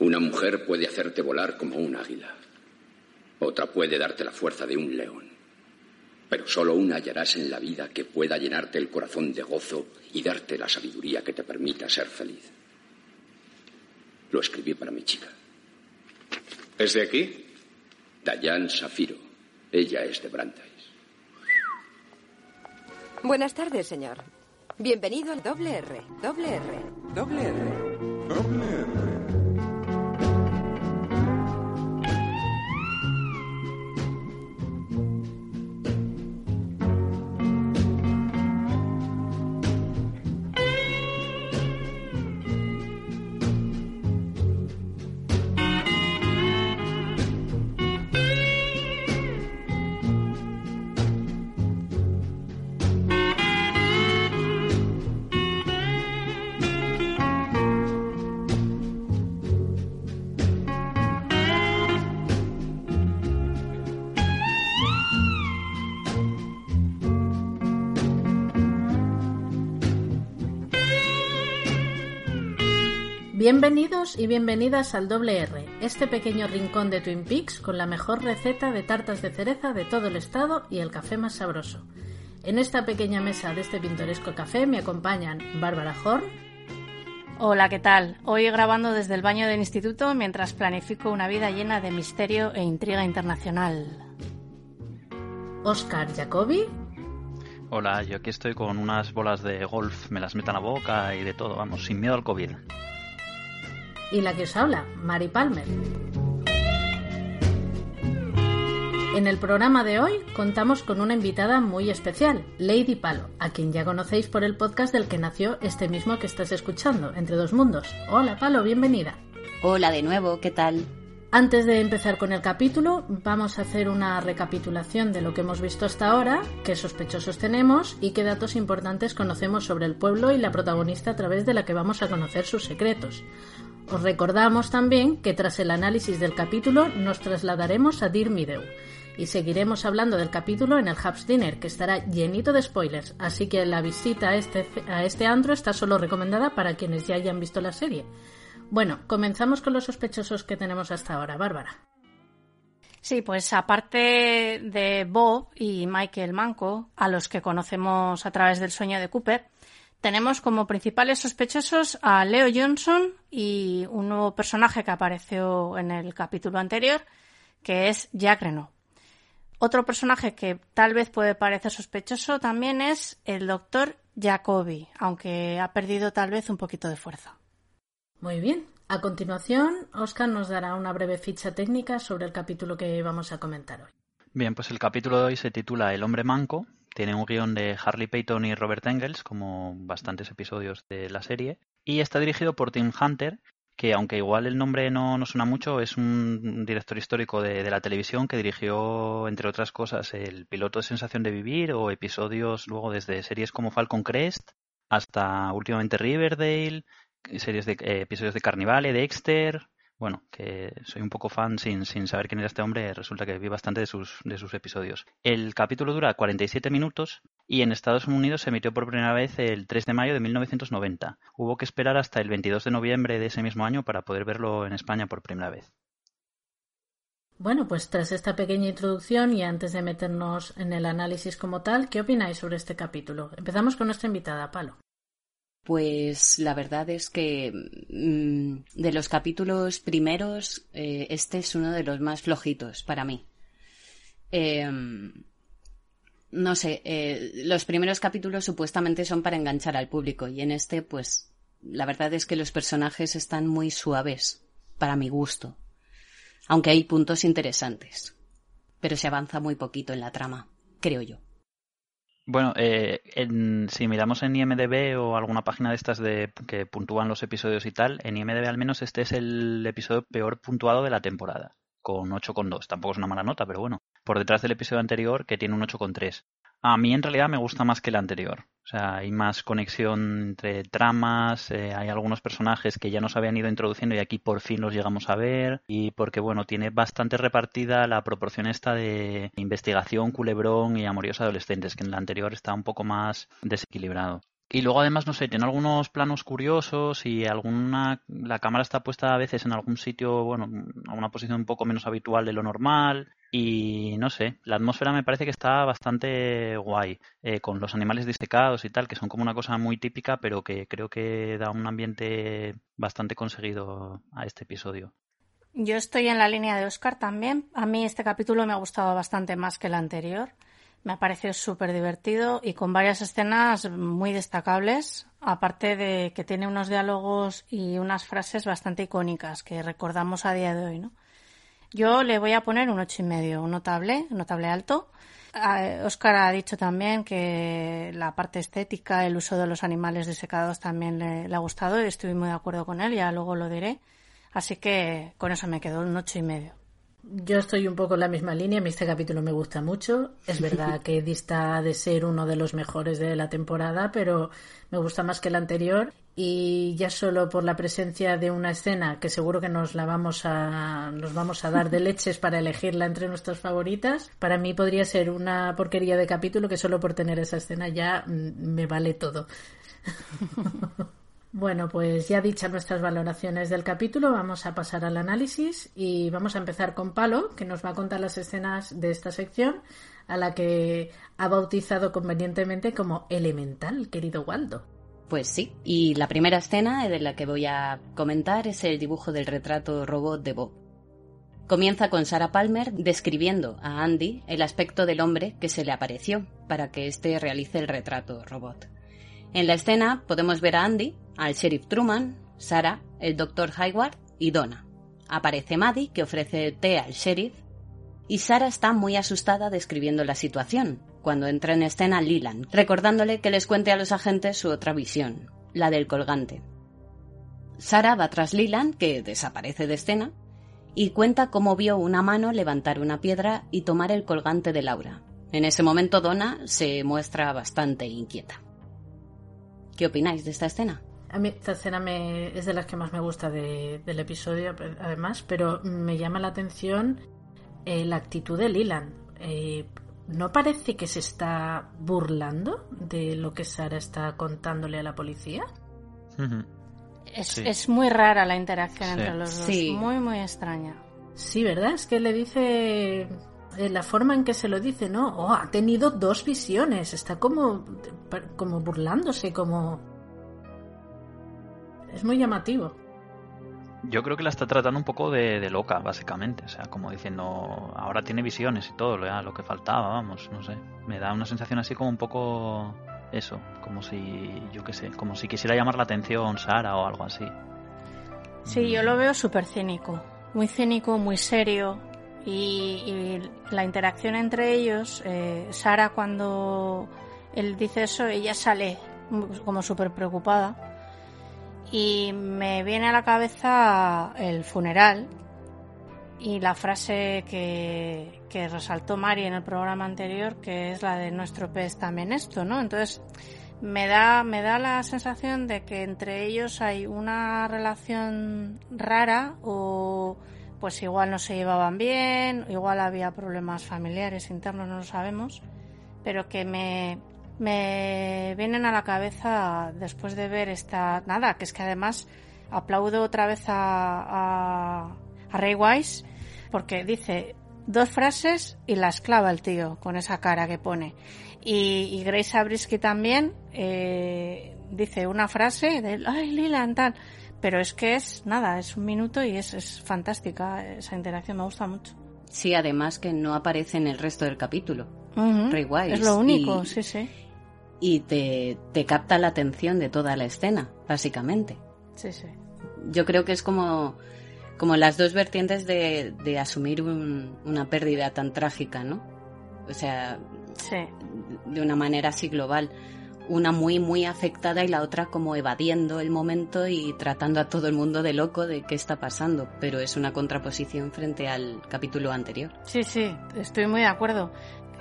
Una mujer puede hacerte volar como un águila. Otra puede darte la fuerza de un león. Pero solo una hallarás en la vida que pueda llenarte el corazón de gozo y darte la sabiduría que te permita ser feliz. Lo escribí para mi chica. ¿Es de aquí? Dayan Safiro. Ella es de Brandeis. Buenas tardes, señor. Bienvenido al doble R. Doble R. Doble R. Doble R. Bienvenidos y bienvenidas al Doble R, este pequeño rincón de Twin Peaks con la mejor receta de tartas de cereza de todo el estado y el café más sabroso. En esta pequeña mesa de este pintoresco café me acompañan Bárbara Horn. Hola, ¿qué tal? Hoy grabando desde el baño del instituto mientras planifico una vida llena de misterio e intriga internacional. Oscar Jacobi. Hola, yo aquí estoy con unas bolas de golf, me las meto en la boca y de todo, vamos, sin miedo al COVID y la que os habla, Mari Palmer. En el programa de hoy contamos con una invitada muy especial, Lady Palo, a quien ya conocéis por el podcast del que nació este mismo que estás escuchando, Entre dos Mundos. Hola Palo, bienvenida. Hola de nuevo, ¿qué tal? Antes de empezar con el capítulo, vamos a hacer una recapitulación de lo que hemos visto hasta ahora, qué sospechosos tenemos y qué datos importantes conocemos sobre el pueblo y la protagonista a través de la que vamos a conocer sus secretos. Os recordamos también que tras el análisis del capítulo nos trasladaremos a Dir Mideu y seguiremos hablando del capítulo en el Hubs Dinner, que estará llenito de spoilers, así que la visita a este, a este antro está solo recomendada para quienes ya hayan visto la serie. Bueno, comenzamos con los sospechosos que tenemos hasta ahora. Bárbara. Sí, pues aparte de Bob y Michael Manco, a los que conocemos a través del sueño de Cooper, tenemos como principales sospechosos a Leo Johnson y un nuevo personaje que apareció en el capítulo anterior, que es Jack Renault. Otro personaje que tal vez puede parecer sospechoso también es el doctor Jacoby, aunque ha perdido tal vez un poquito de fuerza. Muy bien. A continuación, Oscar nos dará una breve ficha técnica sobre el capítulo que vamos a comentar hoy. Bien, pues el capítulo de hoy se titula El hombre manco tiene un guion de Harley Payton y Robert Engels, como bastantes episodios de la serie. Y está dirigido por Tim Hunter, que aunque igual el nombre no, no suena mucho, es un director histórico de, la televisión que dirigió, entre otras cosas, el piloto de Sensación de Vivir o episodios luego desde series como Falcon Crest hasta últimamente Riverdale, series de eh, episodios de Carnivale, Dexter, bueno, que soy un poco fan sin, sin saber quién era este hombre, resulta que vi bastante de sus, de sus episodios. El capítulo dura 47 minutos y en Estados Unidos se emitió por primera vez el 3 de mayo de 1990. Hubo que esperar hasta el 22 de noviembre de ese mismo año para poder verlo en España por primera vez. Bueno, pues tras esta pequeña introducción y antes de meternos en el análisis como tal, ¿qué opináis sobre este capítulo? Empezamos con nuestra invitada, Palo. Pues la verdad es que mmm, de los capítulos primeros, eh, este es uno de los más flojitos para mí. Eh, no sé, eh, los primeros capítulos supuestamente son para enganchar al público y en este, pues, la verdad es que los personajes están muy suaves, para mi gusto. Aunque hay puntos interesantes. Pero se avanza muy poquito en la trama, creo yo. Bueno, eh, en, si miramos en IMDB o alguna página de estas de que puntúan los episodios y tal, en IMDB al menos este es el episodio peor puntuado de la temporada, con 8,2. Tampoco es una mala nota, pero bueno, por detrás del episodio anterior que tiene un 8,3. A mí en realidad me gusta más que el anterior. O sea, hay más conexión entre tramas, eh, hay algunos personajes que ya nos habían ido introduciendo y aquí por fin los llegamos a ver. Y porque, bueno, tiene bastante repartida la proporción esta de investigación, culebrón y amoríos adolescentes, que en el anterior está un poco más desequilibrado. Y luego además, no sé, tiene algunos planos curiosos y alguna la cámara está puesta a veces en algún sitio, bueno, a una posición un poco menos habitual de lo normal y no sé, la atmósfera me parece que está bastante guay, eh, con los animales disecados y tal, que son como una cosa muy típica, pero que creo que da un ambiente bastante conseguido a este episodio. Yo estoy en la línea de Oscar también. A mí este capítulo me ha gustado bastante más que el anterior. Me ha parecido súper divertido y con varias escenas muy destacables, aparte de que tiene unos diálogos y unas frases bastante icónicas que recordamos a día de hoy, ¿no? Yo le voy a poner un ocho y medio, un notable, un notable alto. Oscar ha dicho también que la parte estética, el uso de los animales disecados también le, le ha gustado y estoy muy de acuerdo con él, ya luego lo diré. Así que con eso me quedo un ocho y medio. Yo estoy un poco en la misma línea. A mí este capítulo me gusta mucho. Es verdad que dista de ser uno de los mejores de la temporada, pero me gusta más que el anterior. Y ya solo por la presencia de una escena que seguro que nos la vamos a nos vamos a dar de leches para elegirla entre nuestras favoritas, para mí podría ser una porquería de capítulo que solo por tener esa escena ya mm, me vale todo. Bueno, pues ya dichas nuestras valoraciones del capítulo, vamos a pasar al análisis y vamos a empezar con Palo, que nos va a contar las escenas de esta sección, a la que ha bautizado convenientemente como Elemental, querido Waldo. Pues sí, y la primera escena de la que voy a comentar es el dibujo del retrato robot de Bob. Comienza con Sarah Palmer describiendo a Andy el aspecto del hombre que se le apareció para que éste realice el retrato robot. En la escena podemos ver a Andy, al sheriff Truman, Sarah, el doctor Hayward y Donna. Aparece Maddie, que ofrece té al sheriff, y Sarah está muy asustada describiendo la situación, cuando entra en escena Leland, recordándole que les cuente a los agentes su otra visión, la del colgante. Sarah va tras Leland, que desaparece de escena, y cuenta cómo vio una mano levantar una piedra y tomar el colgante de Laura. En ese momento Donna se muestra bastante inquieta. ¿Qué opináis de esta escena? A mí esta escena me, es de las que más me gusta del episodio, además, pero me llama la atención eh, la actitud de Lilan. Eh, ¿No parece que se está burlando de lo que Sara está contándole a la policía? es, muy rara la interacción entre los dos. Muy, muy extraña. Sí, ¿verdad? Es que le dice eh, la forma en que se lo dice, ¿no? Oh, ha tenido dos visiones, está como, como burlándose, como... Es muy llamativo. Yo creo que la está tratando un poco de, loca, básicamente. O sea, como diciendo, ahora tiene visiones y todo, lo que faltaba, vamos, no sé. Me da una sensación así como un poco eso, como si, yo qué sé, como si quisiera llamar la atención Sara o algo así. Sí, yo lo veo súper cínico. Muy cínico, muy serio, y, la interacción entre ellos, eh, Sara cuando él dice eso, ella sale como súper preocupada. Y me viene a la cabeza el funeral y la frase que, resaltó Mari en el programa anterior, que es la de nuestro pez también esto, ¿no? Entonces, me da, me da la sensación de que entre ellos hay una relación rara o pues igual no se llevaban bien, igual había problemas familiares internos, no lo sabemos, pero que me, me vienen a la cabeza después de ver esta... Nada, que es que además aplaudo otra vez a, a, Ray Wise porque dice dos frases y la esclava el tío con esa cara que pone. Y, y Grace Abrisky también eh, dice una frase de ay Lila tal pero es que es nada, es un minuto y es, es fantástica esa interacción, me gusta mucho. Sí, además que no aparece en el resto del capítulo. Es lo único, sí, sí. Y te, te capta la atención de toda la escena, básicamente. Sí, sí. Yo creo que es como, como las dos vertientes de, de asumir una pérdida tan trágica, ¿no? O sea, sí. de una manera así global una muy muy afectada y la otra como evadiendo el momento y tratando a todo el mundo de loco de qué está pasando, pero es una contraposición frente al capítulo anterior. Sí, sí, estoy muy de acuerdo.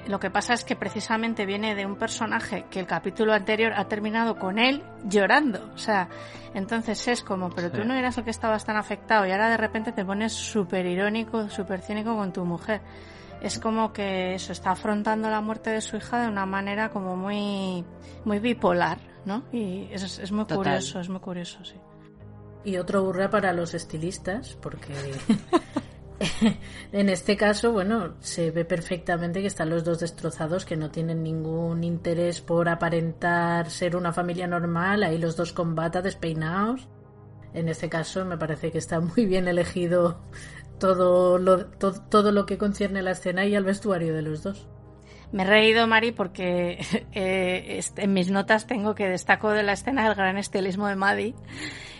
Lo que pasa es que precisamente viene de un personaje que el capítulo anterior ha terminado con él llorando. O sea, entonces es como, pero tú no eras el que estabas tan afectado y ahora de repente te pones súper irónico, súper cínico con tu mujer. es como que eso está afrontando la muerte de su hija de una manera como muy muy bipolar, ¿no? Y es, es muy curioso, es muy curioso, sí. Y otro hurra para los estilistas, porque en este caso, bueno, se ve perfectamente que están los dos destrozados, que no tienen ningún interés por aparentar ser una familia normal, ahí los dos con bata despeinados. En este caso me parece que está muy bien elegido todo lo, todo lo que concierne a la escena y al vestuario de los dos. Me he reído, Mari, porque eh, en mis notas tengo que destaco de la escena el gran estilismo de Maddie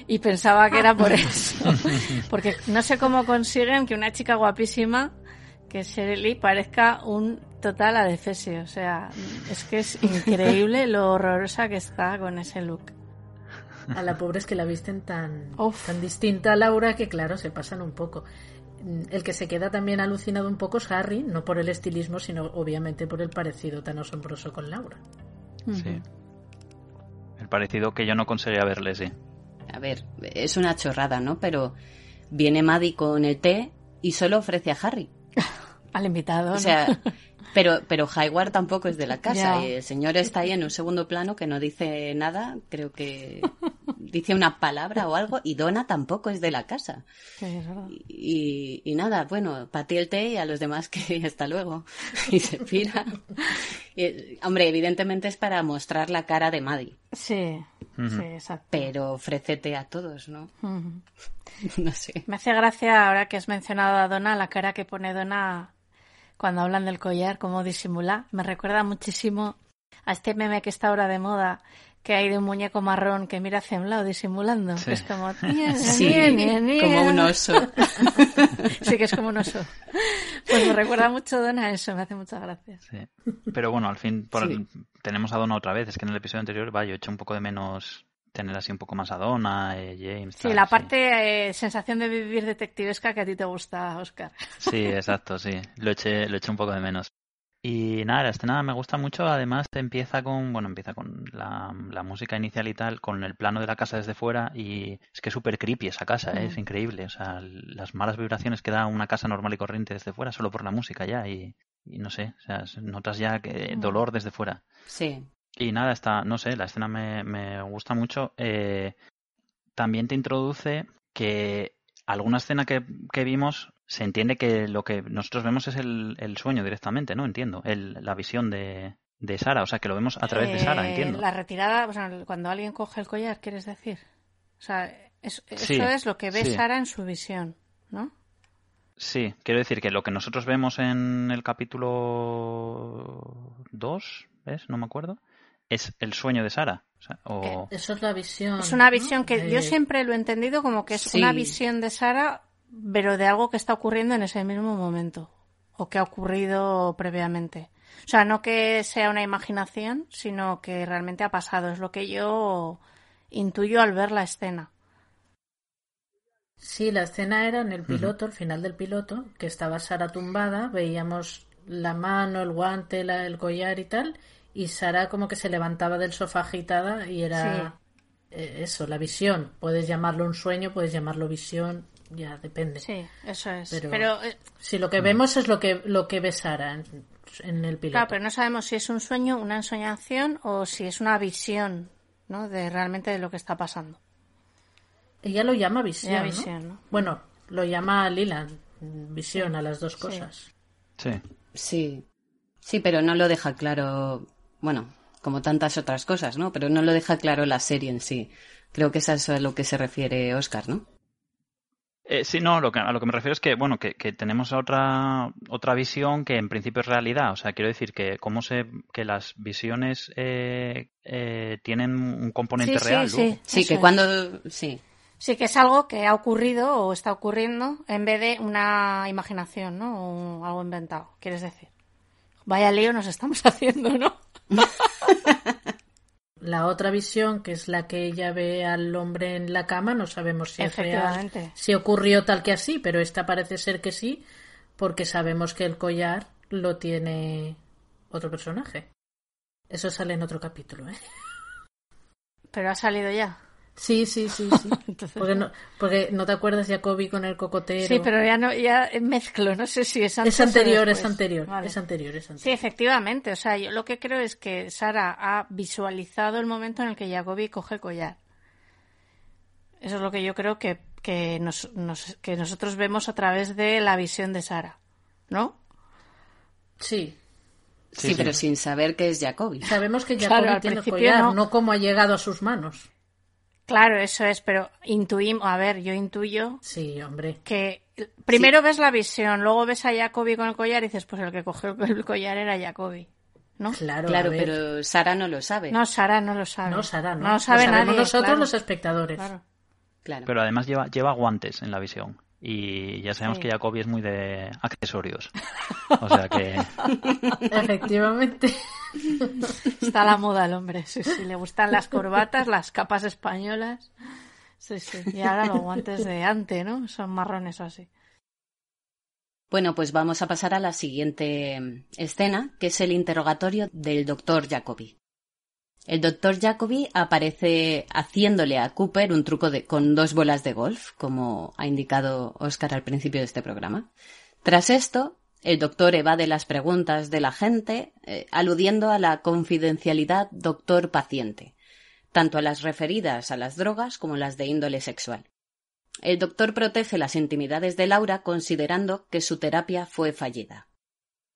y pensaba que era por eso. Porque no sé cómo consiguen que una chica guapísima, que es Shirley, parezca un total adefesio. O sea, es que es increíble lo horrorosa que está con ese look. A la pobre es que la visten tan, tan distinta a Laura que, claro, se pasan un poco. El que se queda también alucinado un poco es Harry, no por el estilismo, sino obviamente por el parecido tan asombroso con Laura. Sí. El parecido que yo no conseguía verle, sí. A ver, es una chorrada, ¿no? Pero viene Maddie con el té y solo ofrece a Harry. Al invitado. O sea, pero, pero Hayward tampoco es de la casa. Y el señor está ahí en un segundo plano que no dice nada. Creo que dice una palabra o algo. Y Donna tampoco es de la casa. y, y, nada, bueno, para ti el té y a los demás que hasta luego. Y se pira. hombre, evidentemente es para mostrar la cara de Maddie. Sí. Sí, exacto. Pero ofrécete a todos, ¿no? no sé. Me hace gracia ahora que has mencionado a Donna, la cara que pone Donna cuando hablan del collar, cómo disimula. Me recuerda muchísimo a este meme que está ahora de moda, que hay de un muñeco marrón que mira hacia un lado disimulando. Es como, como un oso. sí, que es como un oso. Pues me recuerda mucho a Donna eso, me hace muchas gracias. Sí. Pero bueno, al fin tenemos a Donna otra vez. Es que en el episodio anterior, vaya, yo he hecho un poco de menos tener así un poco más a Donna, eh, James. Sí, la parte eh, sensación de vivir detectivesca que a ti te gusta, Oscar. Sí, exacto, sí. Lo eché, lo eché un poco de menos. Y nada, la escena me gusta mucho. Además, empieza con, bueno, empieza con la, música inicial y tal, con el plano de la casa desde fuera. Y es que es súper creepy esa casa, ¿eh? es increíble. O sea, las malas vibraciones que da una casa normal y corriente desde fuera solo por la música ya. Y, no sé, o sea, notas ya que mm. dolor desde fuera. Sí. Y nada, está, no sé, la escena me, me gusta mucho. Eh, también te introduce que alguna escena que, que, vimos se entiende que lo que nosotros vemos es el, el sueño directamente, ¿no? Entiendo, el, la visión de, de Sara, o sea, que lo vemos a través de Sara, eh, entiendo. La retirada, o sea, cuando alguien coge el collar, ¿quieres decir? O sea, eso es lo que ve Sara en su visión, ¿no? Sí, quiero decir que lo que nosotros vemos en el capítulo 2, ¿ves? No me acuerdo es el sueño de Sara. Eh, eso es la visión. Es una visión que yo siempre lo he entendido como que es una visión de Sara, pero de algo que está ocurriendo en ese mismo momento o que ha ocurrido previamente. O sea, no que sea una imaginación, sino que realmente ha pasado. Es lo que yo intuyo al ver la escena. Sí, la escena era en el piloto, al final del piloto, que estaba Sara tumbada, veíamos la mano, el guante, el collar y tal, y Sara como que se levantaba del sofá agitada y era eh, eso, la visión. Puedes llamarlo un sueño, puedes llamarlo visión, ya depende. Sí, eso es. Pero, eh, si lo que vemos es lo que, lo que ve Sara en, el piloto. Claro, pero no sabemos si es un sueño, una ensoñación o si es una visión, ¿no? De realmente de lo que está pasando. Ella lo llama visión. Bueno, lo llama Lilan, visión a las dos cosas. Sí. Sí. Sí, pero no lo deja claro bueno, como tantas otras cosas, ¿no? Pero no lo deja claro la serie en sí. Creo que eso es a lo que se refiere Oscar, ¿no? Eh, sí, no, lo que, a lo que me refiero es que, bueno, que, tenemos otra, otra visión que en principio es realidad. O sea, quiero decir que cómo se, que las visiones eh, eh, tienen un componente real. Sí, sí, que cuando, sí. Sí, que es algo que ha ocurrido o está ocurriendo en vez de una imaginación, ¿no? O algo inventado, quieres decir. Vaya lío nos estamos haciendo, ¿no? La otra visión, que es la que ella ve al hombre en la cama, no sabemos si es real, si ocurrió tal que así, pero esta parece ser que sí, porque sabemos que el collar lo tiene otro personaje. Eso sale en otro capítulo, ¿eh? Pero ha salido ya. Sí, sí, sí, sí. porque, no, porque no te acuerdas Jacobi con el cocotero. Sí, pero ya no, ya mezclo, no sé si es antes Es anterior, o es anterior, Vale. es anterior, es Sí, anterior. efectivamente. O sea, yo lo que creo es que Sara ha visualizado el momento en el que Jacobi coge el collar. Eso es lo que yo creo que, que, nos, nos- que nosotros vemos a través de la visión de Sara. ¿No? Sí. Sí, Sí, pero sí. sin saber que es Jacobi. Sabemos que Jacobi al tiene el collar, no. no. cómo ha llegado a sus manos. Claro, eso es, pero intuimos, a ver, yo intuyo Sí, hombre. que primero ves la visión, luego ves a Jacobi con el collar y dices, pues el que cogió el collar era Jacobi. ¿No? Claro, Claro, pero Sara no lo sabe. No, Sara no lo sabe. No, Sara, no. No lo sabe Lo sabemos nadie. nosotros claro. los espectadores. Claro. Claro. Pero además lleva, lleva guantes en la visión. Y ya sabemos Sí. que Jacobi es muy de accesorios. O sea que Efectivamente. Está a la moda el hombre, sí, sí. Le gustan las corbatas, las capas españolas. Sí, sí. Y ahora los guantes de ante, ¿no? Son marrones o así. Bueno, pues vamos a pasar a la siguiente mm, escena, que es el interrogatorio del doctor Jacobi. El doctor Jacobi aparece haciéndole a Cooper un truco con dos bolas de golf, como ha indicado Oscar al principio de este programa. Tras esto, el doctor evade las preguntas de la gente, eh, aludiendo a la confidencialidad doctor-paciente, tanto a las referidas a las drogas como las de índole sexual. El doctor protege las intimidades de Laura considerando que su terapia fue fallida.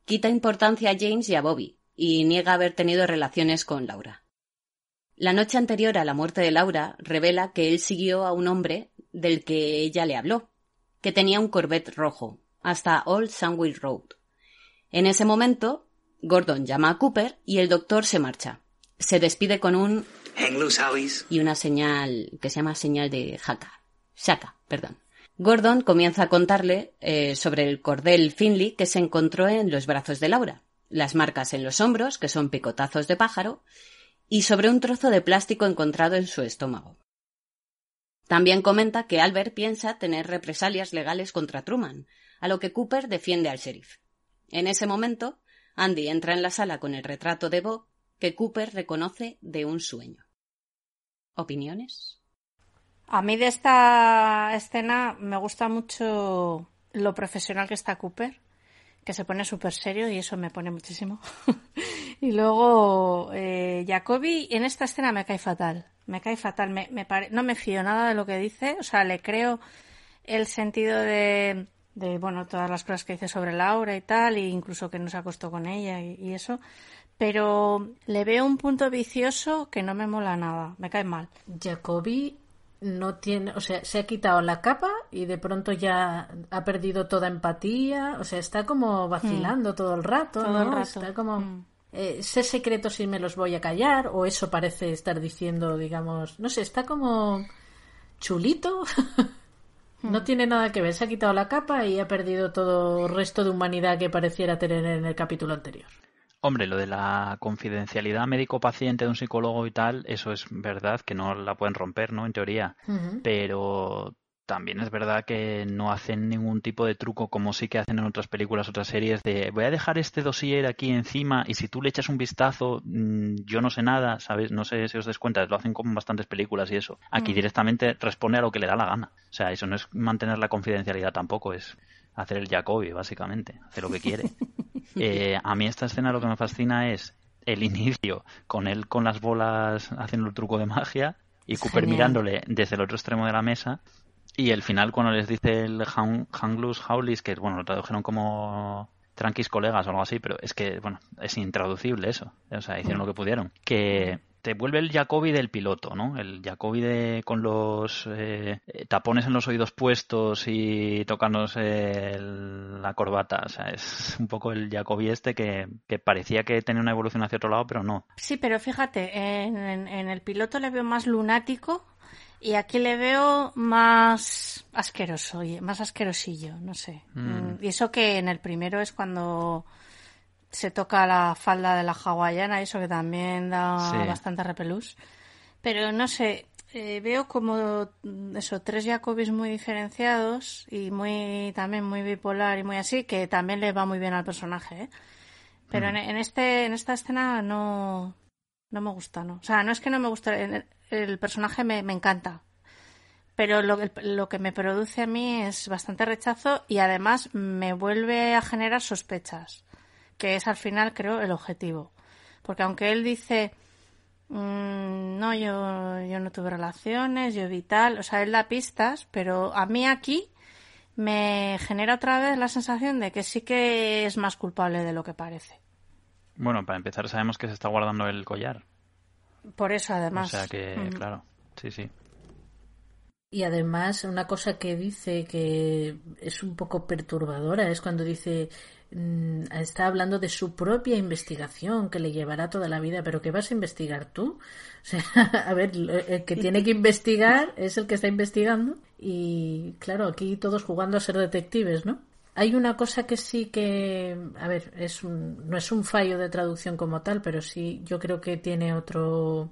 Quita importancia a James y a Bobby y niega haber tenido relaciones con Laura. La noche anterior a la muerte de Laura revela que él siguió a un hombre del que ella le habló, que tenía un Corvette rojo, hasta Old Sandwich Road. En ese momento, Gordon llama a Cooper y el doctor se marcha. Se despide con un Hang loose, Howies. y una señal que se llama señal de Haka. Shaka, perdón. Gordon comienza a contarle eh, sobre el cordel Finley que se encontró en los brazos de Laura, las marcas en los hombros, que son picotazos de pájaro, y sobre un trozo de plástico encontrado en su estómago. También comenta que Albert piensa tener represalias legales contra Truman, a lo que Cooper defiende al sheriff. En ese momento, Andy entra en la sala con el retrato de Bob que Cooper reconoce de un sueño. ¿Opiniones? A mí de esta escena me gusta mucho lo profesional que está Cooper, que se pone súper serio y eso me pone muchísimo. y luego eh, Jacobi en esta escena me cae fatal, me cae fatal, me, pare- no me fío nada de lo que dice, o sea, le creo el sentido de, de bueno, todas las cosas que dice sobre Laura y tal, e incluso que no se acostó con ella y, y eso, pero le veo un punto vicioso que no me mola nada, me cae mal. Jacobi no tiene, o sea, se ha quitado la capa y de pronto ya ha perdido toda empatía, o sea, está como vacilando todo el rato, Todo ¿no? el rato. Está como Mm. eh, sé secretos y me los voy a callar o eso parece estar diciendo, digamos, no sé, está como chulito. No tiene nada que ver, se ha quitado la capa y ha perdido todo resto de humanidad que pareciera tener en el capítulo anterior. Hombre, lo de la confidencialidad médico-paciente de un psicólogo y tal, eso es verdad que no la pueden romper, ¿no? En teoría. Pero también es verdad que no hacen ningún tipo de truco como sí que hacen en otras películas, otras series, de voy a dejar este dossier aquí encima y si tú le echas un vistazo, mm, yo no sé nada, ¿sabes? No sé si os des cuenta, lo hacen con bastantes películas y eso. Aquí Mm. directamente responde a lo que le da la gana. O sea, eso no es mantener la confidencialidad tampoco, es hacer el Jacobi, básicamente, hacer lo que quiere. Eh, a mí esta escena lo que me fascina es el inicio, con él con las bolas haciendo el truco de magia y Cooper genial. mirándole desde el otro extremo de la mesa y el final cuando les dice el hang, Hanglus Haulis, que bueno, lo tradujeron como tranquis colegas o algo así, pero es que, bueno, es intraducible eso. O sea, hicieron lo que pudieron. Que te vuelve el Jacobi del piloto, ¿no? El Jacobi de, con los eh, eh, tapones en los oídos puestos y tocándose el- la corbata. O sea, es un poco el Jacobi este que, que parecía que tenía una evolución hacia otro lado, pero no. Sí, pero fíjate, en, en- en el piloto le veo más lunático y aquí le veo más asqueroso, y- más asquerosillo, no sé. Mm. Mm, Y eso que en el primero es cuando se toca la falda de la hawaiana, eso que también da Sí. bastante repelús. Pero no sé, eh, veo como mm, eso, tres Jacobis muy diferenciados y muy también muy bipolar y muy así, que también le va muy bien al personaje, ¿eh? Pero en, en este, en esta escena no, No me gusta, ¿no? O sea, no es que no me guste, el, el personaje me, me encanta, pero lo, lo, que me produce a mí es bastante rechazo y además me vuelve a generar sospechas, que es al final, creo, el objetivo. Porque aunque él dice, mmm, no, yo, yo no tuve relaciones, yo vi tal, o sea, él da pistas, pero a mí aquí me genera otra vez la sensación de que sí que es más culpable de lo que parece. Bueno, para empezar sabemos que se está guardando el collar. Por eso, además. O sea que, mm. claro, sí, sí. Y además, una cosa que dice que es un poco perturbadora es cuando dice, mm, está hablando de su propia investigación que le llevará toda la vida, pero ¿qué vas a investigar tú? O sea, a ver, el que tiene que investigar es el que está investigando y claro, aquí todos jugando a ser detectives, ¿no? Hay una cosa que sí que, a ver, es un, no es un fallo de traducción como tal, pero sí yo creo que tiene otro,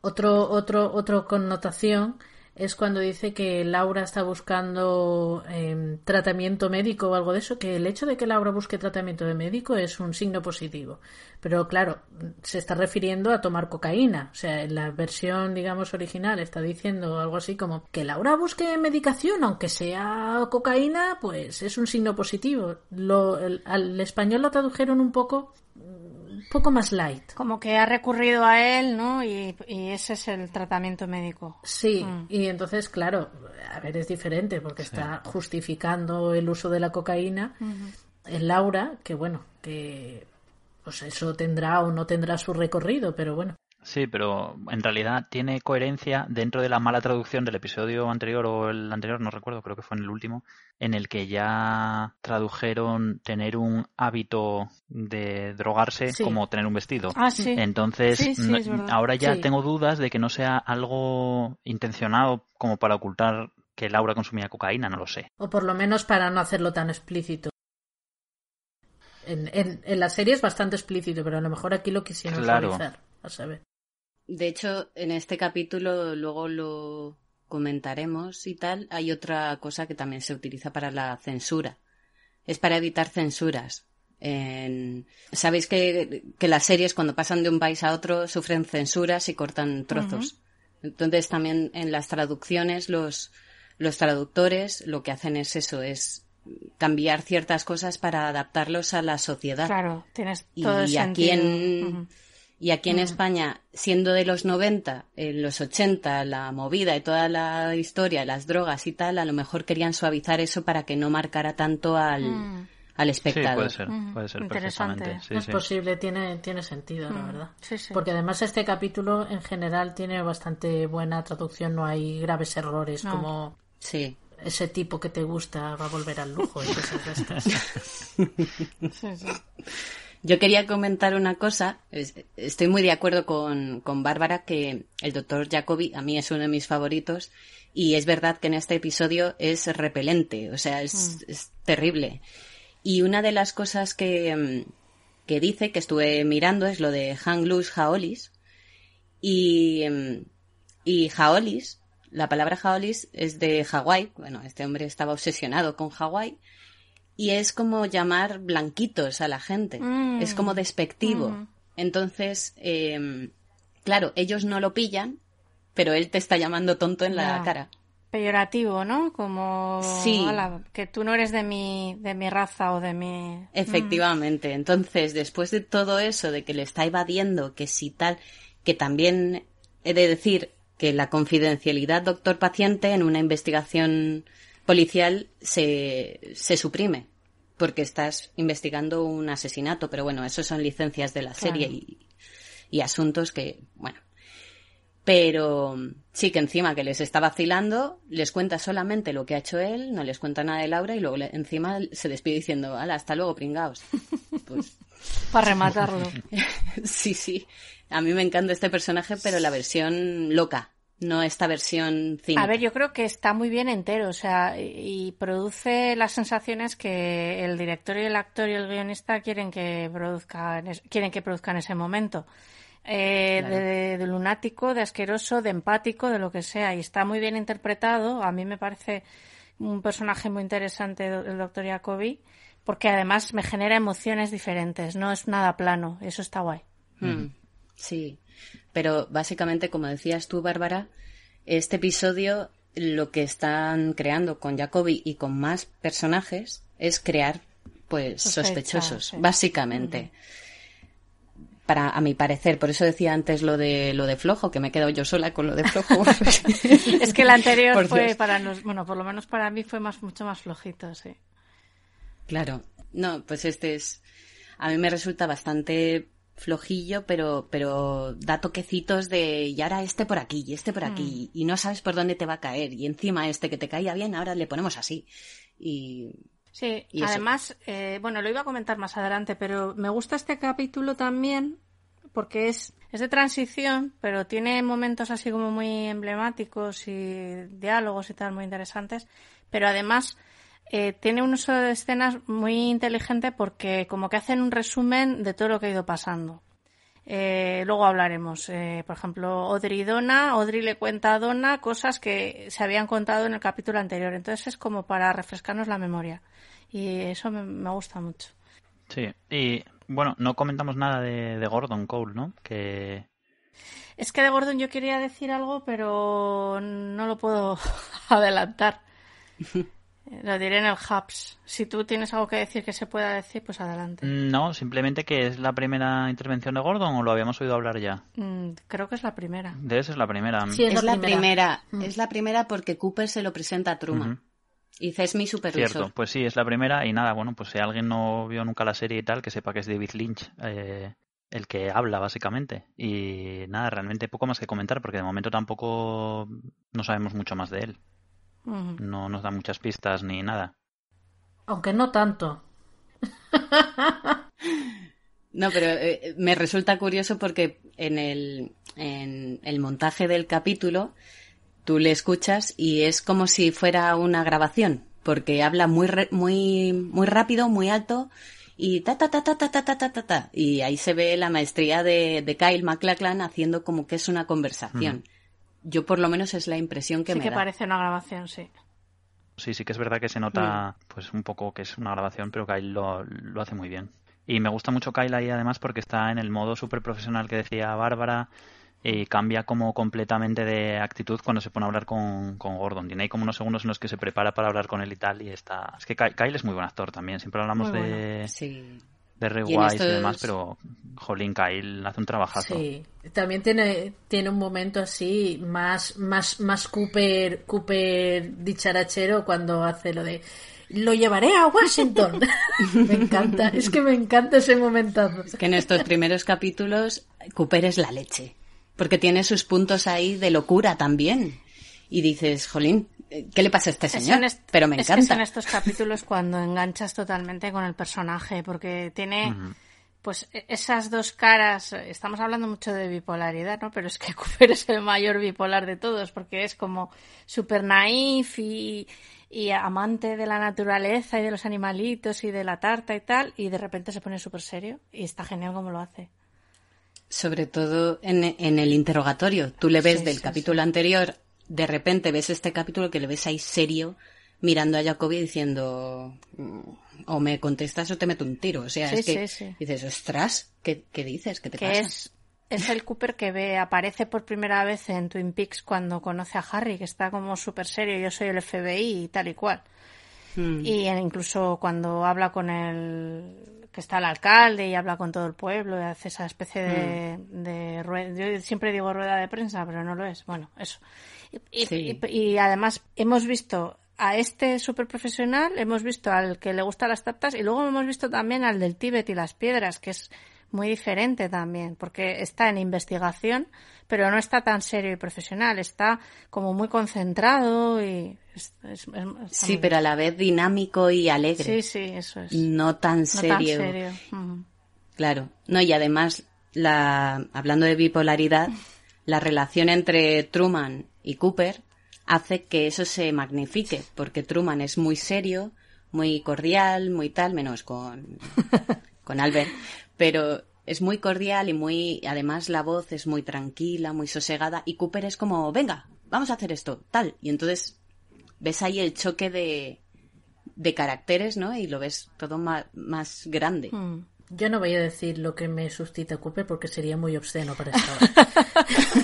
otro, otro, otro connotación es cuando dice que Laura está buscando em, tratamiento médico o algo de eso, que el hecho de que Laura busque tratamiento de médico es un signo positivo. Pero claro, se está refiriendo a tomar cocaína. O sea, en la versión, digamos, original está diciendo algo así como que Laura busque medicación, aunque sea cocaína, pues es un signo positivo. Lo, al español lo tradujeron un poco poco más light. Como que ha recurrido a él, ¿no? Y, ese es el tratamiento médico. Sí, mm. y entonces, claro, a ver, es diferente porque está justificando el uso de la cocaína en Laura, que bueno, que pues eso tendrá o no tendrá su recorrido, pero bueno. Sí, pero en realidad tiene coherencia dentro de la mala traducción del episodio anterior o el anterior, no recuerdo, creo que fue en el último, en el que ya tradujeron tener un hábito de drogarse como tener un vestido. Ah, sí. Entonces, ahora ya tengo dudas de que no sea algo intencionado como para ocultar que Laura consumía cocaína, no lo sé. O por lo menos para no hacerlo tan explícito. En, en, la serie es bastante explícito, pero a lo mejor aquí lo quisieron claro. a saber. De hecho, en este capítulo luego lo comentaremos y tal. Hay otra cosa que también se utiliza para la censura. Es para evitar censuras. Sabéis que, las series cuando pasan de un país a otro sufren censuras y cortan trozos. Entonces también en las traducciones los, los traductores lo que hacen es eso, es cambiar ciertas cosas para adaptarlos a la sociedad. Claro, tienes todo y aquí en, y aquí en mm. España, siendo de los 90, en los 80, la movida y toda la historia, las drogas y tal, a lo mejor querían suavizar eso para que no marcara tanto al, mm. al espectador. Sí, puede ser, puede ser perfectamente. es posible, tiene, tiene sentido, la mm. verdad. Porque además este capítulo en general tiene bastante buena traducción, no hay graves errores como... Sí ese tipo que te gusta va a volver al lujo y cosas de estas. sí, sí. Yo quería comentar una cosa. Estoy muy de acuerdo con, con Bárbara que el doctor Jacobi a mí es uno de mis favoritos y es verdad que en este episodio es repelente, o sea, es, mm. es terrible. Y una de las cosas que, mm, que dice, que estuve mirando, es lo de Hanglus Jaolis. Y, mm, y Jaolis, la palabra Jaolis es de Hawái. Bueno, este hombre estaba obsesionado con Hawái y es como llamar blanquitos a la gente. Mm. Es como despectivo. Mm. Entonces, eh, claro, ellos no lo pillan, pero él te está llamando tonto en la cara. Peyorativo, ¿no? Como sí. que tú no eres de mi, de mi raza o de mi. Mm. Efectivamente. Entonces, después de todo eso, de que le está evadiendo, que si tal, que también he de decir que la confidencialidad doctor-paciente en una investigación policial se, se suprime porque estás investigando un asesinato, pero bueno, eso son licencias de la serie y, y, asuntos que, bueno. Pero sí que encima que les está vacilando, les cuenta solamente lo que ha hecho él, no les cuenta nada de Laura y luego encima se despide diciendo, hala, hasta luego, pringaos. Pues... Para rematarlo. sí, sí. A mí me encanta este personaje, pero la versión loca, no esta versión. A ver, yo creo que está muy bien entero, o sea, y produce las sensaciones que el director y el actor y el guionista quieren que produzcan, quieren que produzca en ese momento. Eh, de, lunático, de asqueroso, de empático, de lo que sea, y está muy bien interpretado. A mí me parece un personaje muy interesante el doctor Jacobi, porque además me genera emociones diferentes, no es nada plano, eso está guay. Mm, sí. Pero básicamente, como decías tú, Bárbara, este episodio lo que están creando con Jacoby y con más personajes es crear pues sospechosos, básicamente. Para, a mi parecer, por eso decía antes lo de lo de flojo, que me he quedado yo sola con lo de flojo. es que el anterior fue para los, bueno, por lo menos para mí fue más mucho más flojito, sí. Claro. No, pues este es a mí me resulta bastante flojillo, pero, pero da toquecitos de y ahora este por aquí y este por aquí mm. y no sabes por dónde te va a caer y encima este que te caía bien ahora le ponemos así y sí además eh, bueno lo iba a comentar más adelante pero me gusta este capítulo también porque es es de transición pero tiene momentos así como muy emblemáticos y diálogos y tal muy interesantes pero además eh, tiene un uso de escenas muy inteligente porque como que hacen un resumen de todo lo que ha ido pasando. Eh, luego hablaremos. Eh, por ejemplo, Audrey y Donna. Audrey le cuenta a Donna cosas que se habían contado en el capítulo anterior. Entonces es como para refrescarnos la memoria. Y eso me, gusta mucho. Sí, y bueno, no comentamos nada de, de, Gordon Cole, ¿no? Que... Es que de Gordon yo quería decir algo, pero no lo puedo adelantar. Lo diré en el Hubs. Si tú tienes algo que decir que se pueda decir, pues adelante. No, simplemente que es la primera intervención de Gordon o lo habíamos oído hablar ya. Mm, creo que es la primera. Debe ser la primera. Sí, es, la, primera. Mm. Es la primera porque Cooper se lo presenta a Truman. Y es mi supervisor. Cierto, pues sí, es la primera y nada, bueno, pues si alguien no vio nunca la serie y tal, que sepa que es David Lynch eh, el que habla básicamente. Y nada, realmente poco más que comentar porque de momento tampoco no sabemos mucho más de él. No nos da muchas pistas ni nada. Aunque no tanto. no, pero eh, me resulta curioso porque en el, en el montaje del capítulo tú le escuchas y es como si fuera una grabación, porque habla muy, muy, muy rápido, muy alto y ta ta ta ta ta ta ta ta ta y ahí se ve la maestría de, de Kyle MacLachlan haciendo como que es una conversación. Yo por lo menos es la impresión que me da. Sí que parece una grabación, sí. Sí, sí que es verdad que se nota mm. pues un poco que es una grabación, pero Kyle lo, lo hace muy bien. Y me gusta mucho Kyle ahí además porque está en el modo súper profesional que decía Bárbara y cambia como completamente de actitud cuando se pone a hablar con, con, Gordon. Tiene ahí como unos segundos en los que se prepara para hablar con él y tal y está... Es que Kyle es muy buen actor también. Siempre hablamos de... Sí de Ray y, demás, pero Jolín Kyle hace un trabajazo. Sí, también tiene, tiene un momento así más, más, más Cooper, Cooper dicharachero cuando hace lo de lo llevaré a Washington. me encanta, es que me encanta ese momentazo. Es que en estos primeros capítulos Cooper es la leche, porque tiene sus puntos ahí de locura también. Y dices, jolín, ¿qué le pasa a este señor? Pero me encanta. Es que son estos capítulos cuando enganchas totalmente con el personaje, porque tiene pues e-, esas dos caras. Estamos hablando mucho de bipolaridad, ¿no? Pero es que Cooper es el mayor bipolar de todos, porque es como súper naif y, y amante de la naturaleza y de los animalitos y de la tarta y tal, y de repente se pone súper serio y está genial como lo hace. Sobre todo en, en el interrogatorio. Tú le ves del capítulo anterior de repente ves este capítulo que le ves ahí serio mirando a Jacobi diciendo mm, o me contestas o te meto un tiro. O sea, es que dices, ostras, ¿qué, dices? ¿Qué te pasa? Es, es el Cooper que ve, aparece por primera vez en Twin Peaks cuando conoce a Harry, que está como súper serio, yo soy el FBI y tal y cual. Hmm. Y incluso cuando habla con el que está el alcalde y habla con todo el pueblo y hace esa especie de, hmm. de rueda, yo siempre digo rueda de prensa, pero no lo es. Bueno, eso. Y, además hemos visto a este super profesional, hemos visto al que le gustan las tartas y luego hemos visto también al del Tíbet y las piedras, que es muy diferente también, porque está en investigación, pero no está tan serio y profesional, está como muy concentrado y... sí, pero a la vez dinámico y alegre. Sí, sí, eso es. No tan serio. Claro, no, y además, la, hablando de bipolaridad, la relación entre Truman y Cooper hace que eso se magnifique, porque Truman es muy serio, muy cordial, muy tal, menos con, con Albert, pero es muy cordial y muy, además la voz es muy tranquila, muy sosegada, y Cooper es como, venga, vamos a hacer esto, tal, y entonces ves ahí el choque de, de caracteres, ¿no? Y lo ves todo más, más grande. Mm. Yo no voy a decir lo que me suscita Cooper porque sería muy obsceno para esta hora.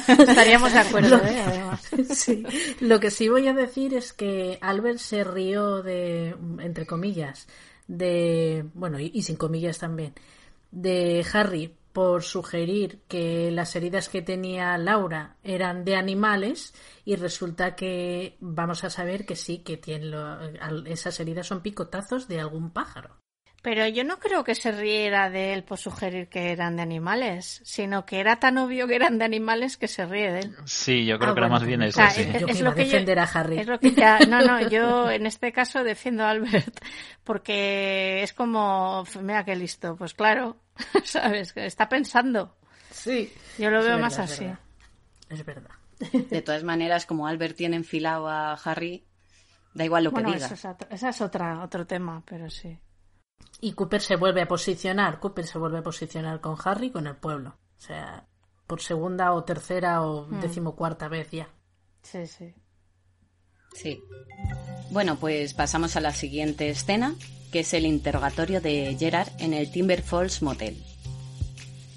Estaríamos de acuerdo, ¿eh? Además. Sí. Lo que sí voy a decir es que Albert se rió de, entre comillas, de, bueno, y, y sin comillas también, de Harry por sugerir que las heridas que tenía Laura eran de animales y resulta que vamos a saber que sí, que tiene lo- esas heridas son picotazos de algún pájaro. Pero yo no creo que se riera de él por sugerir que eran de animales, sino que era tan obvio que eran de animales que se ríe de él. Sí, yo creo Ah, que era más bien eso, O sea, sí. es- Yo es iba lo que yo- defender a Harry. Es lo que ya- no, no, yo en este caso defiendo a Albert porque es como, mira qué listo, pues claro, sabes, que está pensando. Sí. Yo lo Es veo verdad, más es así. verdad. Es verdad. De todas maneras, como Albert tiene enfilado a Harry, da igual lo que diga. eso es, otro, esa es otra, otro tema, pero sí. Y Cooper se vuelve a posicionar, Cooper se vuelve a posicionar con Harry con el pueblo. O sea, por segunda o tercera o Hmm. decimocuarta vez ya. Sí, sí. Sí. Bueno, pues pasamos a la siguiente escena, que es el interrogatorio de Gerard en el Timber Falls Motel.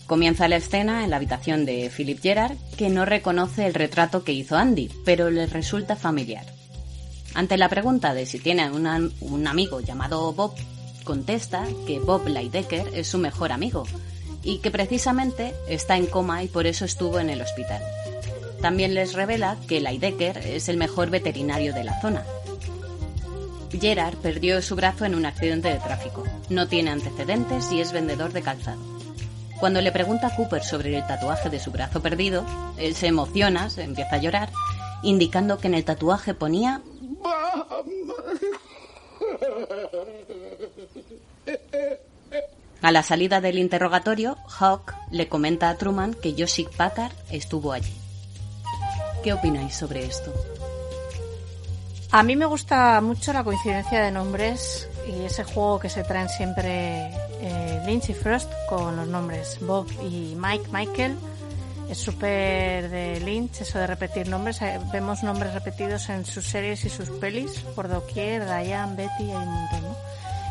Comienza la escena en la habitación de Philip Gerard, que no reconoce el retrato que hizo Andy, pero le resulta familiar. Ante la pregunta de si tiene una- un amigo llamado Bob, contesta que Bob Lydecker es su mejor amigo y que precisamente está en coma y por eso estuvo en el hospital. También les revela que Lydecker es el mejor veterinario de la zona. Gerard perdió su brazo en un accidente de tráfico. No tiene antecedentes y es vendedor de calzado. Cuando le pregunta a Cooper sobre el tatuaje de su brazo perdido, él se emociona, se empieza a llorar, indicando que en el tatuaje ponía A la salida del interrogatorio, Hawk le comenta a Truman que Joshik Packard estuvo allí. ¿Qué opináis sobre esto? A mí me gusta mucho la coincidencia de nombres y ese juego que se traen siempre eh, Lynch y Frost con los nombres Bob y Mike, Michael. Es súper de Lynch eso de repetir nombres. Eh, Vemos nombres repetidos en sus series y sus pelis por doquier, Diane, Betty, hay un montón. ¿no?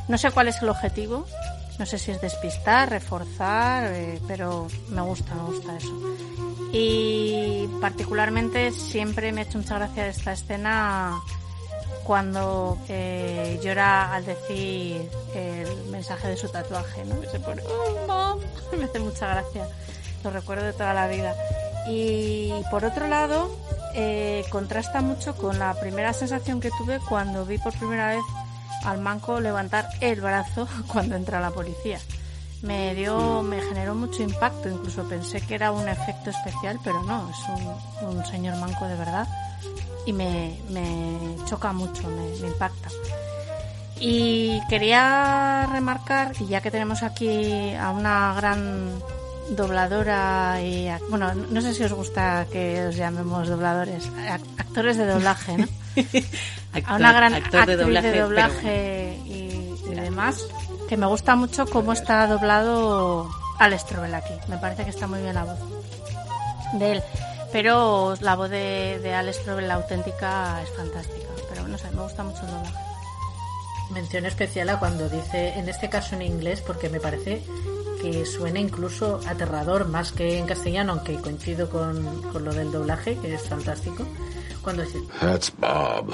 No sé cuál es el objetivo. No sé si es despistar, reforzar, eh, pero me gusta, me gusta eso. Y particularmente siempre me ha hecho mucha gracia esta escena cuando eh, llora al decir el mensaje de su tatuaje, ¿no? Que se pone, "Oh, mom". me hace mucha gracia. Lo recuerdo de toda la vida. Y por otro lado, eh, contrasta mucho con la primera sensación que tuve cuando vi por primera vez al manco levantar el brazo cuando entra la policía. Me dio, me generó mucho impacto, incluso pensé que era un efecto especial, pero no, es un, un señor manco de verdad y me, me choca mucho, me, me impacta. Y quería remarcar, y ya que tenemos aquí a una gran dobladora y bueno, no sé si os gusta que os llamemos dobladores, ac- actores de doblaje, ¿no? a una gran actor actriz de doblaje, doblaje, y, y demás, que me gusta mucho cómo está doblado Alex Trobel aquí. Me parece que está muy bien la voz de él. Pero la voz de, de Alex Trobel, la auténtica, es fantástica. Pero no sé, me gusta mucho el doblaje. Mención especial a cuando dice, en este caso en inglés, porque me parece que suena incluso aterrador más que en castellano, aunque coincido con, con lo del doblaje, que es fantástico. Cuando dice, That's Bob.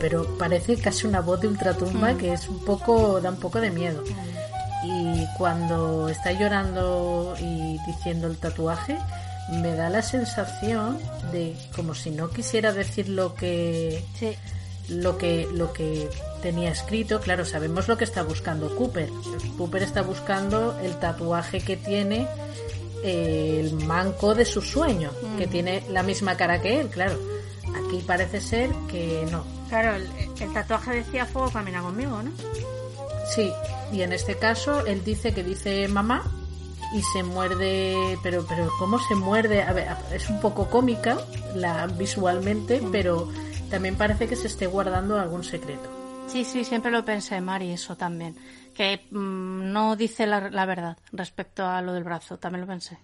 pero parece casi una voz de ultratumba Mm. que es un poco, da un poco de miedo. Y cuando está llorando y diciendo el tatuaje, me da la sensación de como si no quisiera decir lo que Sí. Lo que lo que tenía escrito. Claro, sabemos lo que está buscando Cooper. Cooper está buscando el tatuaje que tiene eh, el manco de su sueño, que tiene la misma cara que él, claro. Aquí parece ser que no. Claro, el, el tatuaje decía fuego camina conmigo, ¿no? Sí, y en este caso él dice que dice mamá y se muerde, pero pero cómo se muerde, a ver, es un poco cómica la visualmente, pero también parece que se esté guardando algún secreto. Sí, sí, siempre lo pensé, Mari, eso también. Que mm, no dice la, la verdad respecto a lo del brazo, también lo pensé.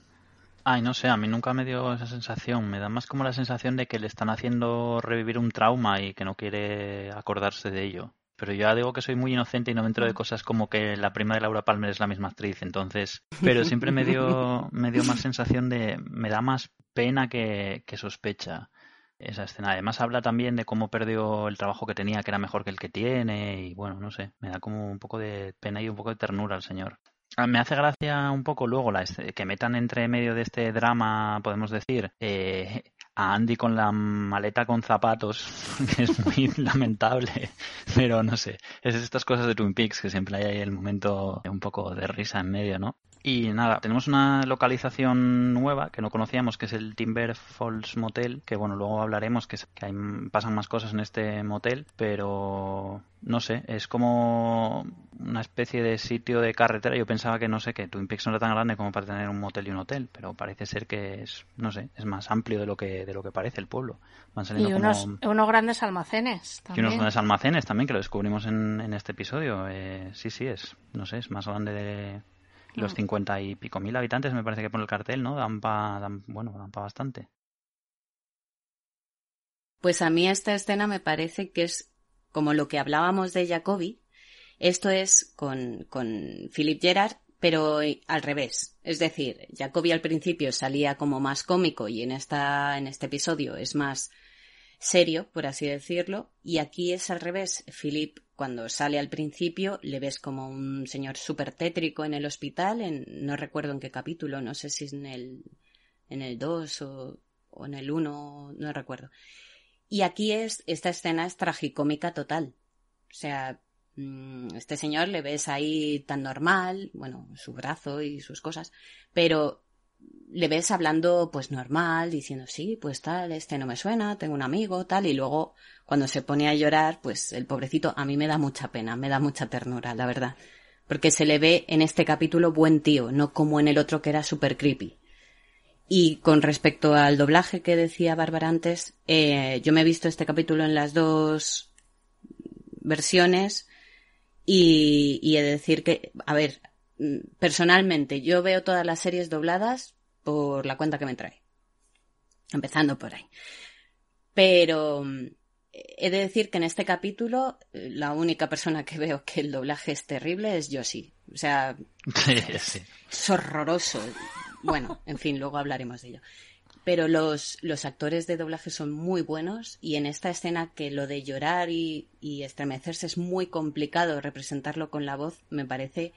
Ay, no sé, a mí nunca me dio esa sensación. Me da más como la sensación de que le están haciendo revivir un trauma y que no quiere acordarse de ello. pero yo ya digo que soy muy inocente y no me entero de cosas como que la prima de Laura Palmer es la misma actriz, entonces, pero siempre me dio, me dio más sensación de, me da más pena que, que sospecha esa escena. Además habla también de cómo perdió el trabajo que tenía, que era mejor que el que tiene, y bueno, no sé, me da como un poco de pena y un poco de ternura al señor. Ah, me hace gracia un poco luego la, que metan entre medio de este drama, podemos decir, eh, a Andy con la maleta con zapatos, que es muy lamentable, pero no sé, es estas cosas de Twin Peaks que siempre hay ahí el momento un poco de risa en medio, ¿no? Y nada, tenemos una localización nueva que no conocíamos, que es el Timber Falls Motel, que bueno, luego hablaremos que, que hay, pasan más cosas en este motel, pero no sé, es como una especie de sitio de carretera. Yo pensaba que no sé, que Twin Peaks no era tan grande como para tener un motel y un hotel, pero parece ser que es, no sé, es más amplio de lo que de lo que parece el pueblo. Van saliendo y unos, unos grandes almacenes también. Y unos grandes almacenes también que lo descubrimos en, en este episodio. Eh, sí, sí, es, no sé, es más grande de los cincuenta y pico mil habitantes, me parece que pone el cartel, ¿no? Dan pa, dan, bueno, dan pa bastante. Pues a mí esta escena me parece que es como lo que hablábamos de Jacobi. Esto es con, con Philip Gerard, pero al revés. Es decir, Jacobi al principio salía como más cómico y en, esta, en este episodio es más serio, por así decirlo, y aquí es al revés. Philip, cuando sale al principio, le ves como un señor súper tétrico en el hospital, en, no recuerdo en qué capítulo, no sé si es en el, en el 2 o, en el 1, no recuerdo. Y aquí es, esta escena es tragicómica total. O sea, mm, este señor le ves ahí tan normal, bueno, su brazo y sus cosas, pero le ves hablando pues normal, diciendo sí, pues tal, este no me suena, tengo un amigo, tal, y luego cuando se pone a llorar, pues el pobrecito a mí me da mucha pena, me da mucha ternura, la verdad. Porque se le ve en este capítulo buen tío, no como en el otro que era súper creepy. Y con respecto al doblaje que decía Bárbara antes, eh, yo me he visto este capítulo en las dos versiones y, y he de decir que, a ver, personalmente yo veo todas las series dobladas por la cuenta que me trae. Empezando por ahí. Pero he de decir que en este capítulo la única persona que veo que el doblaje es terrible es Yoshi. O sea, es horroroso. Bueno, en fin, luego hablaremos de ello. Pero los, los actores de doblaje son muy buenos y en esta escena que lo de llorar y, y estremecerse es muy complicado representarlo con la voz, me parece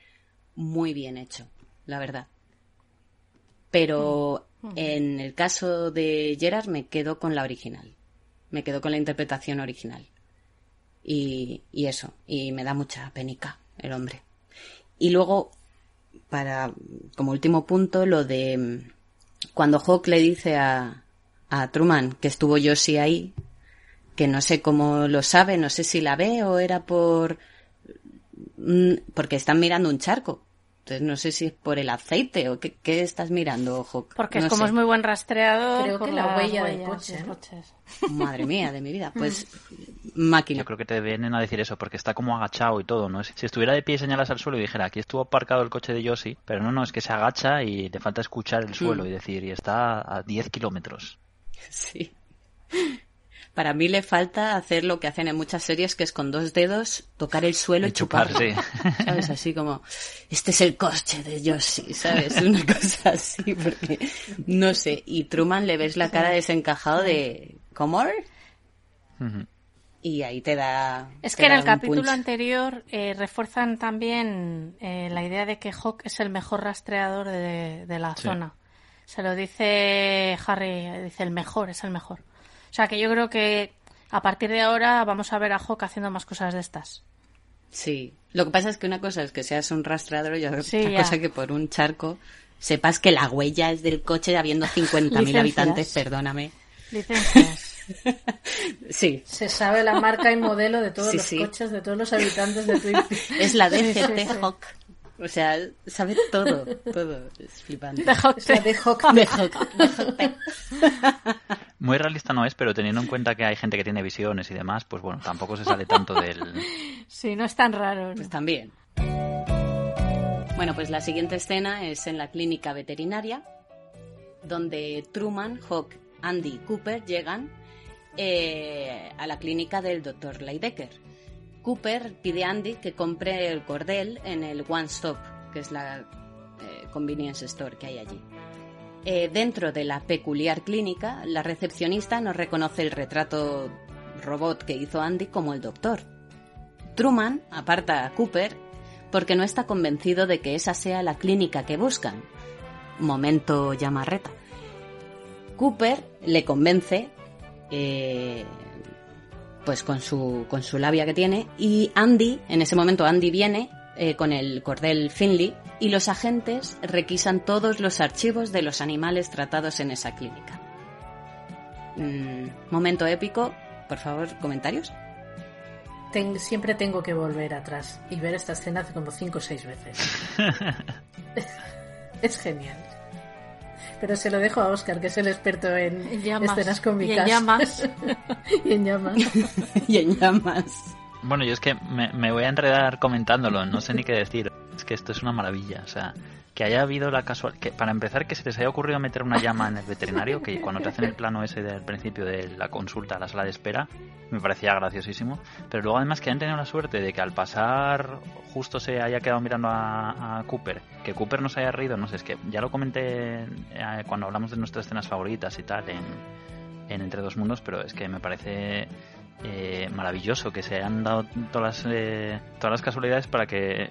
muy bien hecho, la verdad. Pero mm. en el caso de Gerard me quedo con la original. Me quedo con la interpretación original. Y, y eso, y me da mucha penica el hombre. Y luego, para, como último punto, lo de cuando Hawk le dice a, a Truman que estuvo Josie ahí, que no sé cómo lo sabe, no sé si la ve o era por mm, porque están mirando un charco. Entonces no sé si es por el aceite o qué, estás mirando, Hawk. Porque es como es muy buen rastreador. Creo que la huella del coche. Madre mía, de mi vida. Pues máquina. Yo creo que te vienen a decir eso, porque está como agachado y todo, ¿no? Si estuviera de pie y señalas al suelo y dijera, aquí estuvo aparcado el coche de Yossi, pero no, no, es que se agacha y le falta escuchar el suelo mm. y decir, y está a 10 kilómetros. Sí. Para mí le falta hacer lo que hacen en muchas series, que es con dos dedos tocar el suelo y, chupar. ¿Sabes? Así como, este es el coche de Yoshi, ¿sabes? Una cosa así, porque no sé. Y Truman le ves la cara desencajado de, ¿cómo? Y ahí te da. Es que en el capítulo anterior eh, refuerzan también eh, la idea de que Hawk es el mejor rastreador de, la zona. Se lo dice Harry, dice el mejor, es el mejor. O sea que yo creo que a partir de ahora vamos a ver a Hawk haciendo más cosas de estas. Sí. Lo que pasa es que una cosa es que seas un rastreador y otra cosa que por un charco sepas que la huella es del coche habiendo 50.000 habitantes, perdóname. Licencias. sí. Se sabe la marca y modelo de todos los coches, de todos los habitantes de Twin Es la DGT Hawk. O sea, sabe todo, todo. Es flipante. De Hawk. de Hawk. De Hawk. Muy realista no es, pero teniendo en cuenta que hay gente que tiene visiones y demás, pues bueno, tampoco se sale tanto del... Sí, no es tan raro. Pues también. Bueno, pues la siguiente escena es en la clínica veterinaria, donde Truman, Hawk, Andy y Cooper llegan eh, a la clínica del doctor Leidecker. Cooper pide a Andy que compre el cordel en el One Stop, que es la eh, convenience store que hay allí. Eh, dentro de la peculiar clínica, la recepcionista nos reconoce el retrato robot que hizo Andy como el doctor. Truman aparta a Cooper porque no está convencido de que esa sea la clínica que buscan. Momento llamarreta. Cooper le convence, eh, pues con su, con su labia que tiene, y Andy, en ese momento Andy viene eh, con el cordel Finley y los agentes requisan todos los archivos de los animales tratados en esa clínica. Mm, momento épico, por favor, comentarios. siempre tengo que volver atrás y ver esta escena como cinco o seis veces. es genial. Pero se lo dejo a Oscar, que es el experto en, escenas cómicas. Y en llamas. y en llamas. y en llamas. Bueno, yo es que me, voy a enredar comentándolo, no sé ni qué decir. Es que esto es una maravilla. O sea, que haya habido la casualidad. Que para empezar, que se les haya ocurrido meter una llama en el veterinario, que cuando te hacen el plano ese del principio de la consulta a la sala de espera, me parecía graciosísimo. Pero luego, además, que hayan tenido la suerte de que al pasar justo se haya quedado mirando a, Cooper, que Cooper no se haya reído, no sé, es que ya lo comenté eh, cuando hablamos de nuestras escenas favoritas y tal en, en Entre Dos Mundos, pero es que me parece eh, maravilloso que se hayan dado todas las, eh, todas las casualidades para que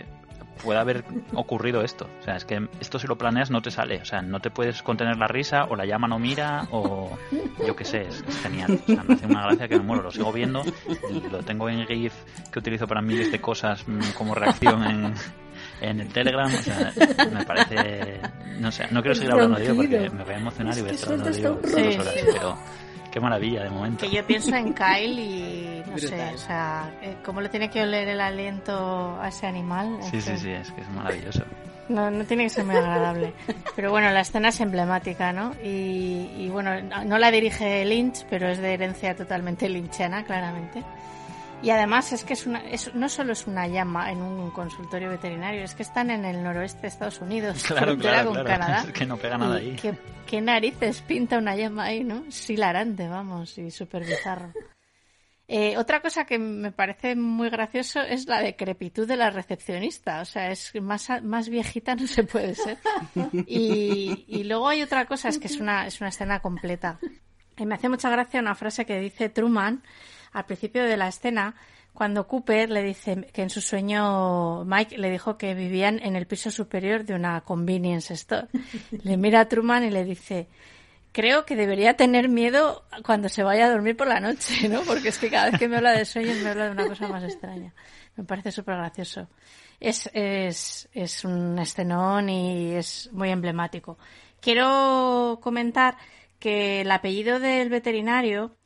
pueda haber ocurrido esto. O sea, es que esto si lo planeas no te sale. O sea, no te puedes contener la risa o la llama no mira o yo qué sé, es, genial. O sea, me hace una gracia que me muero. Lo sigo viendo y lo tengo en GIF que utilizo para miles de cosas mm, como reacción en, en el Telegram. O sea, me parece... No sé, no quiero seguir hablando de ello porque me voy a emocionar y voy a estar hablando de ello dos horas, pero Qué maravilla de momento. Que yo pienso en Kyle y no sé, o sea, eh, cómo le tiene que oler el aliento a ese animal. Sí, sí, sí, es que es maravilloso. No, no tiene que ser muy agradable. Pero bueno, la escena es emblemática, ¿no? Y, y bueno, no la dirige Lynch, pero es de herencia totalmente lynchiana, claramente. Y además es que es una, no solo es una llama en un consultorio veterinario, es que están en el noroeste de Estados Unidos, claro, claro, con Canadá. Es que no pega nada ahí. ¿qué, narices pinta una llama ahí, no? Es hilarante, vamos, y súper bizarro. Eh, otra cosa que me parece muy gracioso es la decrepitud de la recepcionista. O sea, es más, más viejita no se puede ser. Y, luego hay otra cosa, es que es una, es una escena completa. Y me hace mucha gracia una frase que dice Truman, al principio de la escena, cuando Cooper le dice que en su sueño Mike le dijo que vivían en el piso superior de una convenience store. Le mira a Truman y le dice, creo que debería tener miedo cuando se vaya a dormir por la noche, ¿no? Porque es que cada vez que me habla de sueños me habla de una cosa más extraña. Me parece súper gracioso. Es, es, es un escenón y es muy emblemático. Quiero comentar que el apellido del veterinario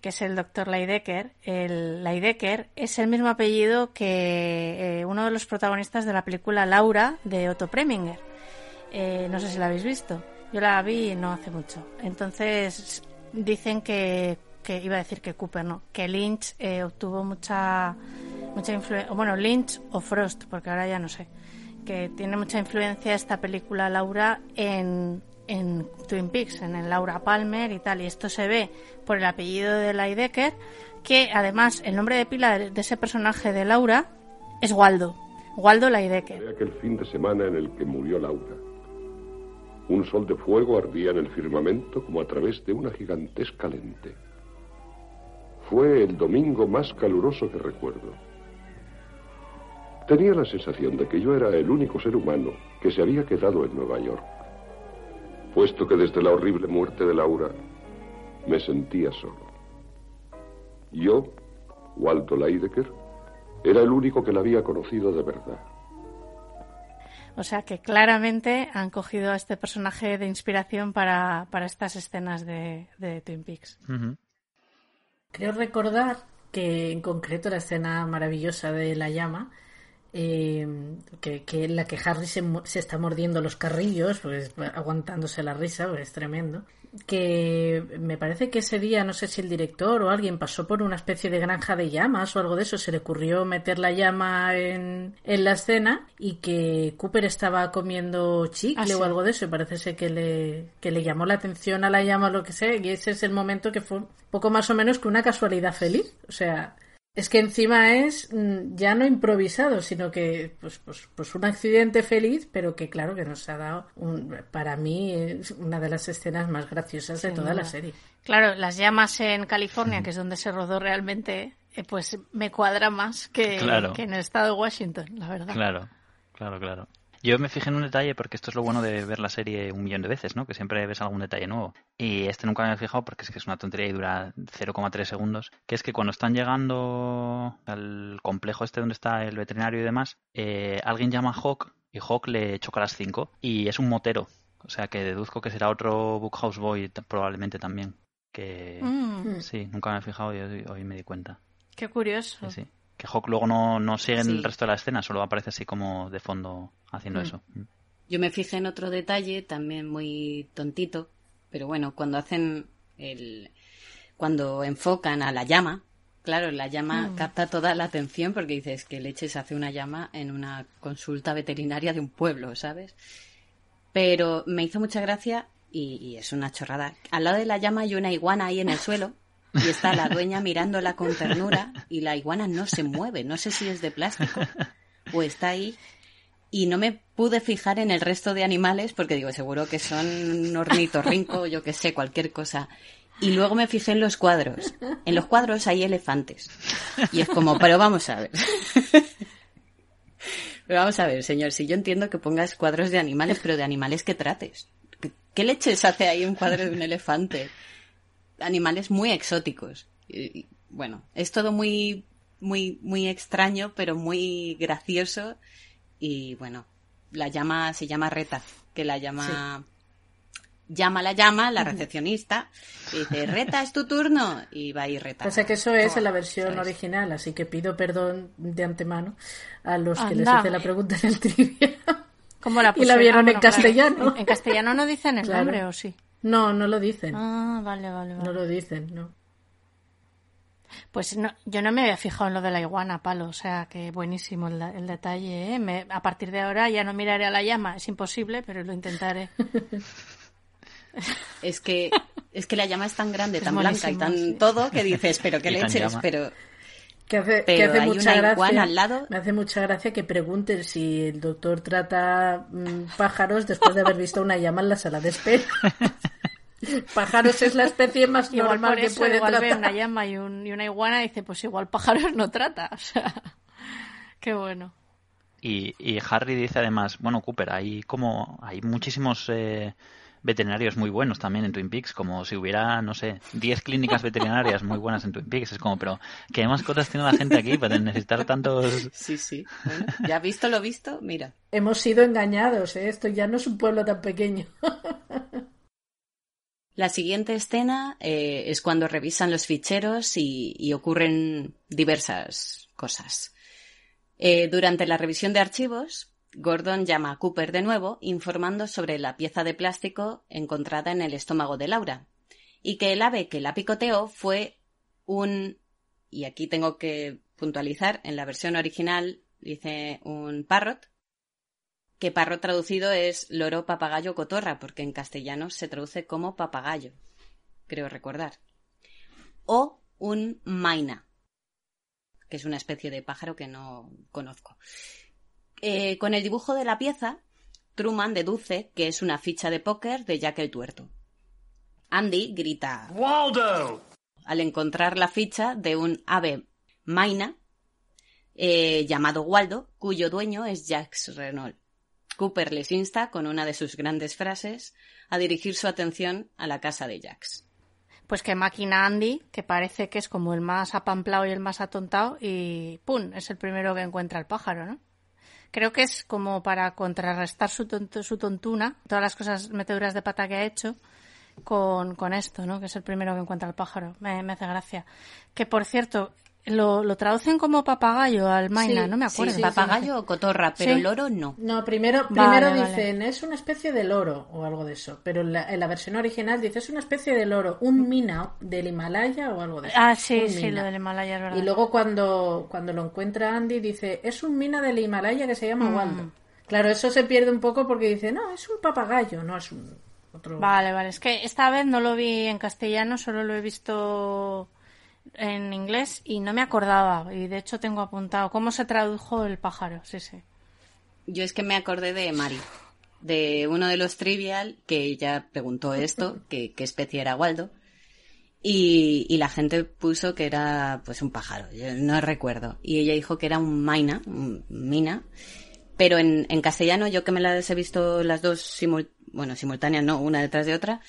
que es el doctor Leidecker, el Leidecker es el mismo apellido que eh, uno de los protagonistas de la película Laura de Otto Preminger. Eh, no sé si la habéis visto. Yo la vi no hace mucho. Entonces dicen que, que iba a decir que Cooper, no, que Lynch eh, obtuvo mucha mucha influencia, bueno, Lynch o Frost, porque ahora ya no sé, que tiene mucha influencia esta película Laura en en Twin Peaks, en el Laura Palmer y tal, y esto se ve por el apellido de Leidecker, que además el nombre de pila de ese personaje de Laura es Waldo, Waldo Leidecker. aquel fin de semana en el que murió Laura. Un sol de fuego ardía en el firmamento como a través de una gigantesca lente. Fue el domingo más caluroso que recuerdo. Tenía la sensación de que yo era el único ser humano que se había quedado en Nueva York puesto que desde la horrible muerte de Laura me sentía solo. Yo, Waldo Leidecker, era el único que la había conocido de verdad. O sea que claramente han cogido a este personaje de inspiración para, estas escenas de, Twin Peaks. Creo recordar que en concreto la escena maravillosa de la llama eh, que, que, la que Harry se, se, está mordiendo los carrillos, pues aguantándose la risa, pues es tremendo. Que me parece que ese día, no sé si el director o alguien pasó por una especie de granja de llamas o algo de eso, se le ocurrió meter la llama en, en la escena y que Cooper estaba comiendo chicle ah, o algo de eso, y parece ser que le, que le llamó la atención a la llama o lo que sea, y ese es el momento que fue poco más o menos que una casualidad feliz. O sea, Es que encima es mm, ya no improvisado, sino que pues, pues, pues un accidente feliz, pero que claro que nos ha dado, un, para mí, es una de las escenas más graciosas de toda la serie. Claro, las llamas en California, que es donde se rodó realmente, eh, pues me cuadra más que, que en el estado de Washington, la verdad. Claro, claro, claro. Yo me fijé en un detalle porque esto es lo bueno de ver la serie un millón de veces, ¿no? Que siempre ves algún detalle nuevo. Y este nunca me he fijado porque es que es una tontería y dura 0,3 segundos. Que es que cuando están llegando al complejo este donde está el veterinario y demás, eh, alguien llama a Hawk y Hawk le choca a las 5 y es un motero. O sea que deduzco que será otro Bookhouse Boy probablemente también. Que Mm. sí, nunca me he fijado y hoy, hoy me di cuenta. Qué curioso. Sí, sí. Que Hawk luego no, no sigue en Sí. el resto de la escena, solo aparece así como de fondo haciendo Mm. eso. Yo me fijé en otro detalle, también muy tontito, pero bueno, cuando hacen el. cuando enfocan a la llama, claro, la llama Mm. capta toda la atención porque dices que leches hace una llama en una consulta veterinaria de un pueblo, ¿sabes? Pero me hizo mucha gracia y, y es una chorrada. Al lado de la llama hay una iguana ahí en el suelo y está la dueña mirándola con ternura y la iguana no se mueve. No sé si es de plástico o está ahí. Y no me pude fijar en el resto de animales porque digo, seguro que son un ornitorrinco, yo que sé, cualquier cosa. Y luego me fijé en los cuadros. En los cuadros hay elefantes. Y es como, pero vamos a ver. Pero vamos a ver, señor, si yo entiendo que pongas cuadros de animales, pero de animales que trates. ¿Qué- ¿Qué leches hace ahí un cuadro de un elefante? Animales muy exóticos. Y, y, bueno, es todo muy, muy, muy extraño, pero muy gracioso. Y bueno, la llama, se llama Reta, que la llama, llama la llama, la recepcionista, y dice, Reta, es tu turno, y va y Reta. Pasa que eso es en la versión es. original, así que pido perdón de antemano a los que les hice la pregunta en el trivia. ¿Cómo la Y la pusieron? vieron Ah, en bueno, castellano. En, en castellano no dicen el Claro. nombre, ¿o sí? No, no lo dicen. Ah, vale, vale, vale. No lo dicen, no. Pues no, yo no me había fijado en lo de la iguana, palo. O sea, que buenísimo el, el detalle. ¿eh? Me- a partir de ahora ya no miraré a la llama. Es imposible, pero lo intentaré. Es que, es que la llama es tan grande, Es tan blanca y tan sí. todo que dices, pero qué leches, pero Que hace, que Pero hace hay mucha una gracia. iguana al lado. Me hace mucha gracia que pregunten si el doctor trata mm, pájaros después de haber visto una llama en la sala de espera. pájaros es la especie más Igual normal por que eso, puede igual ve una llama y, un- y una iguana y dice, pues igual pájaros no trata. O sea, qué bueno. Y, y Harry dice además, bueno, Cooper, hay como hay muchísimos eh, veterinarios muy buenos también en Twin Peaks, como si hubiera, no sé, 10 clínicas veterinarias muy buenas en Twin Peaks. Es como, pero ¿qué mascotas tiene la gente aquí para necesitar tantos...? sí, sí. Bueno, ya visto lo visto, mira. Hemos sido engañados, ¿eh? Esto ya no es un pueblo tan pequeño. La siguiente escena eh, es cuando revisan los ficheros y, ocurren diversas cosas. Eh, durante la revisión de archivos, Gordon llama a Cooper de nuevo informando sobre la pieza de plástico encontrada en el estómago de Laura y que el ave que la picoteó fue un... y aquí tengo que puntualizar, en la versión original dice un parrot, que parrot traducido es loro, papagayo, cotorra, porque en castellano se traduce como papagayo, creo recordar. O un maina, que es una especie de pájaro que no conozco. Eh, con el dibujo de la pieza, Truman deduce que es una ficha de póker de Jack el Tuerto. Andy grita Waldo! al encontrar la ficha de un ave maina eh, llamado Waldo, cuyo dueño es Jacques Renault. Cooper les insta, con una de sus grandes frases, a dirigir su atención a la casa de Jacques. Pues que máquina Andy, que parece que es como el más apamplado y el más atontado, y ¡pum! Es el primero que encuentra el pájaro, ¿no? Creo que es como para contrarrestar su, tonto- su tontuna, todas las cosas meteduras de pata que ha hecho, con, con esto, ¿no? Que es el primero que encuentra el pájaro. Me, me hace gracia. Que, por cierto, lo, lo traducen como papagayo al Maina, Sí, no me acuerdo. sí, Papagayo o cotorra, pero Sí. loro no. No, primero, primero vale. dicen es una especie de loro o algo de eso, pero en la, en la versión original dice es una especie de loro, un mina del Himalaya o algo de eso. Ah, sí, Un sí, mina. lo del Himalaya es verdad. Y luego cuando, cuando lo encuentra Andy dice es un mina del Himalaya que se llama Mm. Waldo. Claro, eso se pierde un poco porque dice no, es un papagayo, no es un otro. Vale, vale. Es que esta vez no lo vi en castellano, solo lo he visto en inglés y no me acordaba. Y de hecho tengo apuntado cómo se tradujo el pájaro. Sí, sí. Yo es que me acordé de Mari, de uno de los trivial, que ella preguntó esto, que qué especie era Waldo. Y, y, la gente puso que era pues un pájaro, yo no recuerdo. Y ella dijo que era un maina, un mina. Pero en, en castellano, yo que me las he visto las dos simul bueno, simultáneas, no, una detrás de otra,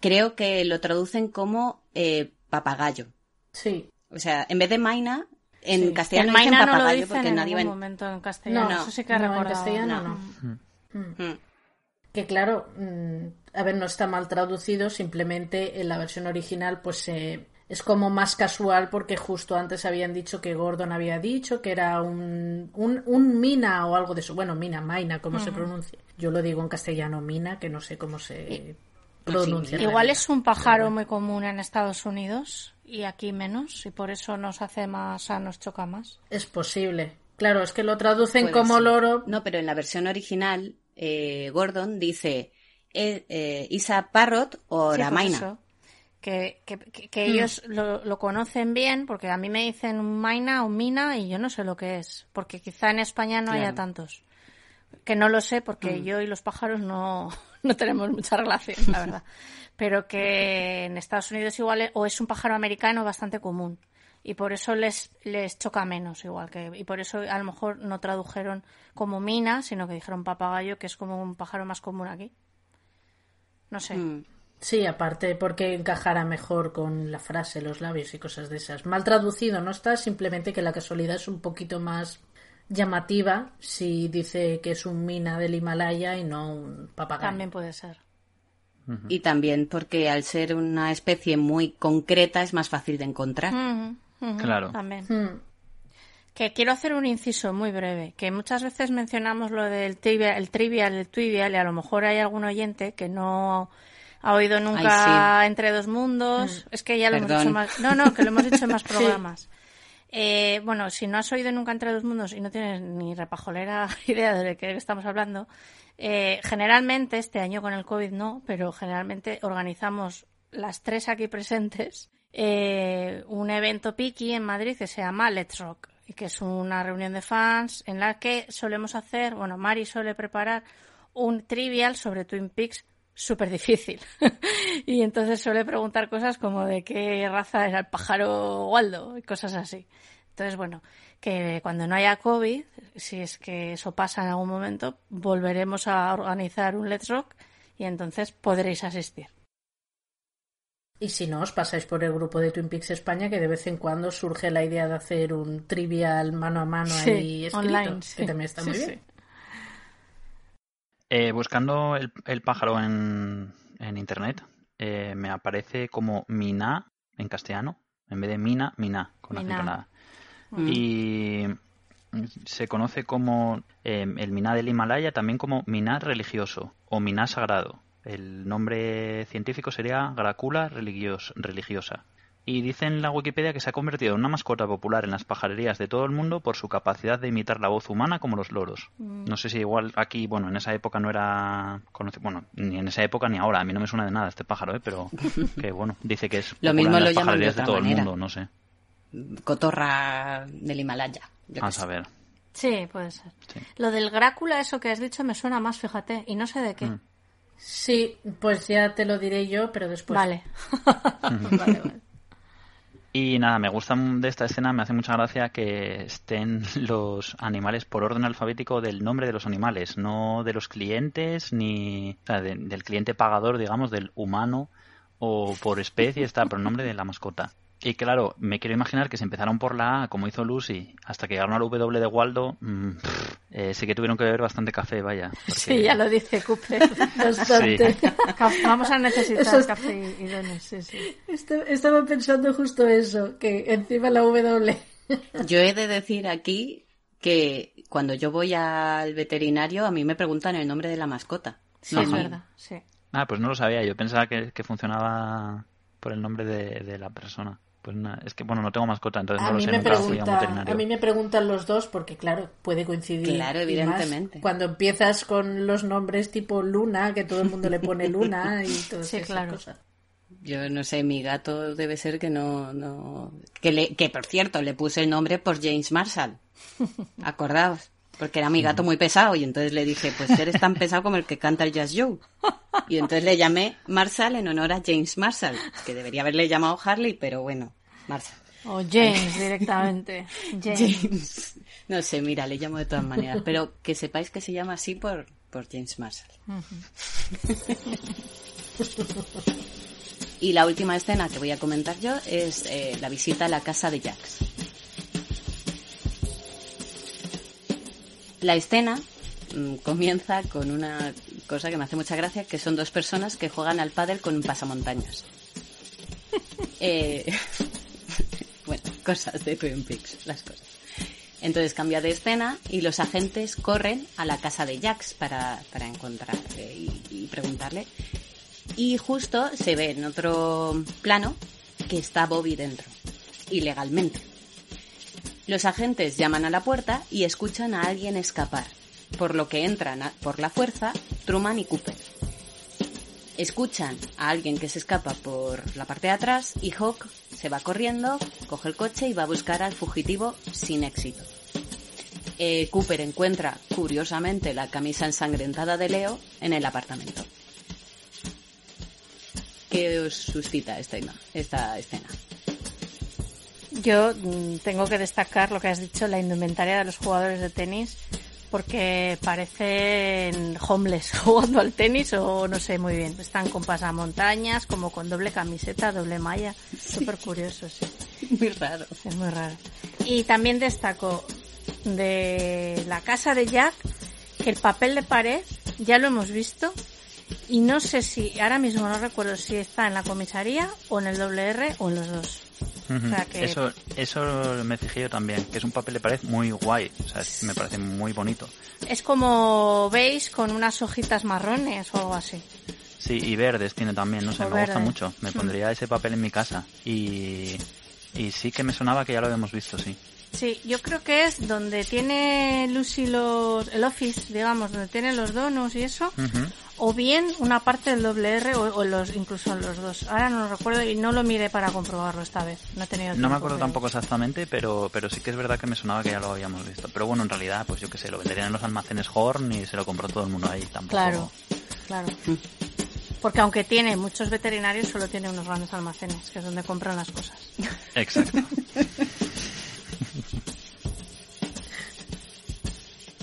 creo que lo traducen como eh, papagayo. Sí. O sea, en vez de maina, en Sí. castellano El dicen maina no lo dicen porque en nadie ningún va- momento en castellano. No, Eso sí que no, en recordado. castellano no. Mm. Mm. Que claro, mm, a ver, no está mal traducido, simplemente en la versión original pues eh, es como más casual porque justo antes habían dicho que Gordon había dicho que era un, un, un mina o algo de eso. Bueno, mina, maina, como se pronuncia. Yo lo digo en castellano mina, que no sé cómo se pronuncia. Igual es un pájaro muy común en Estados Unidos y aquí menos, y por eso nos hace más, a nos choca más. Es posible. Claro, es que lo traducen Puede como ser. loro. No, pero en la versión original, eh, Gordon dice eh, eh, Isa Parrot o Sí, la pues maina. eso. Que, que, que- que Hmm. ellos lo, lo conocen bien, porque a mí me dicen un maina o mina y yo no sé lo que es, porque quizá en España no haya tantos. Que no lo sé, porque Hmm. yo y los pájaros no, no tenemos mucha relación, la verdad. Pero que en Estados Unidos igual o es un pájaro americano bastante común. Y por eso les, les choca menos, igual que. Y por eso a lo mejor no tradujeron como mina, sino que dijeron papagayo, que es como un pájaro más común aquí. No sé. Mm. Sí, aparte porque encajará mejor con la frase, los labios y cosas de esas. Mal traducido no está, simplemente que la casualidad es un poquito más llamativa si dice que es un mina del Himalaya y no un papagayo. También puede ser. Y también porque al ser una especie muy concreta es más fácil de encontrar. Claro. También. Que quiero hacer un inciso muy breve, que muchas veces mencionamos lo del trivial, el trivial, el trivial, y a lo mejor hay algún oyente que no ha oído nunca Ay, Entre dos mundos. Es que ya lo hemos dicho más. No, no, que lo hemos dicho en más programas. Eh, bueno, si no has oído nunca Entre dos mundos y no tienes ni repajolera idea de qué estamos hablando, eh, generalmente, este año con el COVID no, pero generalmente organizamos las tres aquí presentes eh, un evento Piki en Madrid que se llama Let's Rock que es una reunión de fans en la que solemos hacer, bueno, Mari suele preparar un trivial sobre Twin Peaks súper difícil. y entonces suele preguntar cosas como de qué raza era el pájaro Waldo y cosas así. Entonces, bueno, que cuando no haya COVID, si es que eso pasa en algún momento, volveremos a organizar un Let's Rock y entonces podréis asistir. Y si no, os pasáis por el grupo de Twin Peaks España, que de vez en cuando surge la idea de hacer un trivial mano a mano Sí, ahí escrito, online, que también está Sí, muy sí. bien. Eh, buscando el, el pájaro en, en internet, eh, me aparece como Mina en castellano. En vez de Mina, Mina, con Mina. acento nada. Mm. Y se conoce como eh, el Miná del Himalaya, también como Miná religioso o Miná sagrado. El nombre científico sería Gracula religios- religiosa. Y dice en la Wikipedia que se ha convertido en una mascota popular en las pajarerías de todo el mundo por su capacidad de imitar la voz humana como los loros. Mm. No sé si igual aquí, bueno, en esa época no era conocido, bueno, ni en esa época ni ahora, a mí no me suena de nada este pájaro, ¿eh? pero que bueno, dice que es Lo mismo en lo las pajarerías de todo el mundo, no sé. Cotorra del Himalaya. yo A saber. Sí, puede ser. Sí. Lo del Grácula, eso que has dicho, me suena más, fíjate, y no sé de qué. Mm. Sí, pues ya te lo diré yo, pero después. Vale. vale, vale. Y nada, me gusta de esta escena, me hace mucha gracia que estén los animales por orden alfabético del nombre de los animales, no de los clientes, ni o sea, de- del cliente pagador, digamos, del humano o por especie, está, por el nombre de la mascota. Y claro, me quiero imaginar que se empezaron por la A, como hizo Lucy, hasta que llegaron al W de Waldo, mm, pff, eh, sí que tuvieron que beber bastante café, vaya. porque- Sí, ya lo dice Cooper. Bastante. Vamos a necesitar Eso café y dones, sí, sí. Est- Estaba pensando justo eso, que encima la W. Yo he de decir aquí que cuando yo voy al veterinario a mí me preguntan el nombre de la mascota. Sí, No, es verdad, sí. Ah, pues no lo sabía, yo pensaba que, que funcionaba por el nombre de, de la persona. Pues nada, es que bueno, no tengo mascota, entonces A no lo mí, sé, me nunca fui a un pregunta, veterinario. a mí me preguntan los dos porque, claro, puede coincidir. Claro, evidentemente. más cuando empiezas con los nombres tipo Luna, que todo el mundo le pone Luna y todas Sí, esas claro. cosas. Yo no sé, mi gato debe ser que no, no, que le, que por cierto le puse el nombre por James Marshall. Acordaos. Porque era mi gato muy pesado y entonces le dije, pues eres tan pesado como el que canta el Jazz Joe. Y entonces le llamé Marshall en honor a James Marshall, que debería haberle llamado Harley, pero bueno, Marshall. O James directamente. James. No sé, mira, le llamo de todas maneras, pero que sepáis que se llama así por, por James Marshall. y la última escena que voy a comentar yo es eh, la visita a la casa de Jax. La escena mm, comienza con una cosa que me hace mucha gracia, que son dos personas que juegan al pádel con un pasamontañas. eh, bueno, cosas de Twin Peaks, las cosas. Entonces cambia de escena y los agentes corren a la casa de Jax para, para encontrarle y, y preguntarle. Y justo se ve en otro plano que está Bobby dentro, ilegalmente. Los agentes llaman a la puerta y escuchan a alguien escapar, por lo que entran por la fuerza Truman y Cooper. Escuchan a alguien que se escapa por la parte de atrás y Hawk se va corriendo, coge el coche y va a buscar al fugitivo sin éxito. Eh, Cooper encuentra, curiosamente, la camisa ensangrentada de Leo en el apartamento. ¿Qué os suscita esta escena? Yo mm, tengo que destacar lo que has dicho, la indumentaria de los jugadores de tenis, porque parecen homeless jugando al tenis o no sé muy bien. Están con pasamontañas, como con doble camiseta, doble malla. Súper curioso, sí. Muy raro. Es muy raro. Y también destaco de la casa de Jack que el papel de pared ya lo hemos visto y no sé si, ahora mismo no recuerdo si está en la comisaría o en el doble R o en los dos. Ujú. O sea que- Eso, eso me fijé yo también, que es un papel de pared muy guay, o sea, me parece muy bonito. Es como veis con unas hojitas marrones o algo así. Sí, y verdes tiene también, no sé, O me gusta mucho. Me Mm. pondría ese papel en mi casa. Y, y sí que me sonaba que ya lo habíamos visto, sí. Sí, yo creo que es donde tiene Lucy los, el office, digamos, donde tiene los donos y eso, o bien una parte del doble R o, o los, incluso los dos. Ahora no lo recuerdo y no lo miré para comprobarlo esta vez. No he tenido No me acuerdo tampoco exactamente, pero, pero sí que es verdad que me sonaba que ya lo habíamos visto. Pero bueno, en realidad, pues yo qué sé, lo venderían en los almacenes Horn y se lo compró todo el mundo ahí. Tampoco... Claro, claro. Porque aunque tiene muchos veterinarios, solo tiene unos grandes almacenes, que es donde compran las cosas. Exacto.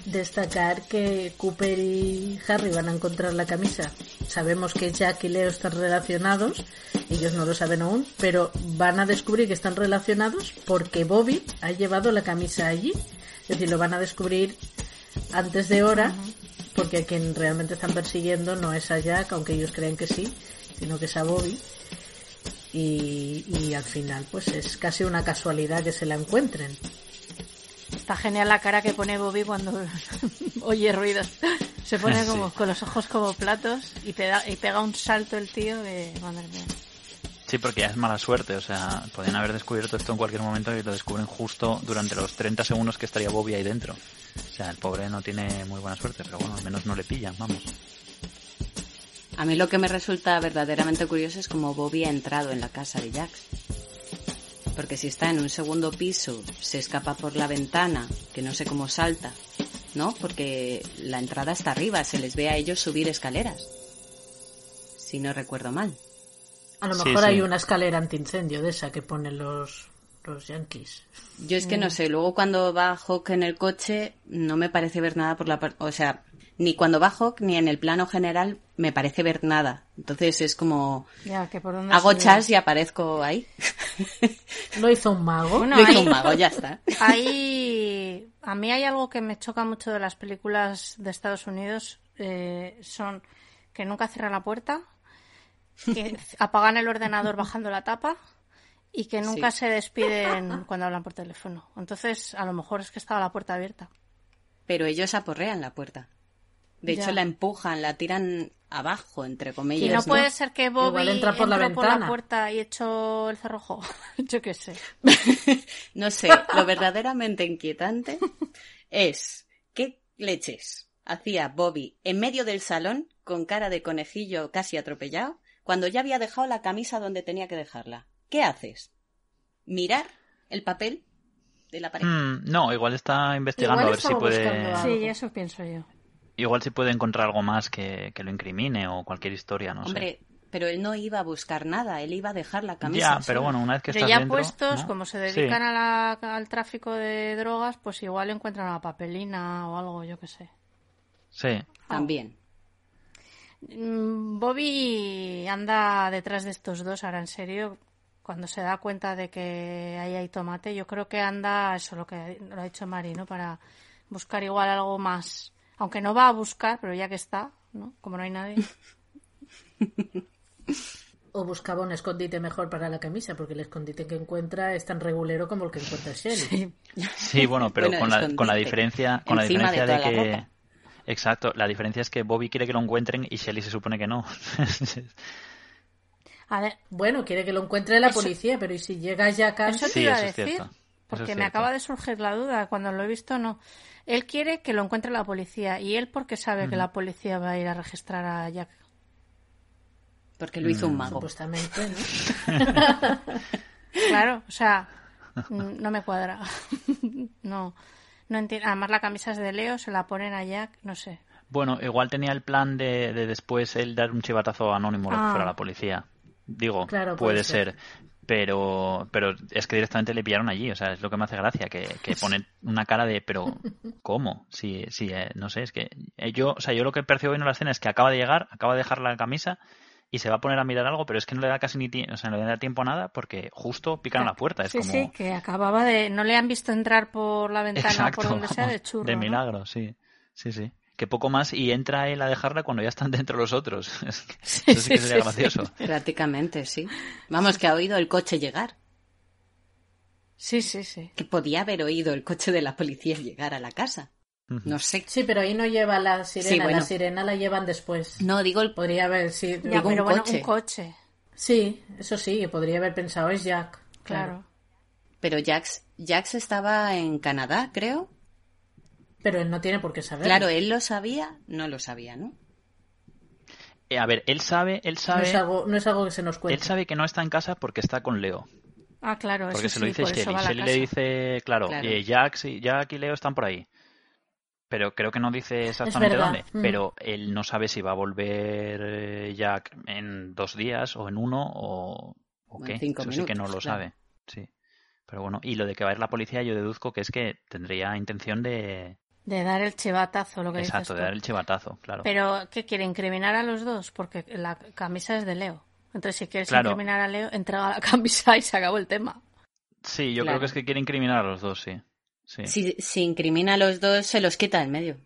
Destacar que Cooper y Harry van a encontrar la camisa. Sabemos que Jack y Leo están relacionados, ellos no lo saben aún, pero van a descubrir que están relacionados porque Bobby ha llevado la camisa allí. Es decir, lo van a descubrir antes de hora, porque a quien realmente están persiguiendo no es a Jack, aunque ellos creen que sí, sino que es a Bobby. Y, y al final, pues es casi una casualidad que se la encuentren. Está genial la cara que pone Bobby cuando oye ruidos. Se pone Sí. como con los ojos como platos y pega, y pega un salto el tío de madre mía. Sí, porque ya es mala suerte, o sea, podrían haber descubierto esto en cualquier momento y lo descubren justo durante los 30 segundos que estaría Bobby ahí dentro. O sea, el pobre no tiene muy buena suerte, pero bueno, al menos no le pillan, vamos. A mí lo que me resulta verdaderamente curioso es cómo Bobby ha entrado en la casa de Jax. Porque si está en un segundo piso, se escapa por la ventana, que no sé cómo salta, ¿no? Porque la entrada está arriba, se les ve a ellos subir escaleras. Si no recuerdo mal. A lo mejor sí. hay una escalera antiincendio de esa que ponen los, los yankees. Yo es que no sé, luego cuando va Hawk en el coche no me parece ver nada por la parte, o sea, ni cuando Hawk ni en el plano general me parece ver nada. Entonces es como Ya, que por dónde hago chas y aparezco ahí. Lo hizo un mago. Bueno, Lo hizo hay- un mago, ya está. Hay, a mí hay algo que me choca mucho de las películas de Estados Unidos, eh, son que nunca cierran la puerta, que apagan el ordenador bajando la tapa y que nunca Sí. se despiden cuando hablan por teléfono. Entonces, a lo mejor es que estaba la puerta abierta. Pero ellos aporrean la puerta. De Ya. hecho, la empujan, la tiran abajo, entre comillas. Y no ¿no? puede ser que Bobby Igual entra por la entró por la puerta y echó el cerrojo. Yo qué sé. No sé, lo verdaderamente inquietante es qué leches hacía Bobby en medio del salón con cara de conejillo casi atropellado cuando ya había dejado la camisa donde tenía que dejarla. ¿Qué haces? ¿Mirar el papel de la pared? Mm, no, igual está investigando Igual a ver si puede. Sí, eso pienso yo. Igual si puede encontrar algo más que, que lo incrimine o cualquier historia, no Hombre, pero él no iba a buscar nada, él iba a dejar la sé. camisa. Ya, pero bueno, una vez que Pero estás ya dentro, puestos, ¿no? como se Sí. dedican a la- al tráfico de drogas, pues igual encuentran una papelina o algo, yo qué sé. Sí. También. Mm, Bobby anda detrás de estos dos, ahora en serio, cuando se da cuenta de que ahí hay tomate, yo creo que anda, eso lo que lo ha dicho Mari, ¿no? Para buscar igual algo más. Aunque no va a buscar, pero ya que está, ¿no? Como no hay nadie. O buscaba un escondite mejor para la camisa, porque el escondite que encuentra es tan regulero como el que encuentra Shelly. Sí, bueno, pero Bueno, con, la, con la diferencia, con la de diferencia de, la que. ropa. Exacto, la diferencia es que Bobby quiere que lo encuentren y Shelly se supone que no. A ver, Bueno, quiere que lo encuentre la Eso- policía, pero ¿y si llega Jack antes? Eso te Sí, iba a eso es decir, cierto. Eso porque es me acaba de surgir la duda. Cuando lo he visto, no. Él quiere que lo encuentre la policía. ¿Y él porque sabe que la policía va a ir a registrar a Jack? Porque lo hizo un mago. Supuestamente, ¿no? Claro, o sea, mm, no me cuadra. no, no entiendo. Además, la camisa es de Leo, se la ponen a Jack, no sé. Bueno, igual tenía el plan de, de después él dar un chivatazo anónimo Ah. fuera a la policía. Digo, Claro, puede puede ser. ser. Pero, pero es que directamente le pillaron allí, o sea, es lo que me hace gracia, que, que pone una cara de, pero, ¿cómo? Si, si, eh, no sé, es que eh, yo, o sea, yo lo que percibo viendo la escena es que acaba de llegar, acaba de dejar la camisa y se va a poner a mirar algo, pero es que no le da casi ni tiempo, o sea, no le da tiempo a nada porque justo pican la puerta, es sí, como... sí, que acababa de... No le han visto entrar por la ventana Exacto, por donde sea de vamos, churro. de ¿no? milagro, sí, sí, sí. Que poco más y entra él a dejarla cuando ya están dentro los otros. Sí, Eso sí que sí, sería sí, gracioso. Prácticamente, sí. Vamos, que ha oído el coche llegar. Sí, sí, sí. Que podía haber oído el coche de la policía llegar a la casa. No sé. Sí, pero ahí no lleva la sirena, Sí, bueno. la sirena la llevan después. No, digo el... Podría haber, sí, Ya, Digo, un pero bueno, coche. un coche, sí, eso sí, podría haber pensado, es Jack. claro. Pero Jax, Jax estaba en Canadá, creo. Pero él no tiene por qué saber. Claro, él lo sabía, no lo sabía, ¿no? Eh, a ver, él sabe, él no, sabe, es algo, no es algo que se nos él cuente. sabe que no está en casa porque está con Leo. Ah, claro, Porque eso se lo sí, dice Shelly. Shelly le dice, claro, Claro. eh, Jack, sí, Jack y Leo están por ahí. Pero creo que no dice exactamente dónde. mm. Pero él no sabe si va a volver eh, Jack en dos días o en uno o, o qué. cinco Eso sí que no lo claro. sabe. Sí. Pero bueno, y lo de que va a ir la policía yo deduzco que es que tendría intención de... De dar el chivatazo, lo que Exacto, dices de tú. dar el chivatazo, claro. Pero, ¿qué quiere? ¿Incriminar a los dos? Porque la camisa es de Leo. Entonces, si quieres Claro. incriminar a Leo, entrega la camisa y se acabó el tema. Sí, yo Claro. creo que es que quiere incriminar a los dos, sí. Sí. Si, si incrimina a los dos, se los quita en medio.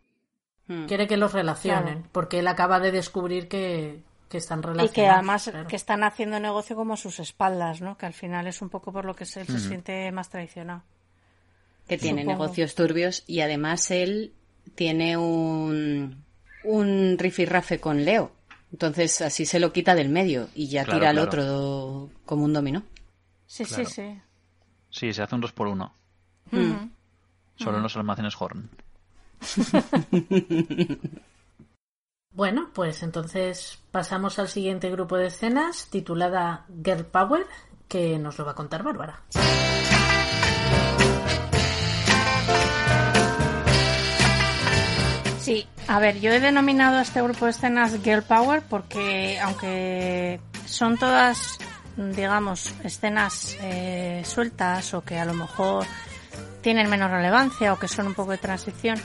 Hmm. Quiere que los relacionen, Claro. porque él acaba de descubrir que, que están Y relacionados. que además claro. que están haciendo negocio como a sus espaldas, ¿no? Que al final es un poco por lo que se, se siente más traicionado. Que tiene Supongo. negocios turbios y además él tiene un, un rifirrafe con Leo. Entonces así se lo quita del medio y ya Claro, tira al claro. otro como un dominó. Sí, Claro. sí, sí. Sí, se hace un dos por uno. Solo en los almacenes Horn. Bueno, pues entonces pasamos al siguiente grupo de escenas titulada Girl Power, que nos lo va a contar Bárbara. Sí, a ver, yo he denominado a este grupo de escenas Girl Power porque aunque son todas, digamos, escenas eh, sueltas o que a lo mejor tienen menos relevancia o que son un poco de transición,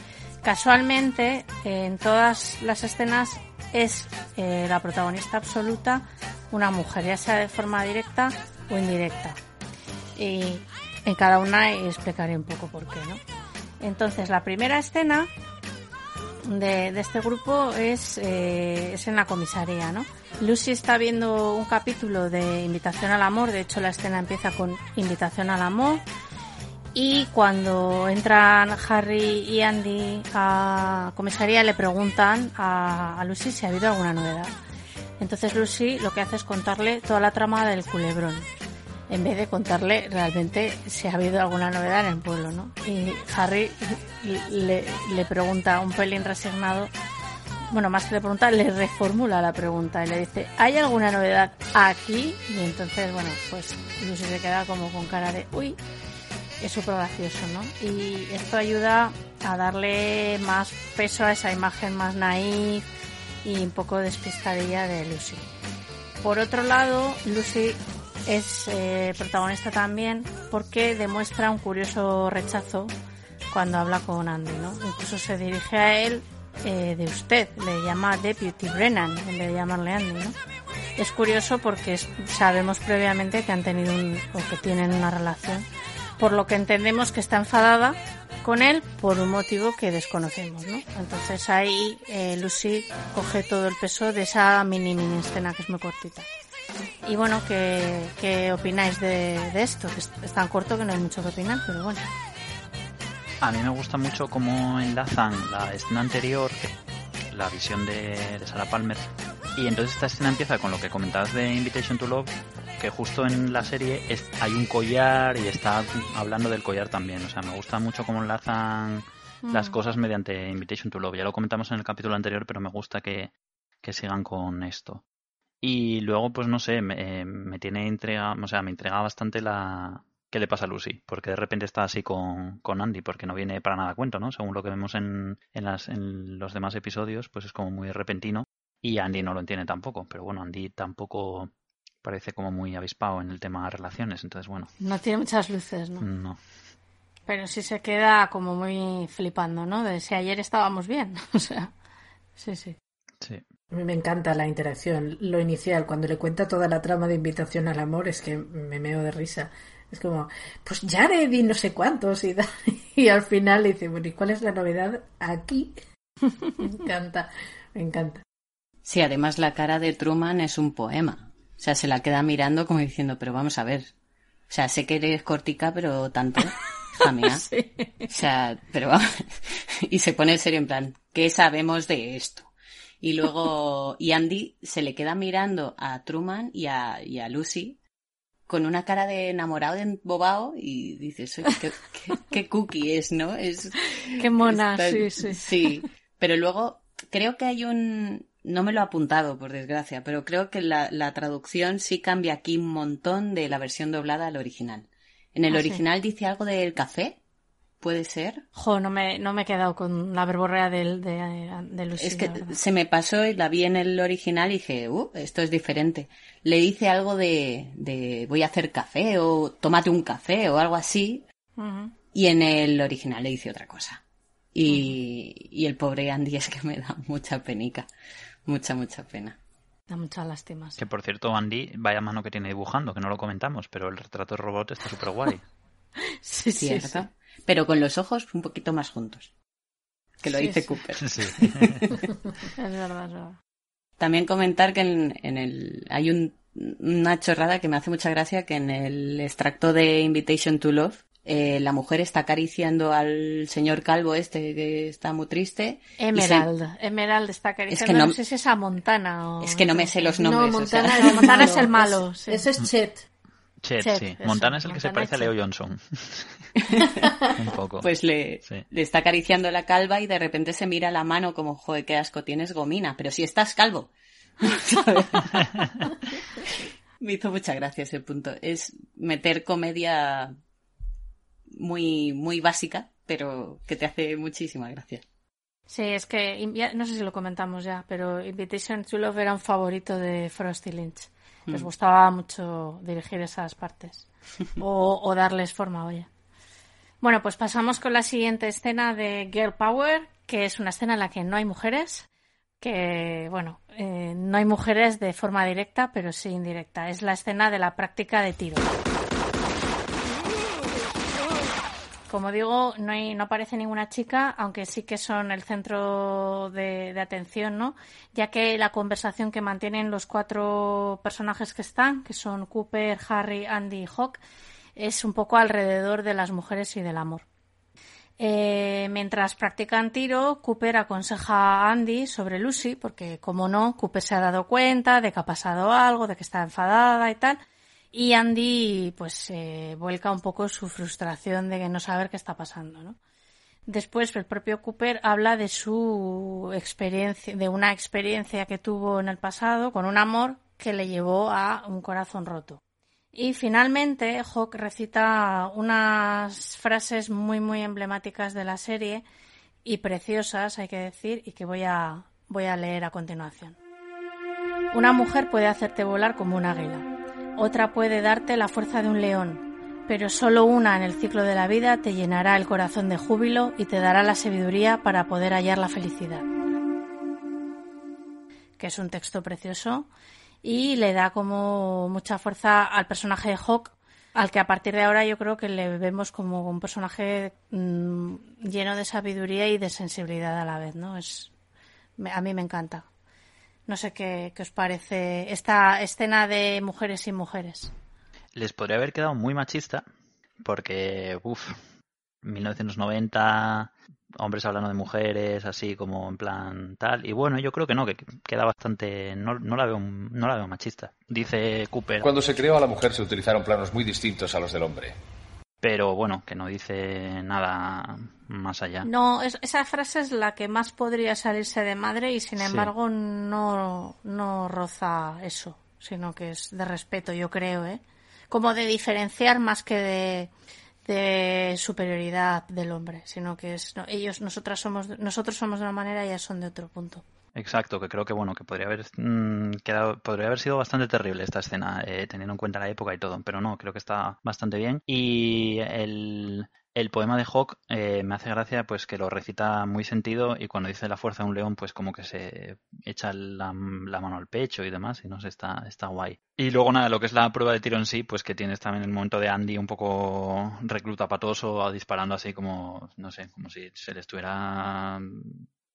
casualmente en todas las escenas es eh, la protagonista absoluta una mujer, ya sea de forma directa o indirecta. Y en cada una explicaré un poco por qué, ¿no? Entonces, la primera escena de, este grupo es, eh, es en la comisaría, ¿no? Lucy está viendo un capítulo de Invitación al Amor, de hecho la escena empieza con Invitación al Amor, y cuando entran Harry y Andy a comisaría le preguntan a, a Lucy si ha habido alguna novedad. Entonces Lucy lo que hace es contarle toda la trama del culebrón, en vez de contarle realmente si ha habido alguna novedad en el pueblo, ¿no? Y Harry le, le pregunta un pelín resignado bueno, más que le pregunta, le reformula la pregunta y le dice, ¿hay alguna novedad aquí? Y entonces, bueno, pues Lucy se queda como con cara de, uy, es súper gracioso, ¿no? Y esto ayuda a darle más peso a esa imagen más naif y un poco despistadilla de Lucy. Por otro lado, Lucy es eh, protagonista también porque demuestra un curioso rechazo cuando habla con Andy, ¿no? Incluso se dirige a él eh, de usted, le llama Deputy Brennan en vez de llamarle Andy, ¿no? Es curioso porque sabemos previamente que han tenido un, o que tienen una relación, por lo que entendemos que está enfadada con él por un motivo que desconocemos, ¿no? Entonces ahí eh, Lucy coge todo el peso de esa mini mini escena que es muy cortita. Y bueno, ¿qué, qué opináis de, de esto? Que es tan corto que no hay mucho que opinar, pero bueno. A mí me gusta mucho cómo enlazan la escena anterior, la visión de, Sarah Palmer. Y entonces esta escena empieza con lo que comentabas de Invitation to Love, que justo en la serie hay un collar y está hablando del collar también. O sea, me gusta mucho cómo enlazan las mm. cosas mediante Invitation to Love. Ya lo comentamos en el capítulo anterior, pero me gusta que, sigan con esto. Y luego, pues no sé, me, me tiene entrega, o sea, me entrega bastante la, qué le pasa a Lucy, porque de repente está así con, con Andy, porque no viene para nada a cuento, ¿no? Según lo que vemos en, en, las, en los demás episodios, pues es como muy repentino y Andy no lo entiende tampoco, pero bueno, Andy tampoco parece como muy avispado en el tema de relaciones, entonces bueno. No tiene muchas luces, ¿no? No. Pero sí se queda como muy flipando, ¿no? De si ayer estábamos bien, o sea, sí, sí. Sí. A mí me encanta la interacción, lo inicial, cuando le cuenta toda la trama de invitación al amor, es que me meo de risa. Es como, pues Jared y no sé cuántos y, y al final le dice, bueno, ¿y cuál es la novedad aquí? me encanta, me encanta. Sí, además la cara de Truman es un poema. O sea, se la queda mirando como diciendo, pero vamos a ver. O sea, sé que eres cortica, pero tanto, hija O sea, pero vamos. y se pone en serio en plan, ¿qué sabemos de esto? Y luego, y Andy se le queda mirando a Truman y a, y a Lucy con una cara de enamorado, de embobado, y dices, qué, qué, cookie es, ¿no? Es, qué mona, sí, sí. Sí, pero luego creo que hay un... No me lo he apuntado, por desgracia, pero creo que la, la traducción sí cambia aquí un montón de la versión doblada al original. En el ah, original dice algo del café, ¿Puede ser? Jo, no me, no me he quedado con la verborrea de, de, de Lucy, Es que se me pasó y la vi en el original y dije, uh, esto es diferente. Le dice algo de, de voy a hacer café o tómate un café o algo así. Y en el original le dice otra cosa. Y, y el pobre Andy es que me da mucha penica. Mucha, mucha pena. Da muchas lástimas. Que por cierto, Andy, vaya mano que tiene dibujando, que no lo comentamos, pero el retrato de robot está súper guay. sí, sí, sí pero con los ojos un poquito más juntos. Que lo dice Cooper. es verdad, También comentar que en, el hay una chorrada que me hace mucha gracia que en el extracto de Invitation to Love eh, la mujer está acariciando al señor calvo este que está muy triste. Emerald. Emerald está acariciando. no, sé si es esa Montana o... Es que no me sé los nombres. No, Montana, es el malo. Ese es Chet. Chet, sí. Montana es el que se parece a Leo Johnson. un poco. Pues le, le, está acariciando la calva y de repente se mira la mano como, joder, qué asco, tienes gomina, pero si estás calvo. Me hizo mucha gracia ese punto. Es meter comedia muy, muy básica, pero que te hace muchísima gracia. Sí, es que, no sé si lo comentamos ya, pero Invitation to Love era un favorito de Frosty Lynch. Les mm. gustaba mucho dirigir esas partes o, darles forma, oye. Bueno, pues pasamos con la siguiente escena de Girl Power, que es una escena en la que no hay mujeres, que, bueno, eh, no hay mujeres de forma directa, pero sí indirecta. Es la escena de la práctica de tiro. Como digo, no, hay, no aparece ninguna chica, aunque sí que son el centro de, atención, ¿no? Ya que la conversación que mantienen los cuatro personajes que están, que son Cooper, Harry, Andy y Hawk, es un poco alrededor de las mujeres y del amor. Eh, mientras practican tiro, Cooper aconseja a Andy sobre Lucy, porque como no, Cooper se ha dado cuenta de que ha pasado algo, de que está enfadada y tal, y Andy, pues, vuelca un poco su frustración de no saber qué está pasando, ¿no? Después el propio Cooper habla de su experiencia, de una experiencia que tuvo en el pasado con un amor que le llevó a un corazón roto. Y finalmente Hawk recita unas frases muy muy emblemáticas de la serie y preciosas, hay que decir, y que voy a, voy a leer a continuación. Una mujer puede hacerte volar como un águila, otra puede darte la fuerza de un león, pero solo una en el ciclo de la vida te llenará el corazón de júbilo y te dará la sabiduría para poder hallar la felicidad. Que es un texto precioso y le da como mucha fuerza al personaje de Hawk, al que a partir de ahora yo creo que le vemos como un personaje mm, lleno de sabiduría y de sensibilidad a la vez, ¿no? Es, a mí me encanta. No sé qué, qué os parece esta escena de mujeres y mujeres les podría haber quedado muy machista, porque, uff, 1990, hombres hablando de mujeres, así como en plan tal. Y bueno, yo creo que no, que queda bastante. No, no, la, veo, no la veo machista. Dice Cooper. Cuando se creó a la mujer se utilizaron planos muy distintos a los del hombre. Pero bueno, que no dice nada más allá. No, esa frase es la que más podría salirse de madre y sin embargo no, no roza eso, sino que es de respeto, yo creo, ¿eh? como de diferenciar más que de, superioridad del hombre, sino que es ellos nosotras somos nosotros somos de una manera y ellas son de otro punto. Exacto, que creo que bueno que podría haber mm, quedado, podría haber sido bastante terrible esta escena eh, teniendo en cuenta la época y todo, pero no, creo que está bastante bien y el el poema de Hawk eh, me hace gracia pues que lo recita muy sentido y cuando dice la fuerza de un león pues como que se echa la, mano al pecho y demás y no sé, está, está guay. Y luego nada, lo que es la prueba de tiro en sí, pues que tienes también el momento de Andy un poco recluta patoso disparando así como, no sé, como si se le estuviera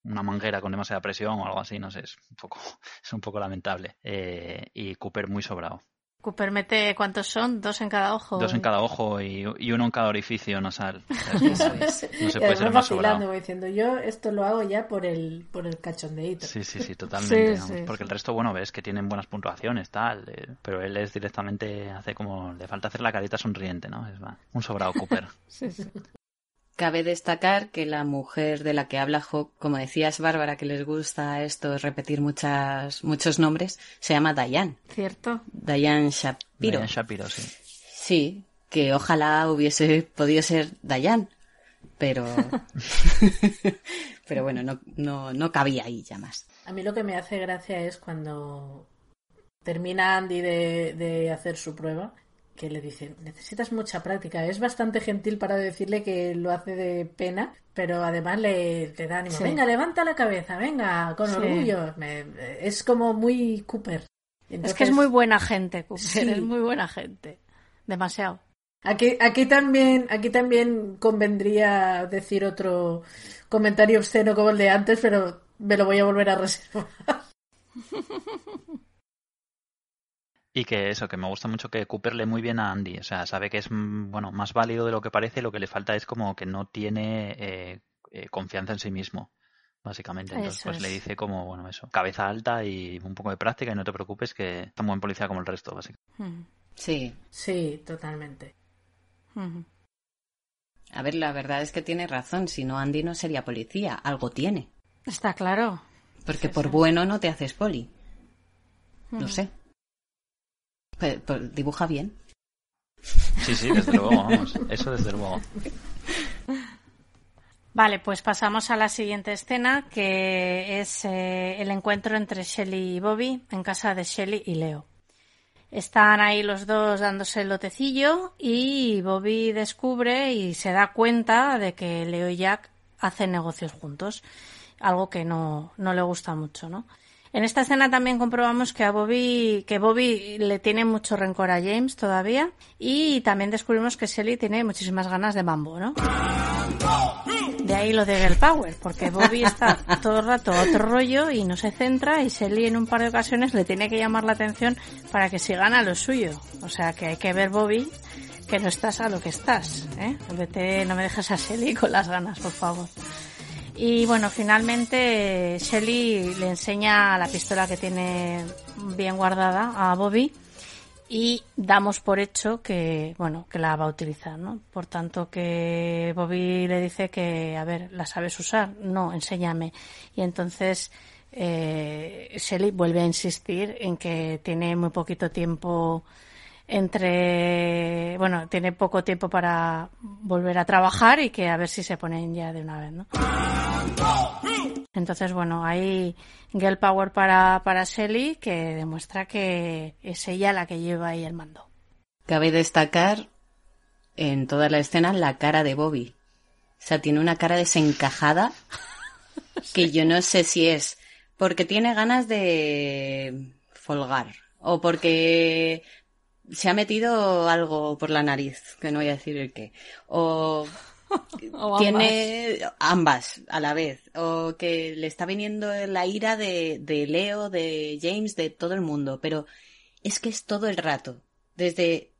una manguera con demasiada presión o algo así, no sé, es un poco, es un poco lamentable. Eh, y Cooper muy sobrado. Cooper mete, ¿cuántos son? Dos en cada ojo. Dos en cada ojo y, uno en cada orificio nasal. Eso es. No se puede ser más sobrado. diciendo, yo esto lo hago ya por el, por el cachondeíto. Sí, sí, sí, totalmente. porque el resto, bueno, ves que tienen buenas puntuaciones, tal, eh, pero él es directamente, hace como, le falta hacer la carita sonriente, ¿no? Es un sobrado Cooper. sí, sí. Cabe destacar que la mujer de la que habla Hawk, como decías, Bárbara, que les gusta esto, repetir muchas, muchos nombres, se llama Diane. ¿Cierto? Diane Shapiro. Diane Shapiro, sí. Sí, que ojalá hubiese podido ser Diane, pero... pero bueno, no, no, no cabía ahí ya más. A mí lo que me hace gracia es cuando termina Andy de, de hacer su prueba que le dice, necesitas mucha práctica. Es bastante gentil para decirle que lo hace de pena, pero además le, da ánimo. Venga, levanta la cabeza, venga, con orgullo. es como muy Cooper. es que es muy buena gente, Cooper, es muy buena gente. Demasiado. Aquí, aquí también, aquí también convendría decir otro comentario obsceno como el de antes, pero me lo voy a volver a reservar. Y que eso, que me gusta mucho que Cooper lee muy bien a Andy. O sea, sabe que es mm, bueno más válido de lo que parece. Lo que le falta es como que no tiene eh, eh, confianza en sí mismo, básicamente. Entonces, pues le dice como, bueno, eso, cabeza alta y un poco de práctica y no te preocupes que está muy buen policía como el resto, básicamente. Sí. Sí, totalmente. A ver, la verdad es que tiene razón. Si no, Andy no sería policía. Algo tiene. Está claro. Porque por bueno no te haces poli. No sé. Dibuja bien. Sí, sí, desde luego, vamos. Eso desde luego. Vale, pues pasamos a la siguiente escena, que es eh, el encuentro entre Shelly y Bobby en casa de Shelly y Leo. Están ahí los dos dándose el lotecillo y Bobby descubre y se da cuenta de que Leo y Jack hacen negocios juntos, algo que no, no le gusta mucho, ¿no? En esta escena también comprobamos que a Bobby, que Bobby le tiene mucho rencor a James todavía y también descubrimos que Shelly tiene muchísimas ganas de mambo, ¿no? De ahí lo de Girl Power, porque Bobby está todo el rato a otro rollo y no se centra y Shelly en un par de ocasiones le tiene que llamar la atención para que se gana lo suyo. O sea que hay que ver Bobby que no estás a lo que estás, ¿eh? Vete, no me dejes a Shelly con las ganas, por favor. Y bueno, finalmente Shelly le enseña la pistola que tiene bien guardada a Bobby y damos por hecho que, bueno, que la va a utilizar, ¿no? Por tanto, que Bobby le dice que, a ver, ¿la sabes usar? No, enséñame. Y entonces eh, Shelly vuelve a insistir en que tiene muy poquito tiempo entre, bueno, tiene poco tiempo para volver a trabajar y que a ver si se ponen ya de una vez, ¿no? Entonces, bueno, hay Girl Power para, para Shelly que demuestra que es ella la que lleva ahí el mando. Cabe destacar en toda la escena la cara de Bobby. O sea, tiene una cara desencajada que yo no sé si es porque tiene ganas de folgar o porque se ha metido algo por la nariz, que no voy a decir el qué. O tiene ambas. a la vez. O que le está viniendo la ira de, de Leo, de James, de todo el mundo. Pero es que es todo el rato. Desde,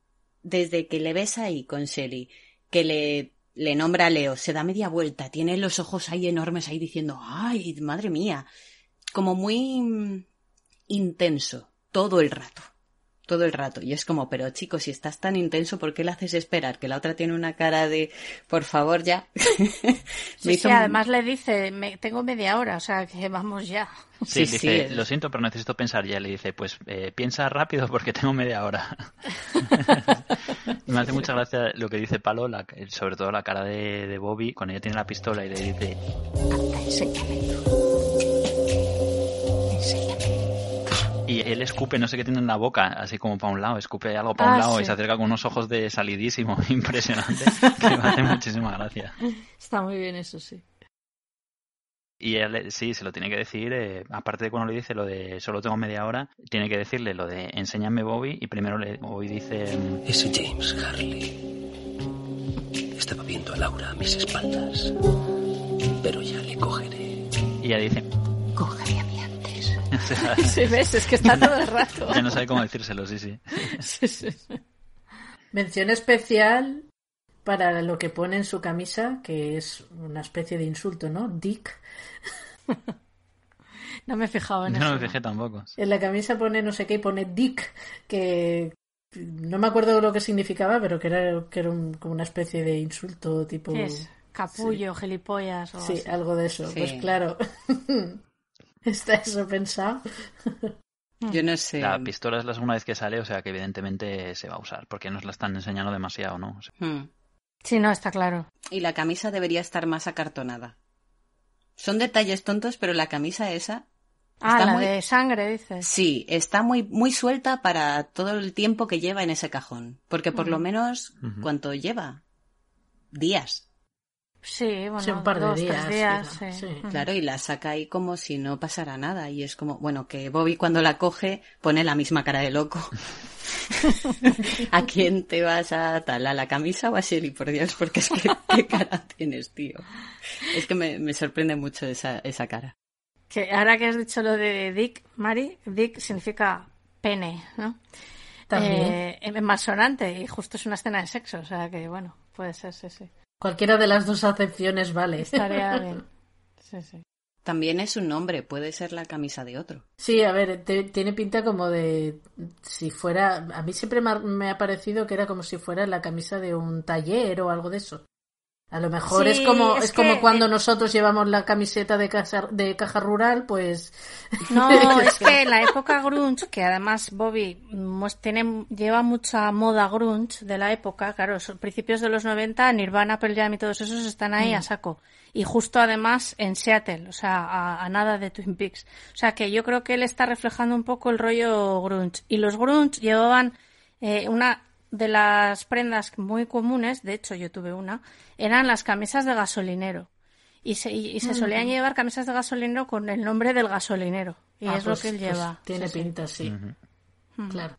desde que le ves ahí con Shelly, que le, le nombra a Leo, se da media vuelta, tiene los ojos ahí enormes ahí diciendo, ay, madre mía. Como muy intenso, todo el rato todo el rato. Y es como, pero chicos, si estás tan intenso, ¿por qué le haces esperar? Que la otra tiene una cara de, por favor, ya. sí, además le dice, me, tengo media hora, o sea, que vamos ya. Sí, dice, lo siento, pero necesito pensar ya. Le dice, pues eh, piensa rápido porque tengo media hora. me hace mucha gracia lo que dice Palo, sobre todo la cara de, de Bobby, cuando ella tiene la pistola y le dice, y él escupe, no sé qué tiene en la boca, así como para un lado, escupe algo para un ah, lado y se acerca con unos ojos de salidísimo, impresionante, que me hace muchísima gracia. Está muy bien eso, sí. Y él sí, se lo tiene que decir, eh, aparte de cuando le dice lo de solo tengo media hora, tiene que decirle lo de enséñame Bobby y primero le, Bobby dice... Ese James Harley estaba viendo a Laura a mis espaldas, pero ya le cogeré. Y ella dice... Cogeré a mí sí, ves, es que está todo el rato. Ya no sabe cómo decírselo, sí, sí. Mención especial para lo que pone en su camisa, que es una especie de insulto, ¿no? Dick. No me he fijado en eso. No me fijé tampoco. En la camisa pone no sé qué y pone Dick, que no me acuerdo lo que significaba, pero que era, que era como una especie de insulto tipo... es? Capullo, gilipollas o Sí, algo de eso. Pues claro. ¿Está eso pensado? Yo no sé. La pistola es la segunda vez que sale, o sea que evidentemente se va a usar, porque nos la están enseñando demasiado, ¿no? Hmm. Sí, no, está claro. Y la camisa debería estar más acartonada. Son detalles tontos, pero la camisa esa. Ah, la de sangre, dices. Sí, está muy, muy suelta para todo el tiempo que lleva en ese cajón. Porque por lo menos, ¿cuánto lleva? Días. Sí, bueno, un par de días. Claro, y la saca ahí como si no pasara nada. Y es como, bueno, que Bobby cuando la coge pone la misma cara de loco. ¿A quién te vas a tal? ¿A la camisa o a Shelly? Por Dios, porque es que qué cara tienes, tío. Es que me, sorprende mucho esa, esa cara. Que ahora que has dicho lo de Dick, Mari, Dick significa pene, ¿no? También. Eh, es más sonante y justo es una escena de sexo, o sea que bueno, puede ser, sí, sí. Cualquiera de las dos acepciones vale. Estaría bien. Sí, sí. También es un nombre, puede ser la camisa de otro. Sí, a ver, tiene pinta como de si fuera, a mí siempre me ha parecido que era como si fuera la camisa de un taller o algo de eso. A lo mejor es como es, como cuando nosotros llevamos la camiseta de caja, de caja rural, pues no, es que en la época grunge, que además Bobby tiene lleva mucha moda grunge de la época, claro, principios de los 90, Nirvana, Pearl Jam y todos esos están ahí a mm. saco. Y justo además en Seattle, o sea, a, a, nada de Twin Peaks. O sea, que yo creo que él está reflejando un poco el rollo grunge. Y los grunge llevaban eh, una de las prendas muy comunes, de hecho yo tuve una, eran las camisas de gasolinero. Y se, y, se solían llevar camisas de gasolinero con el nombre del gasolinero. Y ah, es lo pues, que él pues lleva. tiene pinta, sí. Claro.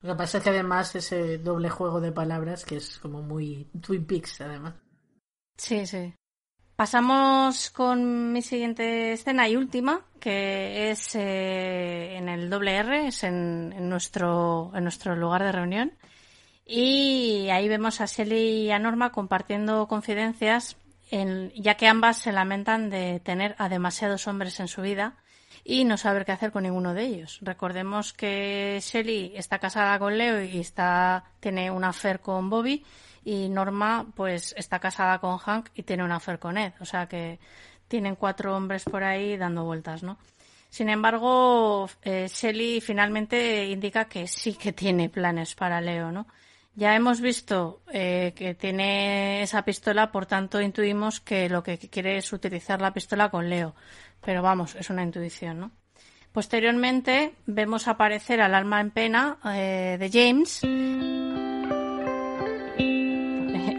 Lo que pasa es que además ese doble juego de palabras que es como muy Twin Peaks, además. Sí, sí. Pasamos con mi siguiente escena y última, que es eh, en el doble R, es en, en, nuestro, en nuestro lugar de reunión. Y ahí vemos a Shelly y a Norma compartiendo confidencias, en, ya que ambas se lamentan de tener a demasiados hombres en su vida y no saber qué hacer con ninguno de ellos. Recordemos que Shelly está casada con Leo y está tiene una affair con Bobby y Norma pues está casada con Hank y tiene una affair con Ed, o sea que tienen cuatro hombres por ahí dando vueltas, ¿no? Sin embargo, eh, Shelly finalmente indica que sí que tiene planes para Leo, ¿no? Ya hemos visto eh, que tiene esa pistola, por tanto intuimos que lo que quiere es utilizar la pistola con Leo. Pero vamos, es una intuición, ¿no? Posteriormente vemos aparecer al alma en pena eh, de James.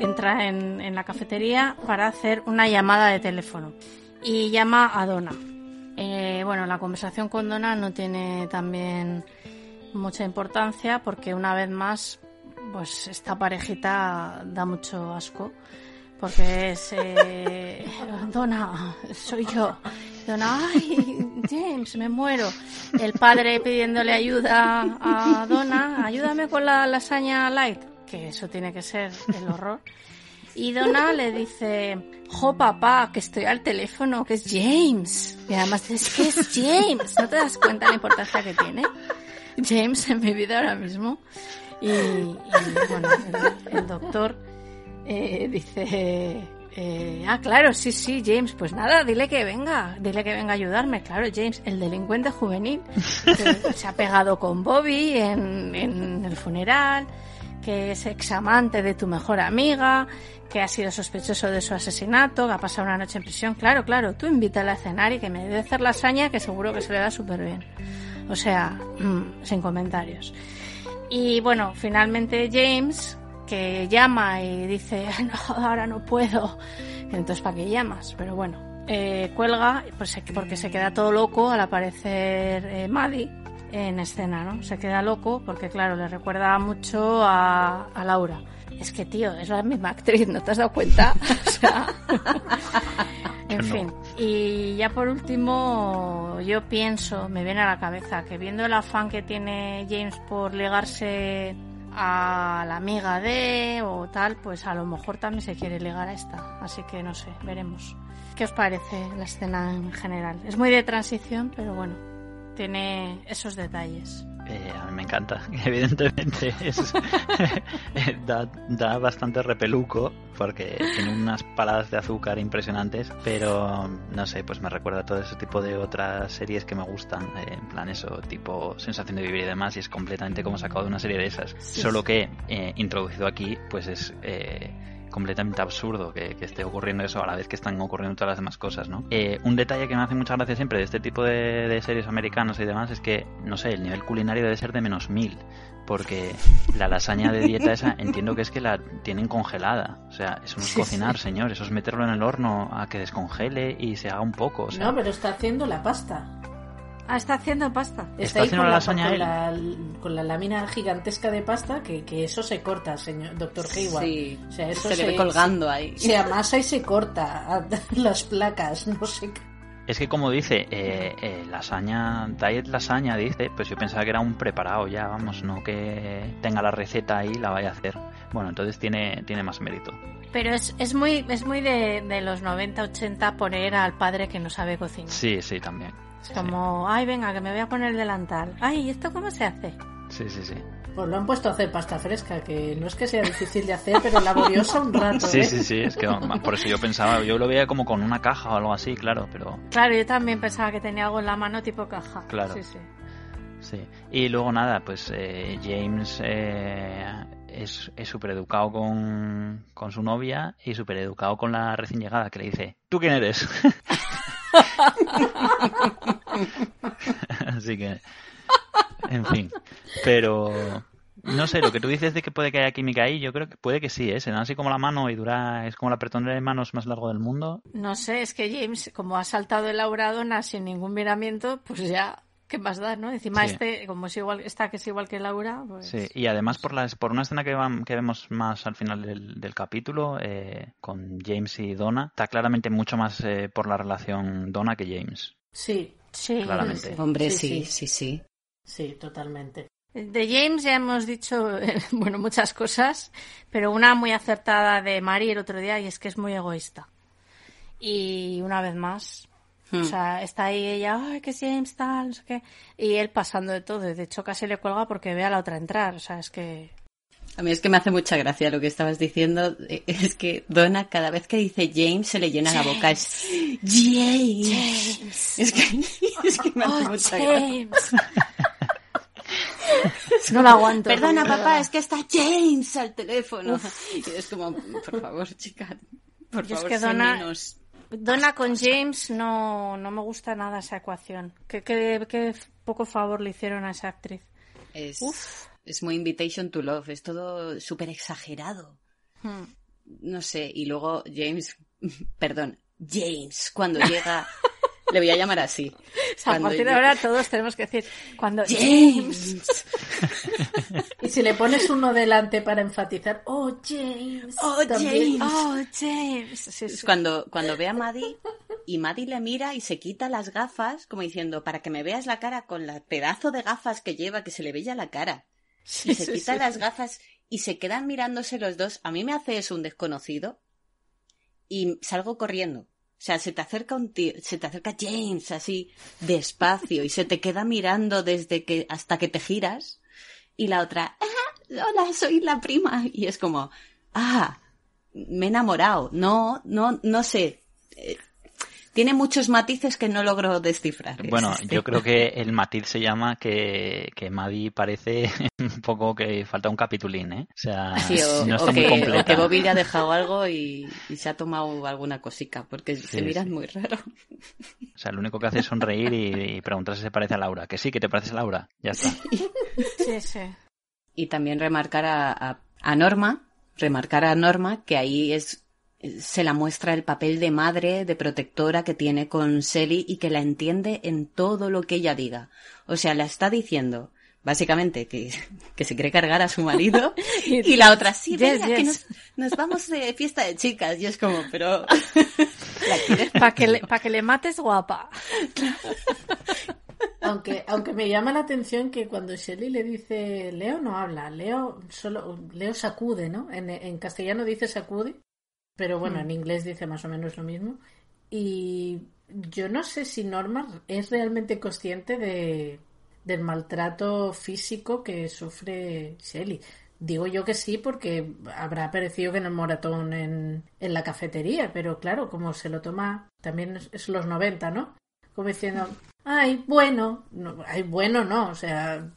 Entra en, la cafetería para hacer una llamada de teléfono y llama a Donna. Eh, bueno, la conversación con Donna no tiene también mucha importancia porque una vez más pues esta parejita da mucho asco porque es eh, Donna, soy yo. Donna, ay, James, me muero. El padre pidiéndole ayuda a Donna, ayúdame con la lasaña light, que eso tiene que ser el horror. Y Donna le dice, jo papá, que estoy al teléfono, que es James. Y además es que es James. ¿No te das cuenta la importancia que tiene? James en mi vida ahora mismo. Y, y, bueno, el, el doctor eh, dice, eh, ah, claro, sí, sí, James, pues nada, dile que venga, dile que venga a ayudarme. Claro, James, el delincuente juvenil, que se ha pegado con Bobby en, en el funeral, que es examante de tu mejor amiga, que ha sido sospechoso de su asesinato, que ha pasado una noche en prisión. Claro, claro, tú invítale a cenar y que me dé hacer lasaña, que seguro que se le da súper bien. O sea, mm, sin comentarios. Y bueno, finalmente James, que llama y dice, no, ahora no puedo. Entonces, ¿para qué llamas? Pero bueno, eh, cuelga pues, porque se queda todo loco al aparecer eh, Maddie en escena, ¿no? Se queda loco porque, claro, le recuerda mucho a, a Laura. Es que, tío, es la misma actriz, ¿no te has dado cuenta? o sea, en fin. Y ya por último, yo pienso, me viene a la cabeza, que viendo el afán que tiene James por ligarse a la amiga de o tal, pues a lo mejor también se quiere ligar a esta. Así que no sé, veremos. ¿Qué os parece la escena en general? Es muy de transición, pero bueno, tiene esos detalles. Eh, a mí me encanta, evidentemente es, da, da, bastante repeluco porque tiene unas paladas de azúcar impresionantes, pero no sé, pues me recuerda a todo ese tipo de otras series que me gustan, eh, en plan eso, tipo Sensación de Vivir y demás, y es completamente como sacado de una serie de esas, sí, solo que eh, introducido aquí, pues es completamente absurdo que, que, esté ocurriendo eso a la vez que están ocurriendo todas las demás cosas, ¿no? Eh, un detalle que me hace mucha gracia siempre de este tipo de, de, series americanos y demás es que, no sé, el nivel culinario debe ser de menos mil, porque la lasaña de dieta esa entiendo que es que la tienen congelada, o sea, eso no es sí, cocinar, sí. señor, eso es meterlo en el horno a que descongele y se haga un poco. O sea... No, pero está haciendo la pasta. Ah, está haciendo pasta. Está, está haciendo la lasaña con la, con la, lámina gigantesca de pasta que, que eso se corta, señor doctor Hayward. Sí, o sea, eso se, se le ve colgando ahí. Se amasa y se corta las placas, no sé qué. Es que como dice, eh, eh, lasaña, diet lasaña, dice, pues yo pensaba que era un preparado ya, vamos, no que tenga la receta ahí y la vaya a hacer. Bueno, entonces tiene, tiene más mérito. Pero es, es muy, es muy de, de los 90-80 poner al padre que no sabe cocinar. Sí, sí, también. Es como, ay, venga, que me voy a poner el delantal. Ay, ¿esto cómo se hace? Sí, sí, sí. Pues lo han puesto a hacer pasta fresca, que no es que sea difícil de hacer, pero laboriosa un rato. Sí, ¿eh? sí, sí, es que por eso yo pensaba, yo lo veía como con una caja o algo así, claro, pero... Claro, yo también pensaba que tenía algo en la mano tipo caja. Claro. Sí, sí. Sí. Y luego nada, pues eh, James eh, es súper educado con, con su novia y súper educado con la recién llegada, que le dice, ¿tú quién eres? Así que, en fin. Pero, no sé, lo que tú dices de que puede que haya química ahí, yo creo que puede que sí, ¿eh? Se dan así como la mano y dura, es como la apretón de manos más largo del mundo. No sé, es que James, como ha saltado el Lauradona sin ningún miramiento, pues ya ¿qué más da, no? Encima sí. este, como es igual, está que es igual que Laura, pues... Sí, y además por las, por una escena que, van, que vemos más al final del, del capítulo, eh, con James y Donna, está claramente mucho más eh, por la relación Donna que James. Sí, sí. Claramente. Sí. Hombre, sí, sí, sí, sí. Sí, totalmente. De James ya hemos dicho, bueno, muchas cosas, pero una muy acertada de Mari el otro día y es que es muy egoísta. Y una vez más, O Hmm. sea, está ahí ella, ay, que James tal, no sé qué. Y él pasando de todo. Y de hecho, casi le cuelga porque ve a la otra entrar. O sea, es que. A mí es que me hace mucha gracia lo que estabas diciendo. Eh, Es que Donna, cada vez que dice James, se le llena la boca. Es James. Es que, es que me hace Oh, mucha gracia. James. no lo aguanto. Perdona, papá, verdad. es que está James al teléfono. Y es como, por favor, chica, por Yo es favor, que Donna- menos. Donna con James no, no me gusta nada esa ecuación. Qué, qué- qué poco favor le hicieron a esa actriz. Es, Uf. es muy Invitation to Love, es todo súper exagerado. Hmm. No sé, y luego James, perdón, James, cuando llega, le voy a llamar así. O sea, a partir de ahora todos tenemos que decir, cuando James. Y si le pones uno delante para enfatizar, oh, James. Oh, también. James. Oh, James. Sí, Es sí. cuando, cuando ve a Maddie y Maddie le mira y se quita las gafas, como diciendo, para que me veas la cara con la pedazo de gafas que lleva, que se le veía la cara. Sí, y se quita las gafas y se quedan mirándose los dos. A mí me hace eso un desconocido y salgo corriendo. O sea, se te acerca un tío, se te acerca James así despacio y se te queda mirando desde que hasta que te giras y la otra, "Ah, hola, soy la prima y es como, ah, me he enamorado. No, no, no sé. Tiene muchos matices que no logro descifrar. Bueno, Este. yo creo que el matiz se llama que, que Maddie parece un poco que falta un capitulín, ¿eh? O sea, Sí, o, no o está muy que, o que Bobby le ha dejado algo y, y se ha tomado alguna cosica, porque se miran sí. muy raro. O sea, lo único que hace es sonreír y, y preguntar si se parece a Laura. Que sí, que te parece a Laura. Ya está. Sí, sí. Y también remarcar a, a- a Norma, remarcar a Norma que ahí es se la muestra el papel de madre, de protectora que tiene con Sally y que la entiende en todo lo que ella diga. O sea, la está diciendo básicamente que, que se quiere cargar a su marido y la otra sí, Yes, venga, que nos, nos vamos de fiesta de chicas. Y es como, pero Para que, le, pa' que le mates guapa. Aunque, aunque me llama la atención que cuando Shelly le dice Leo no habla, Leo solo Leo sacude, ¿no? En, en castellano dice sacude, pero bueno, en inglés dice más o menos lo mismo. Y yo no sé si Norma es realmente consciente de, del maltrato físico que sufre Shelly. Digo yo que sí, porque habrá aparecido que en el moratón en, en la cafetería, pero claro, como se lo toma, también es, es los 90, ¿no? Como diciendo, ay, bueno, no, ay, bueno, no, o sea,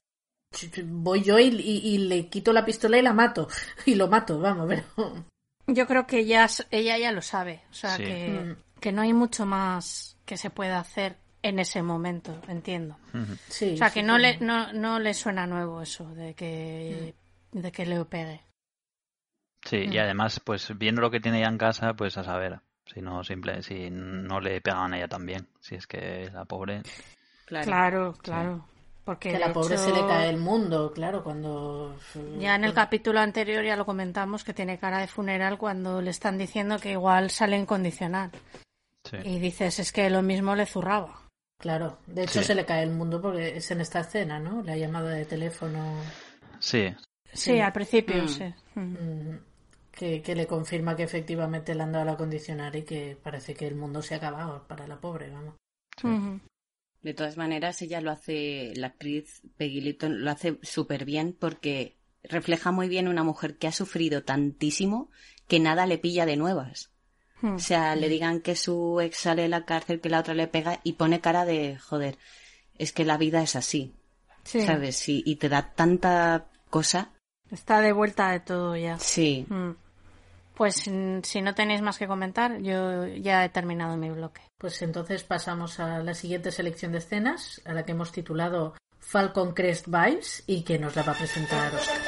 voy yo y, y- y le quito la pistola y la mato, y lo mato, vamos, pero... Yo creo que ella, ella ya lo sabe. O sea, Sí. que, Mm. que no hay mucho más que se pueda hacer en ese momento, entiendo. Sí, O sea, que sí, no sí. le, no, no le suena nuevo eso de que, de que Leo pegue. Sí, y Mm. además, pues viendo lo que tiene ya en casa, pues a saber. Si no, simple, si no le pegan a ella también. Si es que la pobre. Claro. Claro, claro. Porque Que a la pobre hecho, se le cae el mundo, claro, cuando... Ya en el capítulo anterior ya lo comentamos que tiene cara de funeral cuando le están diciendo que igual sale incondicional. Sí. Y dices, es que lo mismo le zurraba. Claro, de hecho Sí. se le cae el mundo porque es en esta escena, ¿no? La llamada de teléfono Sí, Sí, Sí. al principio, Mm. sí. Mm. mm, que, que le confirma que efectivamente le han dado la condicionar y que parece que el mundo se ha acabado para la pobre, vamos. De todas maneras, ella lo hace, la actriz Peggy lo hace súper bien porque refleja muy bien una mujer que ha sufrido tantísimo que nada le pilla de nuevas. Mm. O sea, le digan que su ex sale de la cárcel, que la otra le pega y pone cara de, joder, es que la vida es así, Sí, ¿sabes? Y, y te da tanta cosa. está de vuelta de todo ya. Sí. Mm. Pues si no tenéis más que comentar, yo ya he terminado mi bloque. Pues entonces pasamos a la siguiente selección de escenas, a la que hemos titulado Falcon Crest Vibes y que nos la va a presentar Oscar.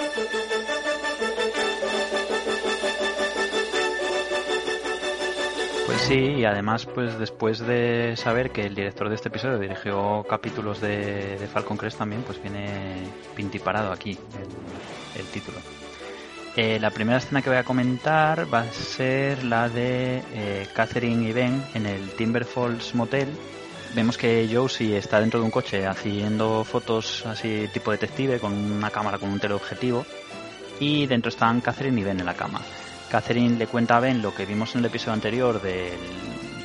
Pues sí, y además, pues después de saber que el director de este episodio dirigió capítulos de, de Falcon Crest también, pues viene pintiparado aquí el, el título. Eh, la primera escena que voy a comentar va a ser la de eh, Catherine y Ben en el Timber Falls Motel. Vemos que Josie está dentro de un coche haciendo fotos así tipo detective con una cámara con un teleobjetivo y dentro están Catherine y Ben en la cama. Catherine le cuenta a Ben lo que vimos en el episodio anterior del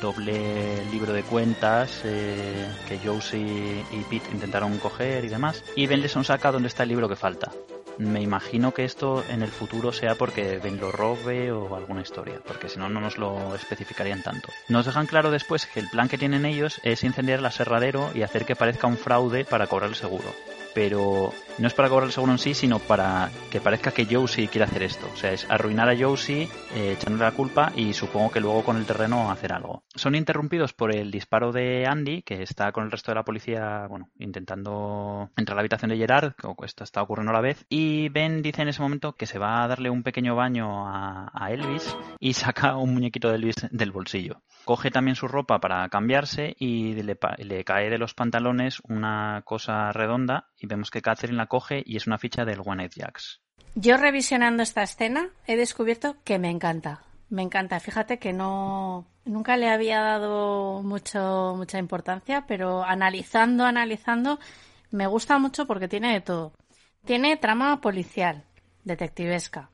doble libro de cuentas eh, que Josie y Pete intentaron coger y demás. Y Ben le saca dónde está el libro que falta. Me imagino que esto en el futuro sea porque Ben lo robe o alguna historia, porque si no, no nos lo especificarían tanto. Nos dejan claro después que el plan que tienen ellos es incendiar el aserradero y hacer que parezca un fraude para cobrar el seguro pero no es para cobrar el seguro en sí, sino para que parezca que Josie quiere hacer esto. O sea, es arruinar a Josie, eh, echándole la culpa y supongo que luego con el terreno hacer algo. Son interrumpidos por el disparo de Andy, que está con el resto de la policía, bueno, intentando entrar a la habitación de Gerard, que esto está ocurriendo a la vez, y Ben dice en ese momento que se va a darle un pequeño baño a, a Elvis y saca un muñequito de Elvis del bolsillo. Coge también su ropa para cambiarse y le, le cae de los pantalones una cosa redonda y vemos que Catherine la coge y es una ficha del One Eight Jacks. Yo revisionando esta escena he descubierto que me encanta. Me encanta. Fíjate que no nunca le había dado mucho mucha importancia, pero analizando, analizando, me gusta mucho porque tiene de todo. Tiene trama policial, detectivesca.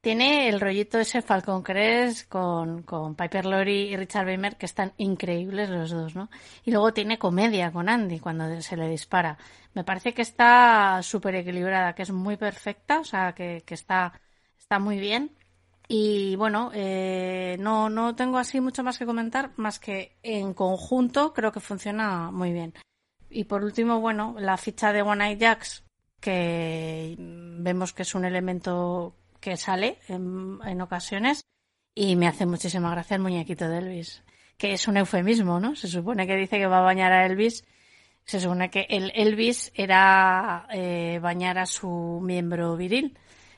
Tiene el rollito ese Falcon Crest con, con Piper Laurie y Richard Weimer, que están increíbles los dos, ¿no? Y luego tiene comedia con Andy cuando se le dispara. Me parece que está súper equilibrada, que es muy perfecta, o sea, que, está, está muy bien. Y bueno, eh, no, no tengo así mucho más que comentar, más que en conjunto creo que funciona muy bien. Y por último, bueno, la ficha de One Eye Jacks, que vemos que es un elemento que sale en, en ocasiones y me hace muchísima gracia el muñequito de Elvis, que es un eufemismo, ¿no? Se supone que dice que va a bañar a Elvis. Se supone que el Elvis era eh, bañar a su miembro viril,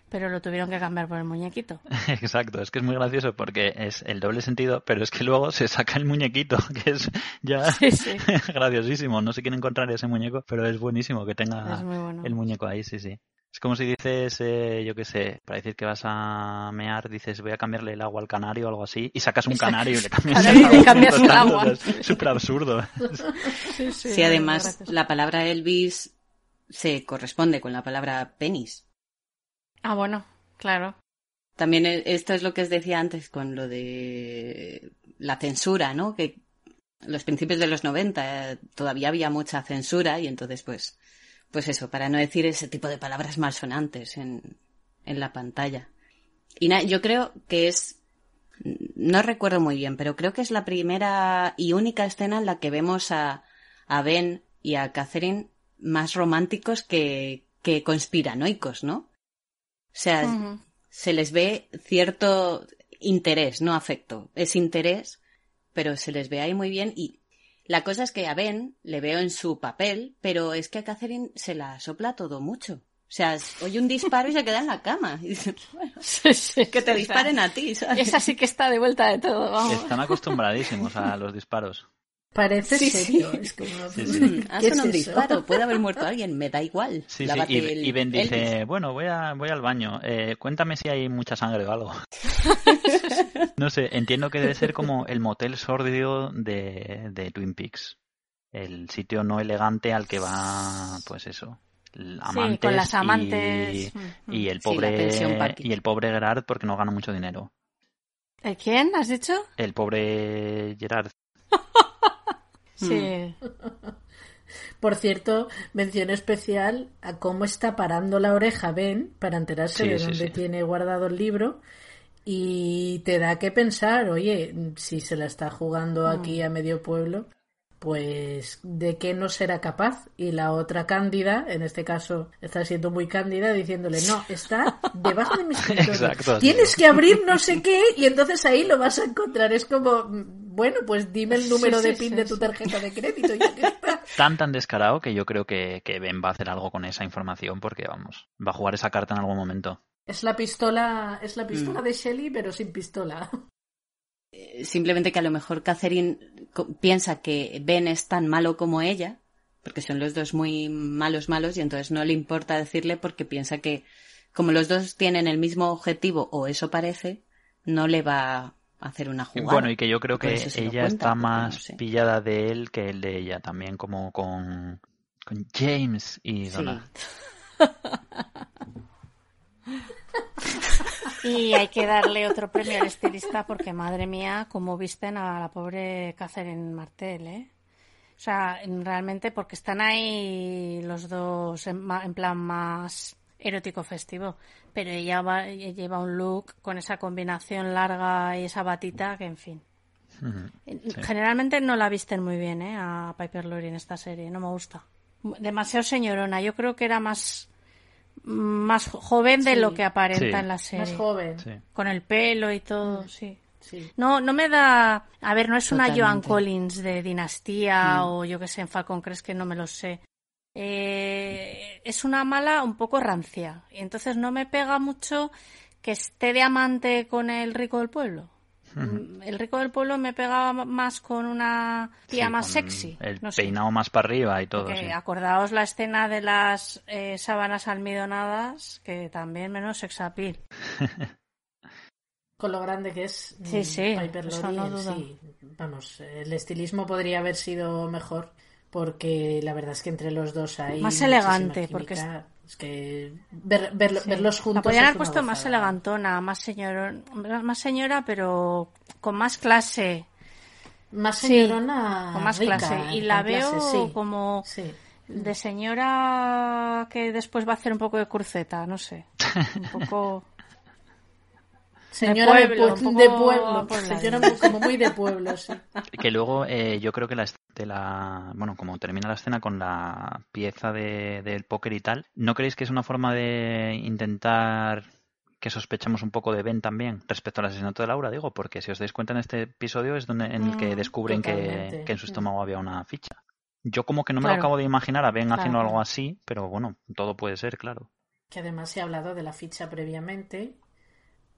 pero lo tuvieron que cambiar por el muñequito. Exacto, es que es muy gracioso porque es el doble sentido, pero es que luego se saca el muñequito, que es ya Sí, sí. graciosísimo. No sé quién encontrar ese muñeco, pero es buenísimo que tenga bueno. el muñeco ahí, sí, sí. Es como si dices, eh, yo qué sé, para decir que vas a mear, dices voy a cambiarle el agua al canario o algo así, y sacas un Exacto. canario y le cambias el le agua. cambias el agua. Es súper absurdo. Sí, sí, además la palabra Elvis se corresponde con la palabra penis. Ah, bueno, claro. También e- esto es lo que os decía antes con lo de la censura, ¿no? Que los principios de los 90 eh, todavía había mucha censura y entonces pues pues eso, para no decir ese tipo de palabras malsonantes en, en la pantalla. Y na- yo creo que es no recuerdo muy bien, pero creo que es la primera y única escena en la que vemos a, a Ben y a Catherine más románticos que, que conspiranoicos, ¿no? O sea, se les ve cierto interés, no afecto. Es interés, pero se les ve ahí muy bien y la cosa es que a Ben le veo en su papel, pero es que a Catherine se la sopla todo mucho. O sea, oye un disparo y se queda en la cama. Y dice, bueno, Sí, sí, que te sí, disparen a ti, ¿sabes? Esa sí que está de vuelta de todo, vamos. Están acostumbradísimos a los disparos. Parece Sí, serio. sí. Es como, Sí, sí. Mm, Ha ¿qué sonado un es eso? disparo, puede haber muerto alguien, me da igual. Sí, sí, y, el- y Ben dice, Elvis. bueno, voy, a, voy al baño, eh, cuéntame si hay mucha sangre o algo. no sé, entiendo que debe ser como el motel sórdido de, de Twin Peaks. El sitio no elegante al que va, pues eso, Sí, amantes, con las y- amantes. y, el Sí, la pensión pobre y el pobre Gerard porque no gana mucho dinero. ¿De quién has dicho? El pobre Gerard. Sí. Por cierto, mención especial a cómo está parando la oreja Ben para enterarse Sí, de sí, dónde sí. tiene guardado el libro y te da que pensar, oye, si se la está jugando Mm. aquí a medio pueblo, pues de qué no será capaz. Y la otra cándida, en este caso está siendo muy cándida, diciéndole, no, está debajo de mi escritorio. Exacto, sí. Tienes que abrir no sé qué y entonces ahí lo vas a encontrar. Es como, bueno, pues dime el número Sí, de sí, pin sí, de tu tarjeta de crédito. Ya que está. Tan tan descarado que yo creo que, que Ben va a hacer algo con esa información porque, vamos, va a jugar esa carta en algún momento. Es la pistola, es la Mm. pistola de Shelly, pero sin pistola. Simplemente que a lo mejor Catherine piensa que Ben es tan malo como ella, porque son los dos muy malos malos y entonces no le importa decirle porque piensa que como los dos tienen el mismo objetivo o eso parece, no le va a hacer una jugada. Bueno, y que yo creo que ella cuenta, está no más sé. pillada de él que el de ella, también como con, con James y Sí. Y hay que darle otro premio al estilista porque, madre mía, cómo visten a la pobre Catherine Martel, ¿eh? O sea, realmente porque están ahí los dos en, en plan más erótico festivo. Pero ella, va, lleva un look con esa combinación larga y esa batita que, en fin. Generalmente no la visten muy bien, ¿eh? A Piper Laurie en esta serie, no me gusta. Demasiado señorona, yo creo que era más más joven de Sí. lo que aparenta Sí. en la serie. Más joven. Con el pelo y todo, sí. Sí. No, no me da. A ver, no es una. Joan Collins de Dinastía Mm. o yo que sé, en Falcon Crest que no me lo sé. Eh, es una mala un poco rancia. Y entonces no me pega mucho que esté de amante con el rico del pueblo. Mm, El rico del pueblo me pegaba más con una tía Sí, más sexy. El no sé. peinado más para arriba y todo. Sí. acordaos la escena de las eh, sábanas almidonadas, que también menos sex appeal. Con lo grande que es mm, Sí, sí, Piper no sí. Vamos, el estilismo podría haber sido mejor porque la verdad es que entre los dos hay Más elegante, química. porque es- que ver, ver- Sí. verlos juntos La podrían haber puesto más elegantona, más señora, más señora, pero con más clase. Más Sí, señorona con más rica, clase. Y la clase, veo sí. como de señora que después va a hacer un poco de cruceta, no sé. Un poco. Señora de, pueblo, pue- poco de pueblo, señora muy- como muy de pueblo, sí. Que luego eh, yo creo que la, de la bueno como termina la escena con la pieza de, del póker y tal, ¿no creéis que es una forma de intentar que sospechamos un poco de Ben también respecto al asesinato de Laura? Digo, porque si os dais cuenta en este episodio es donde en el que Mm, descubren que, que en su Mm. estómago había una ficha. Yo como que no me lo Claro. acabo de imaginar a Ben Claro, haciendo algo así, pero bueno, todo puede ser, claro. Que además se ha hablado de la ficha previamente,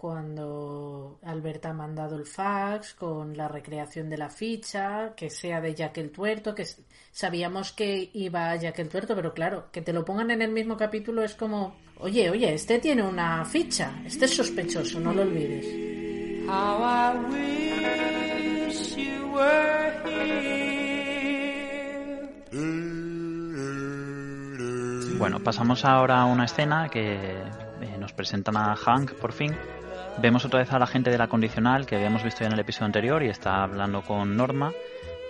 cuando Alberta ha mandado el fax con la recreación de la ficha, que sea de Jack el Tuerto, que sabíamos que iba a Jack el Tuerto, pero claro, que te lo pongan en el mismo capítulo es como, oye, oye, este tiene una ficha, este es sospechoso, no lo olvides. Bueno, pasamos ahora a una escena que eh, nos presentan a Hank por fin. Vemos otra vez a la gente de la condicional que habíamos visto ya en el episodio anterior y está hablando con Norma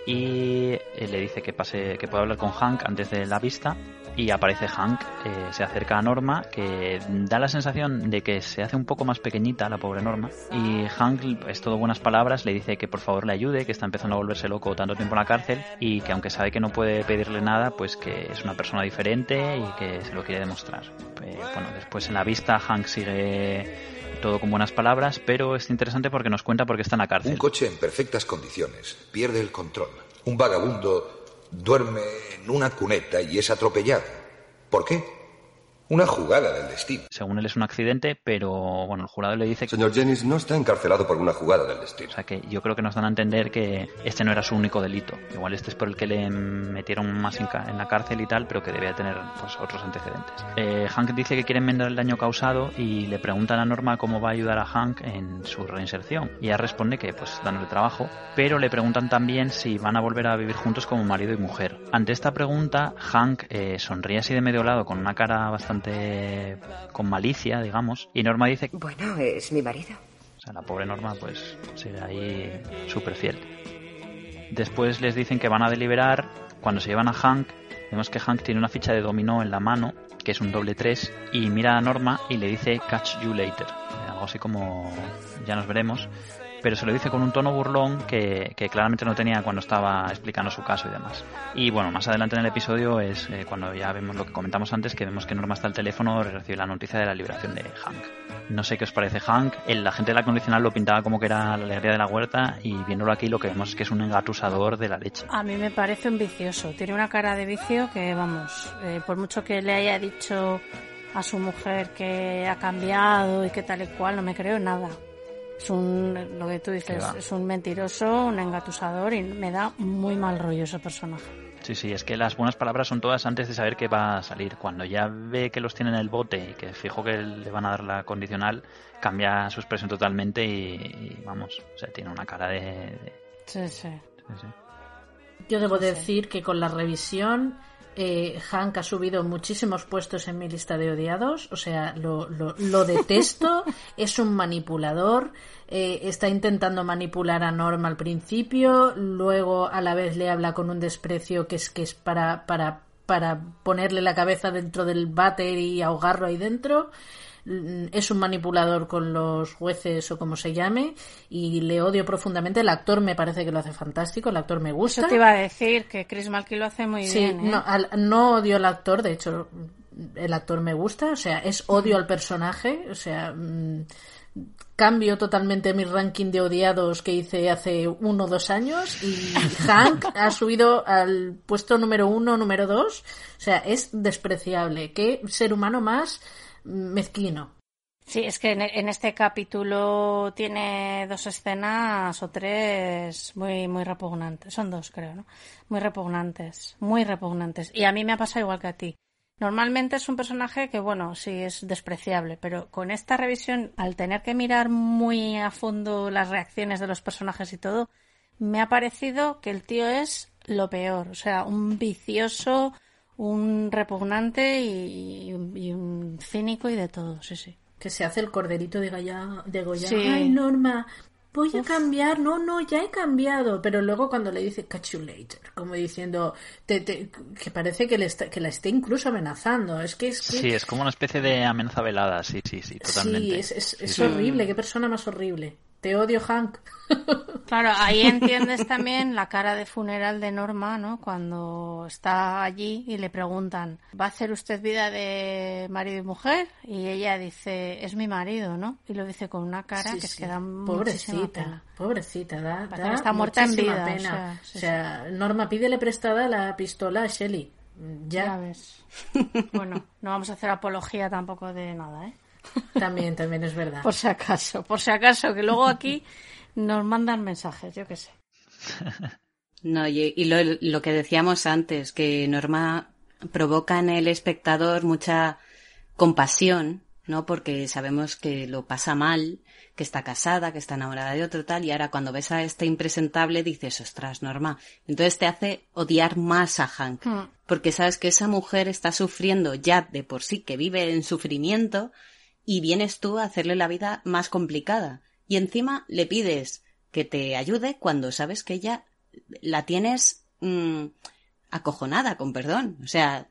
y eh, le dice que pase que puede hablar con Hank antes de la vista y aparece Hank, eh, se acerca a Norma que da la sensación de que se hace un poco más pequeñita la pobre Norma y Hank es todo buenas palabras, le dice que por favor le ayude, que está empezando a volverse loco tanto tiempo en la cárcel y que aunque sabe que no puede pedirle nada, pues que es una persona diferente y que se lo quiere demostrar. Eh, bueno, después en la vista Hank sigue todo con buenas palabras, pero es interesante porque nos cuenta por qué está en la cárcel. Un coche en perfectas condiciones pierde el control. Un vagabundo duerme en una cuneta y es atropellado. ¿Por qué? Una jugada del destino. Según él es un accidente, pero bueno, el jurado le dice que... Señor Jennings no está encarcelado por una jugada del destino. O sea que yo creo que nos dan a entender que este no era su único delito. Igual este es por el que le metieron más en, la cárcel y tal, pero que debía tener pues, otros antecedentes. Eh, Hank dice que quiere enmendar el daño causado y le preguntan a Norma cómo va a ayudar a Hank en su reinserción. Y ella responde que pues dándole trabajo, pero le preguntan también si van a volver a vivir juntos como marido y mujer. Ante esta pregunta, Hank eh, sonríe así de medio lado con una cara bastante con malicia, digamos, y Norma dice Bueno, es mi marido. o sea, la pobre Norma, pues, sigue ahí súper fiel. Después les dicen que van a deliberar. Cuando se llevan a Hank, vemos que Hank tiene una ficha de dominó en la mano, que es un doble 3, y mira a Norma y le dice Catch you later. Algo así como ya nos veremos. Pero se lo dice con un tono burlón que, que claramente no tenía cuando estaba explicando su caso y demás. Y bueno, más adelante en el episodio es eh, cuando ya vemos lo que comentamos antes, que vemos que Norma está al teléfono recibe la noticia de la liberación de Hank. No sé qué os parece Hank. El agente de la condicional lo pintaba como que era la alegría de la huerta y viéndolo aquí lo que vemos es que es un engatusador de la leche. A mí me parece un vicioso. Tiene una cara de vicio que, vamos, eh, por mucho que le haya dicho a su mujer que ha cambiado y que tal y cual, no me creo nada. Es un, lo que tú dices, es un mentiroso, un engatusador y me da muy mal rollo ese personaje. Sí, sí, es que las buenas palabras son todas antes de saber que va a salir. Cuando ya ve que los tiene en el bote y que fijo que le van a dar la condicional, cambia su expresión totalmente y, y, vamos, o sea, tiene una cara de... de- Sí, sí. sí, sí. Yo debo Sí, sí. decir que con la revisión Eh, Hank ha subido muchísimos puestos en mi lista de odiados, o sea, lo, lo, lo detesto, es un manipulador, eh, está intentando manipular a Norma al principio, luego a la vez le habla con un desprecio que es que es para, para, para ponerle la cabeza dentro del váter y ahogarlo ahí dentro es un manipulador con los jueces o como se llame y le odio profundamente. El actor me parece que lo hace fantástico, el actor me gusta. Eso te iba a decir, que Chris Malky lo hace muy Sí, bien. ¿eh? no, al- no odio al actor, de hecho, el actor me gusta, o sea, es odio al personaje, o sea, mm, cambio totalmente mi ranking de odiados que hice hace uno o dos años y Hank ha subido al puesto número uno, número dos, o sea, es despreciable. Qué ser humano más mezquino. Sí, es que en, en este capítulo tiene dos escenas o tres muy, muy repugnantes. Son dos, creo, ¿no? Muy repugnantes, muy repugnantes. Y a mí me ha pasado igual que a ti. Normalmente es un personaje que, bueno, sí es despreciable, pero con esta revisión, al tener que mirar muy a fondo las reacciones de los personajes y todo, me ha parecido que el tío es lo peor. O sea, un vicioso, un repugnante y, y un- cínico y de todo, sí, sí. Que se hace el corderito de Goya. De Goya. Sí. Ay, Norma, voy a cambiar. No, no, ya he cambiado. Pero luego cuando le dice catch you later, como diciendo te- te- que parece que, le está- que la esté incluso amenazando. Es que es que. Sí, es como una especie de amenaza velada, sí, sí, sí, totalmente. Sí, es, es- es Sí, sí. horrible. Qué persona más horrible. Te odio, Hank. Claro, ahí entiendes también la cara de funeral de Norma, ¿no? Cuando está allí y le preguntan, ¿va a hacer usted vida de marido y mujer? Y ella dice, es mi marido, ¿no? Y lo dice con una cara Sí, que sí. que da muchísima Pobrecita, pena. pobrecita, da, da está muerta en vida, o pena. sea, sí, O sea, Norma, pídele prestada la pistola a Shelly. Ya. Ya ves. Bueno, no vamos a hacer apología tampoco de nada, ¿eh? También, también es verdad. Por si acaso, por si acaso, que luego aquí nos mandan mensajes, yo qué sé. No, y, y lo, lo que decíamos antes, que Norma provoca en el espectador mucha compasión, ¿no? Porque sabemos que lo pasa mal, que está casada, que está enamorada de otro tal, y ahora cuando ves a este impresentable dices, ostras, Norma. Entonces te hace odiar más a Hank, Hmm. porque sabes que esa mujer está sufriendo ya de por sí, que vive en sufrimiento, y vienes tú a hacerle la vida más complicada. Y encima le pides que te ayude cuando sabes que ella la tienes mm, acojonada, con perdón. O sea,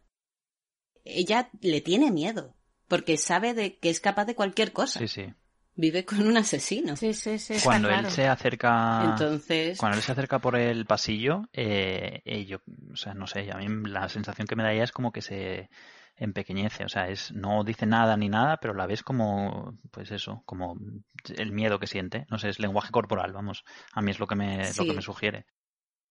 ella le tiene miedo, porque sabe de que es capaz de cualquier cosa. Sí, sí. Vive con un asesino. Sí, sí, sí. Cuando claro. él se acerca Entonces- cuando él se acerca por el pasillo eh, eh, yo o sea no sé a mí la sensación que me da ella es como que se empequeñece o sea es no dice nada ni nada pero la ves como pues eso como el miedo que siente no sé es lenguaje corporal vamos a mí es lo que me lo que me sugiere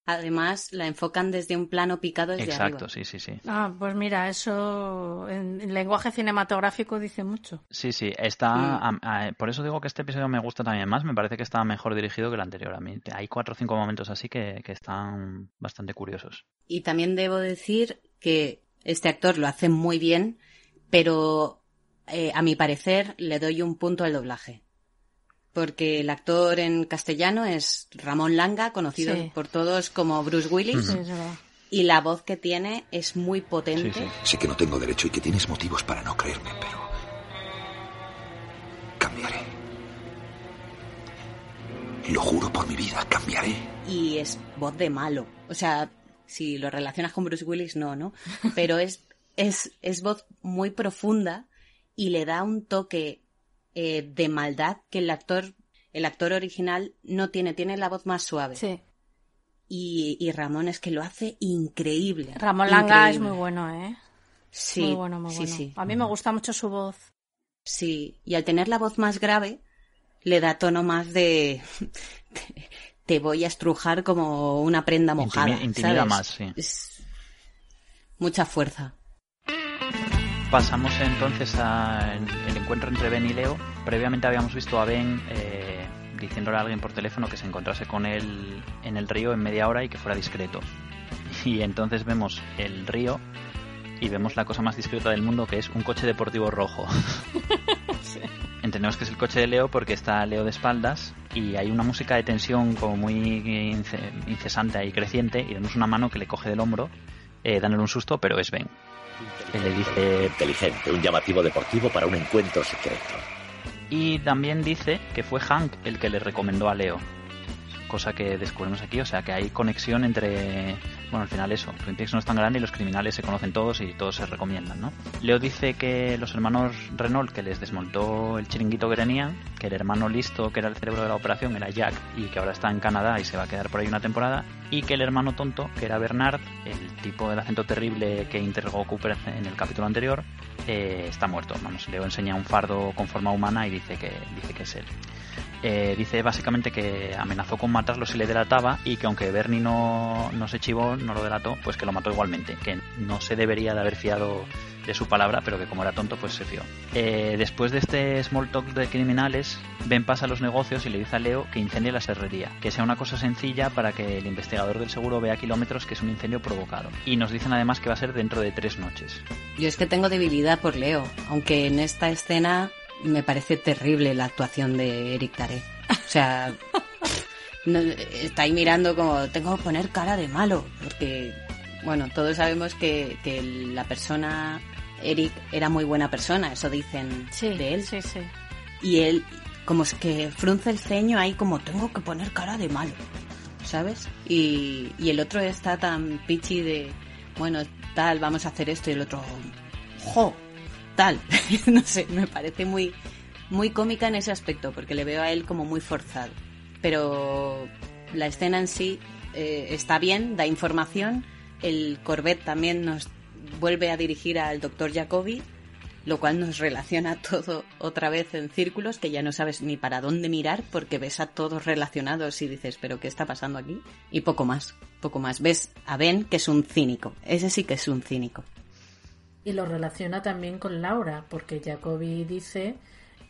Además, la enfocan desde un plano picado desde exacto arriba. sí sí sí Ah, pues mira, eso en en lenguaje cinematográfico dice mucho. Sí, sí, está. Mm. a- a- por eso digo que este episodio me gusta también más. Me parece que está mejor dirigido que el anterior. A mí hay cuatro o cinco momentos así que, que están bastante curiosos. Y también debo decir que este actor lo hace muy bien, pero eh, a mi parecer le doy un punto al doblaje. Porque el actor en castellano es Ramón Langa, conocido Sí. por todos como Bruce Willis, Sí, y la voz que tiene es muy potente. Sé que no tengo derecho y que tienes motivos para no creerme, pero cambiaré. Lo juro por mi vida, cambiaré. y es voz de malo. O sea, si lo relacionas con Bruce Willis, no, ¿no? Pero es, es, es voz muy profunda y le da un toque eh, de maldad que el actor, el actor original no tiene, tiene la voz más suave. Sí. Y, y Ramón es que lo hace increíble. Ramón Langa es muy bueno, ¿eh? Sí, muy bueno, muy sí, bueno. sí. A mí me gusta mucho su voz. Sí, y al tener la voz más grave, le da tono más de... Te voy a estrujar como una prenda mojada. Intimi- intimida ¿sabes? más, sí. Es mucha fuerza. Pasamos entonces al encuentro entre Ben y Leo. Previamente habíamos visto a Ben eh, diciéndole a alguien por teléfono que se encontrase con él en el río en media hora y que fuera discreto. Y entonces vemos el río y vemos la cosa más discreta del mundo que es un coche deportivo rojo. Entendemos que es el coche de Leo porque está Leo de espaldas y hay una música de tensión como muy ince- incesante y creciente y vemos una mano que le coge del hombro eh, dándole un susto, pero es Ben. Él le dice... Inteligente, un llamativo deportivo para un encuentro secreto. Y también dice que fue Hank el que le recomendó a Leo. Cosa que descubrimos aquí, o sea que hay conexión entre bueno, al final eso, Twin Peaks no es tan grande y los criminales se conocen todos y todos se recomiendan, ¿no? Leo dice que los hermanos Renault, que les desmontó el chiringuito que tenían, que el hermano listo, que era el cerebro de la operación, era Jack y que ahora está en Canadá y se va a quedar por ahí una temporada, y que el hermano tonto, que era Bernard, el tipo del acento terrible que interrogó Cooper en el capítulo anterior, eh, está muerto. Vamos, Leo enseña un fardo con forma humana y dice que, dice que es él. Eh, dice básicamente que amenazó con matarlo si le delataba y que aunque Bernie no, no se chivó, no lo delató, pues que lo mató igualmente, que no se debería de haber fiado de su palabra, pero que como era tonto, pues se fió. Eh, después de este small talk de criminales, Ben pasa a los negocios y le dice a Leo que incendie la serrería, que sea una cosa sencilla para que el investigador del seguro vea kilómetros que es un incendio provocado. Y nos dicen además que va a ser dentro de tres noches. Yo es que tengo debilidad por Leo, aunque en esta escena me parece terrible la actuación de Eric Taré. O sea, está ahí mirando como tengo que poner cara de malo, porque, bueno, todos sabemos que, que la persona, Eric, era muy buena persona, eso dicen de él. Sí, sí. Y él, como es que frunce el ceño ahí como tengo que poner cara de malo, ¿sabes? Y, y el otro está tan pichi de, bueno, tal, vamos a hacer esto, y el otro, jo, tal. no sé, me parece muy, muy cómica en ese aspecto, porque le veo a él como muy forzado. Pero la escena en sí eh, está bien, da información. El Corvette también nos vuelve a dirigir al doctor Jacobi, lo cual nos relaciona todo otra vez en círculos que ya no sabes ni para dónde mirar porque ves a todos relacionados y dices, pero ¿qué está pasando aquí? Y poco más, poco más. Ves a Ben que es un cínico, ese sí que es un cínico. Y lo relaciona también con Laura, porque Jacobi dice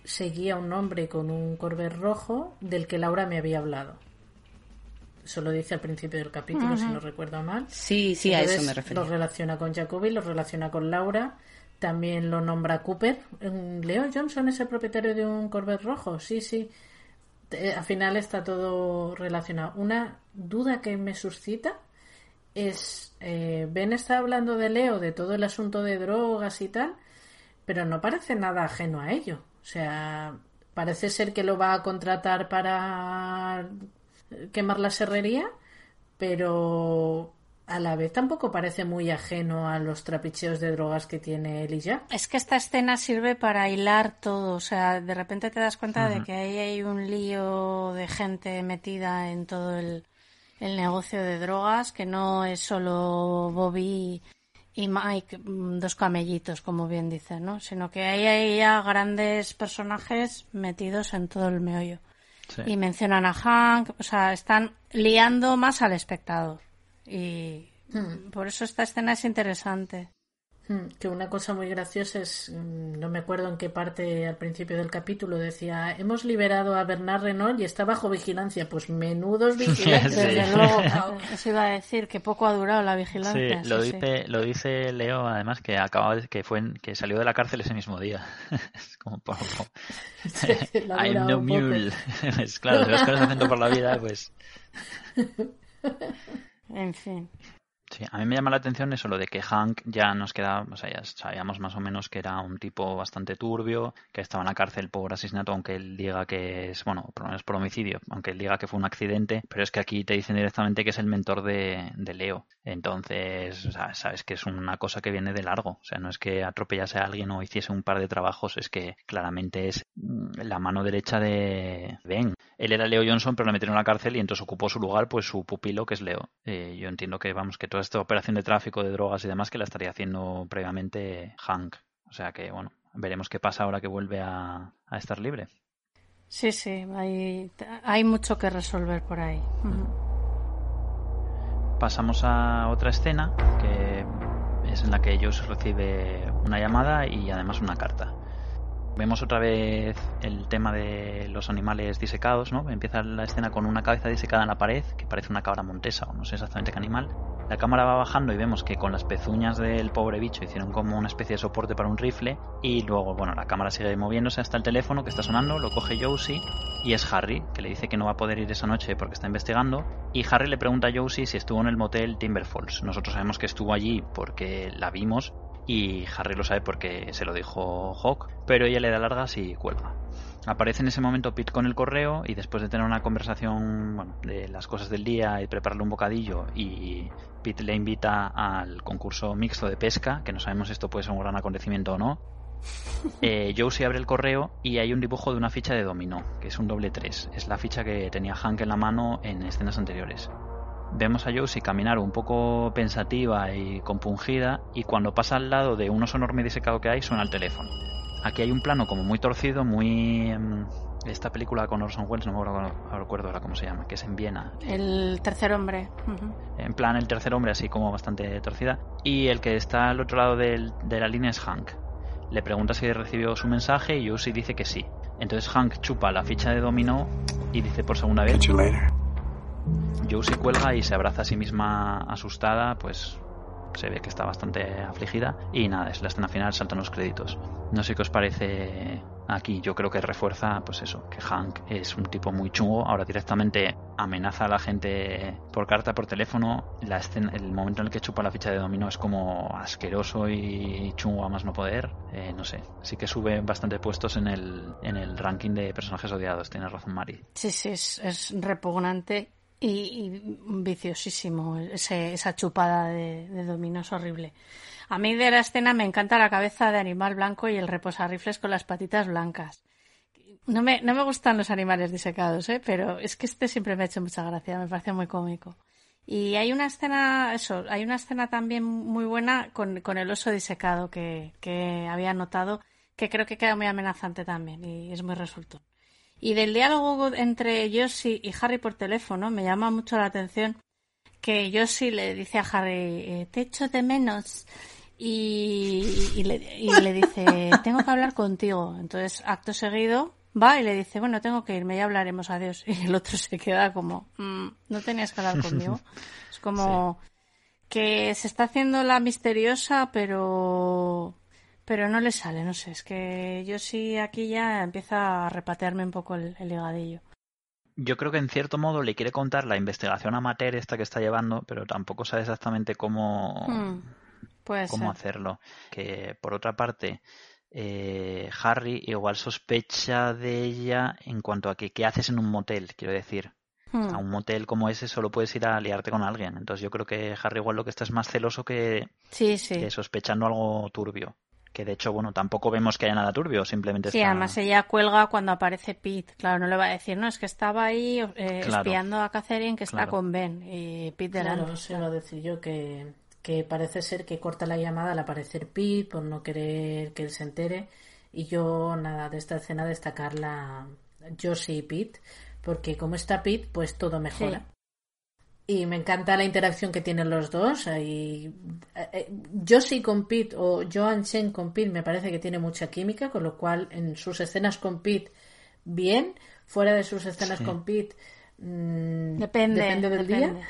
seguía un hombre con un Corvette rojo del que Laura me había hablado. Eso lo dice al principio del capítulo, si no recuerdo mal. Sí, sí, a eso me refiero. Lo relaciona con Jacobi, lo relaciona con Laura. También lo nombra Cooper. Leo Johnson es el propietario de un Corvette rojo. Sí, sí. Al final está todo relacionado. Una duda que me suscita es, eh, Ben está hablando de Leo, de todo el asunto de drogas y tal, pero no parece nada ajeno a ello. O sea, parece ser que lo va a contratar para quemar la serrería, pero a la vez tampoco parece muy ajeno a los trapicheos de drogas que tiene ya. Es que esta escena sirve para hilar todo, o sea, de repente te das cuenta de que ahí hay un lío de gente metida en todo el, el negocio de drogas, que no es solo Bobby y Mike, mm, dos camellitos, como bien dicen, ¿no? Sino que hay ya grandes personajes metidos en todo el meollo. Y mencionan a Hank, o sea, están liando más al espectador. Y hmm. por eso esta escena es interesante. Hmm, que una cosa muy graciosa es, mm, no me acuerdo en qué parte al principio del capítulo decía, hemos liberado a Bernard Renault y está bajo vigilancia. Pues menudos vigilantes, desde luego. Eso iba a decir que poco ha durado la vigilancia. Sí, lo, dice, lo dice Leo, además, que acaba de, que fue que salió de la cárcel ese mismo día. es como, por, I'm no mule. claro, si vas con ese acento por la vida, pues... en fin. Sí, a mí me llama la atención eso, lo de que Hank ya nos queda, o sea, ya sabíamos más o menos que era un tipo bastante turbio, que estaba en la cárcel por asesinato, aunque él diga que es, bueno, por lo menos por homicidio, aunque él diga que fue un accidente, pero es que aquí te dicen directamente que es el mentor de, de Leo. Entonces, o sea, sabes que es una cosa que viene de largo, o sea, no es que atropellase a alguien o hiciese un par de trabajos, es que claramente es mm, la mano derecha de Ben. Él era Leo Johnson, pero le metieron en la cárcel y entonces ocupó su lugar, pues su pupilo, que es Leo. Eh, yo entiendo que, vamos, que todo esta operación de tráfico de drogas y demás que la estaría haciendo previamente Hank. O sea que, bueno, veremos qué pasa ahora que vuelve a, estar libre. Sí, sí, hay, hay mucho que resolver por ahí. Pasamos a otra escena que es en la que ellos recibe una llamada y además una carta. Vemos otra vez el tema de los animales disecados, ¿no? Empieza la escena con una cabeza disecada en la pared, que parece una cabra montesa o no sé exactamente qué animal. La cámara va bajando y vemos que con las pezuñas del pobre bicho hicieron como una especie de soporte para un rifle y luego, bueno, la cámara sigue moviéndose hasta el teléfono que está sonando, lo coge Josie y es Harry, que le dice que no va a poder ir esa noche porque está investigando. Y Harry le pregunta a Josie si estuvo en el motel Timber Falls. Nosotros sabemos que estuvo allí porque la vimos y Harry lo sabe porque se lo dijo Hawk, pero ella le da largas y cuelga. Aparece en ese momento Pete con el correo y después de tener una conversación de las cosas del día y prepararle un bocadillo y Pete le invita al concurso mixto de pesca, que no sabemos si esto puede ser un gran acontecimiento o no, eh, Josie abre el correo y hay un dibujo de una ficha de dominó, que es un doble 3. Es la ficha que tenía Hank en la mano en escenas anteriores. Vemos a Josie caminar un poco pensativa y compungida y cuando pasa al lado de un oso enorme disecado que hay suena el teléfono. Aquí hay un plano como muy torcido, muy... Em, esta película con Orson Welles, no me acuerdo ahora cómo se llama, que es en Viena. El tercer hombre. En plan, el tercer hombre, así como bastante torcida. Y el que está al otro lado de la línea es Hank. Le pregunta si recibió su mensaje y Josie dice que sí. Entonces Hank chupa la ficha de dominó y dice por segunda vez. Josie cuelga y se abraza a sí misma asustada, pues se ve que está bastante afligida. Y nada, es la escena final, saltan los créditos. No sé qué os parece aquí. Yo creo que refuerza, pues eso, que Hank es un tipo muy chungo. Ahora directamente amenaza a la gente por carta, por teléfono. La escena, el momento en el que chupa la ficha de dominó es como asqueroso y chungo a más no poder. Eh, no sé, sí que sube bastante puestos en el, en el ranking de personajes odiados. Tienes razón, Mari. Sí, sí, es repugnante y, viciosísimo esa chupada de, es horrible. A mí de la escena me encanta la cabeza de animal blanco y el reposarrifles con las patitas blancas. No me, no me gustan los animales disecados, ¿eh? pero es que este siempre me ha hecho mucha gracia, me parece muy cómico. Y hay una escena, eso, hay una escena también muy buena con, con el oso disecado que, que había notado, que creo que queda muy amenazante también y es muy resultón. Y del diálogo entre Josie y Harry por teléfono me llama mucho la atención que Josie le dice a Harry, eh, te echo de menos. Y, le, dice, tengo que hablar contigo. Entonces, acto seguido, va y le dice, bueno, tengo que irme, ya hablaremos, adiós. Y el otro se queda como, mm, no tenías que hablar conmigo. Es como que se está haciendo la misteriosa, pero pero no le sale, no sé, es que yo sí aquí ya empieza a repatearme un poco el, el Yo creo que en cierto modo le quiere contar la investigación amateur esta que está llevando, pero tampoco sabe exactamente cómo, hmm, cómo hacerlo. Que por otra parte, eh, Harry igual sospecha de ella en cuanto a que qué haces en un motel, quiero decir. Hmm. A un motel como ese solo puedes ir a liarte con alguien. Entonces yo creo que Harry igual lo que está es más celoso que, sí, sí. que sospechando algo turbio que de hecho, bueno, tampoco vemos que haya nada turbio, simplemente Sí, además ella cuelga cuando aparece Pete. Claro, no le va a decir, no, es que estaba ahí eh, espiando a Catherine que está con Ben y Pete delante. Claro, eso iba a decir yo que, que parece ser que corta la llamada al aparecer Pete por no querer que él se entere. Y yo, nada, de esta escena destacar la Josie y Pete, porque como está Pete, pues todo mejora. Y me encanta la interacción que tienen los dos. Y, yo sí con Pete o Joan Chen con Pete me parece que tiene mucha química, con lo cual en sus escenas con Pete, bien. Fuera de sus escenas con Pete, mm, depende, depende del día.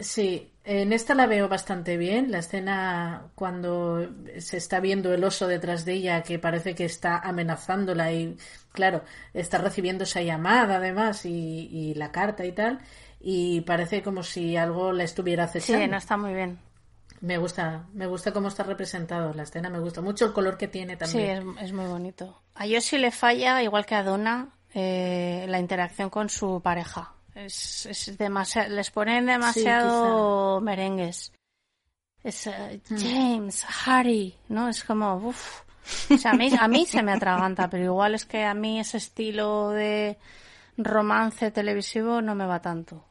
Sí, en esta la veo bastante bien. La escena cuando se está viendo el oso detrás de ella, que parece que está amenazándola y, claro, está recibiendo esa llamada además y, y la carta y tal y parece como si algo la estuviera acechando. Sí, no está muy bien. Me gusta, me gusta cómo está representado la escena, me gusta mucho el color que tiene también. Sí, es, muy bonito. A Yoshi le falla, igual que a Donna, eh, la interacción con su pareja. Es, es demasiado, les ponen demasiado merengues. Es eh, hmm. James, Harry, ¿no? Es como, uff. O sea, a mí, a mí se me atraganta, pero igual es que a mí ese estilo de romance televisivo no me va tanto.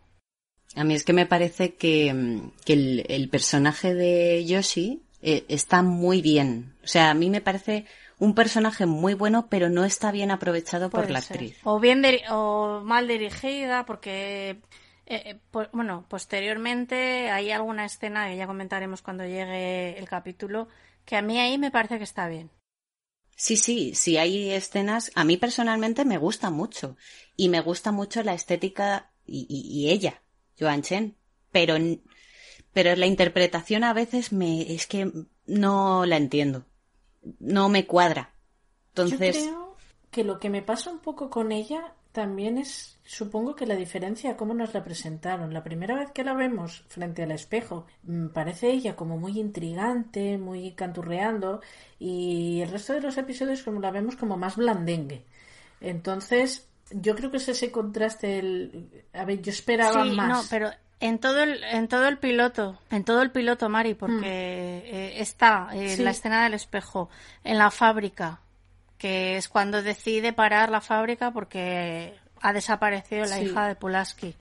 A mí es que me parece que, mm, el, personaje de Yoshi eh, está muy bien. O sea, a mí me parece un personaje muy bueno, pero no está bien aprovechado por la actriz. O bien o mal dirigida, porque eh, eh, bueno, posteriormente hay alguna escena que ya comentaremos cuando llegue el capítulo que a mí ahí me parece que está bien. Sí, sí, sí hay escenas. A mí personalmente me gusta mucho y me gusta mucho la estética y, y ella. Joan Chen, pero, pero la interpretación a veces me, es que no la entiendo. No me cuadra. Entonces. Yo creo que lo que me pasa un poco con ella, también es, supongo que la diferencia cómo nos la presentaron. La primera vez que la vemos frente al espejo, mm, parece ella como muy intrigante, muy canturreando, y el resto de los episodios como la vemos como más blandengue. Entonces, yo creo que es ese contraste. El... A ver, yo esperaba sí, más. No, pero en todo el, en todo el piloto, en todo el piloto, Mari, porque Mm. eh, está en Sí. la escena del espejo, en la fábrica, que es cuando decide parar la fábrica porque ha desaparecido la Sí. hija de Pulaski.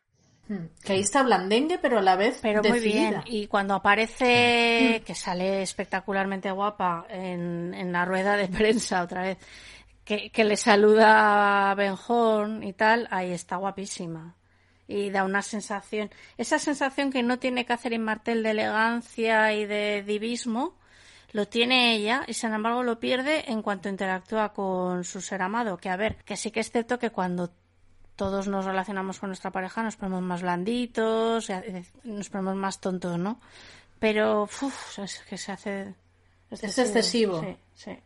Mm, Que ahí está blandengue, pero a la vez Pero muy bien. Y cuando aparece, Mm. que sale espectacularmente guapa en, en la rueda de prensa otra vez, que, que le saluda a Ben Horn y tal, ahí está guapísima. Y da una sensación, esa sensación que no tiene Catherine Martel de elegancia y de divismo, lo tiene ella y sin embargo lo pierde en cuanto interactúa con su ser amado. Que a ver, que sí que es cierto que cuando todos nos relacionamos con nuestra pareja nos ponemos más blanditos, eh, nos ponemos más tontos, ¿no? Pero uf, es que se hace Es excesivo. Sí, sí.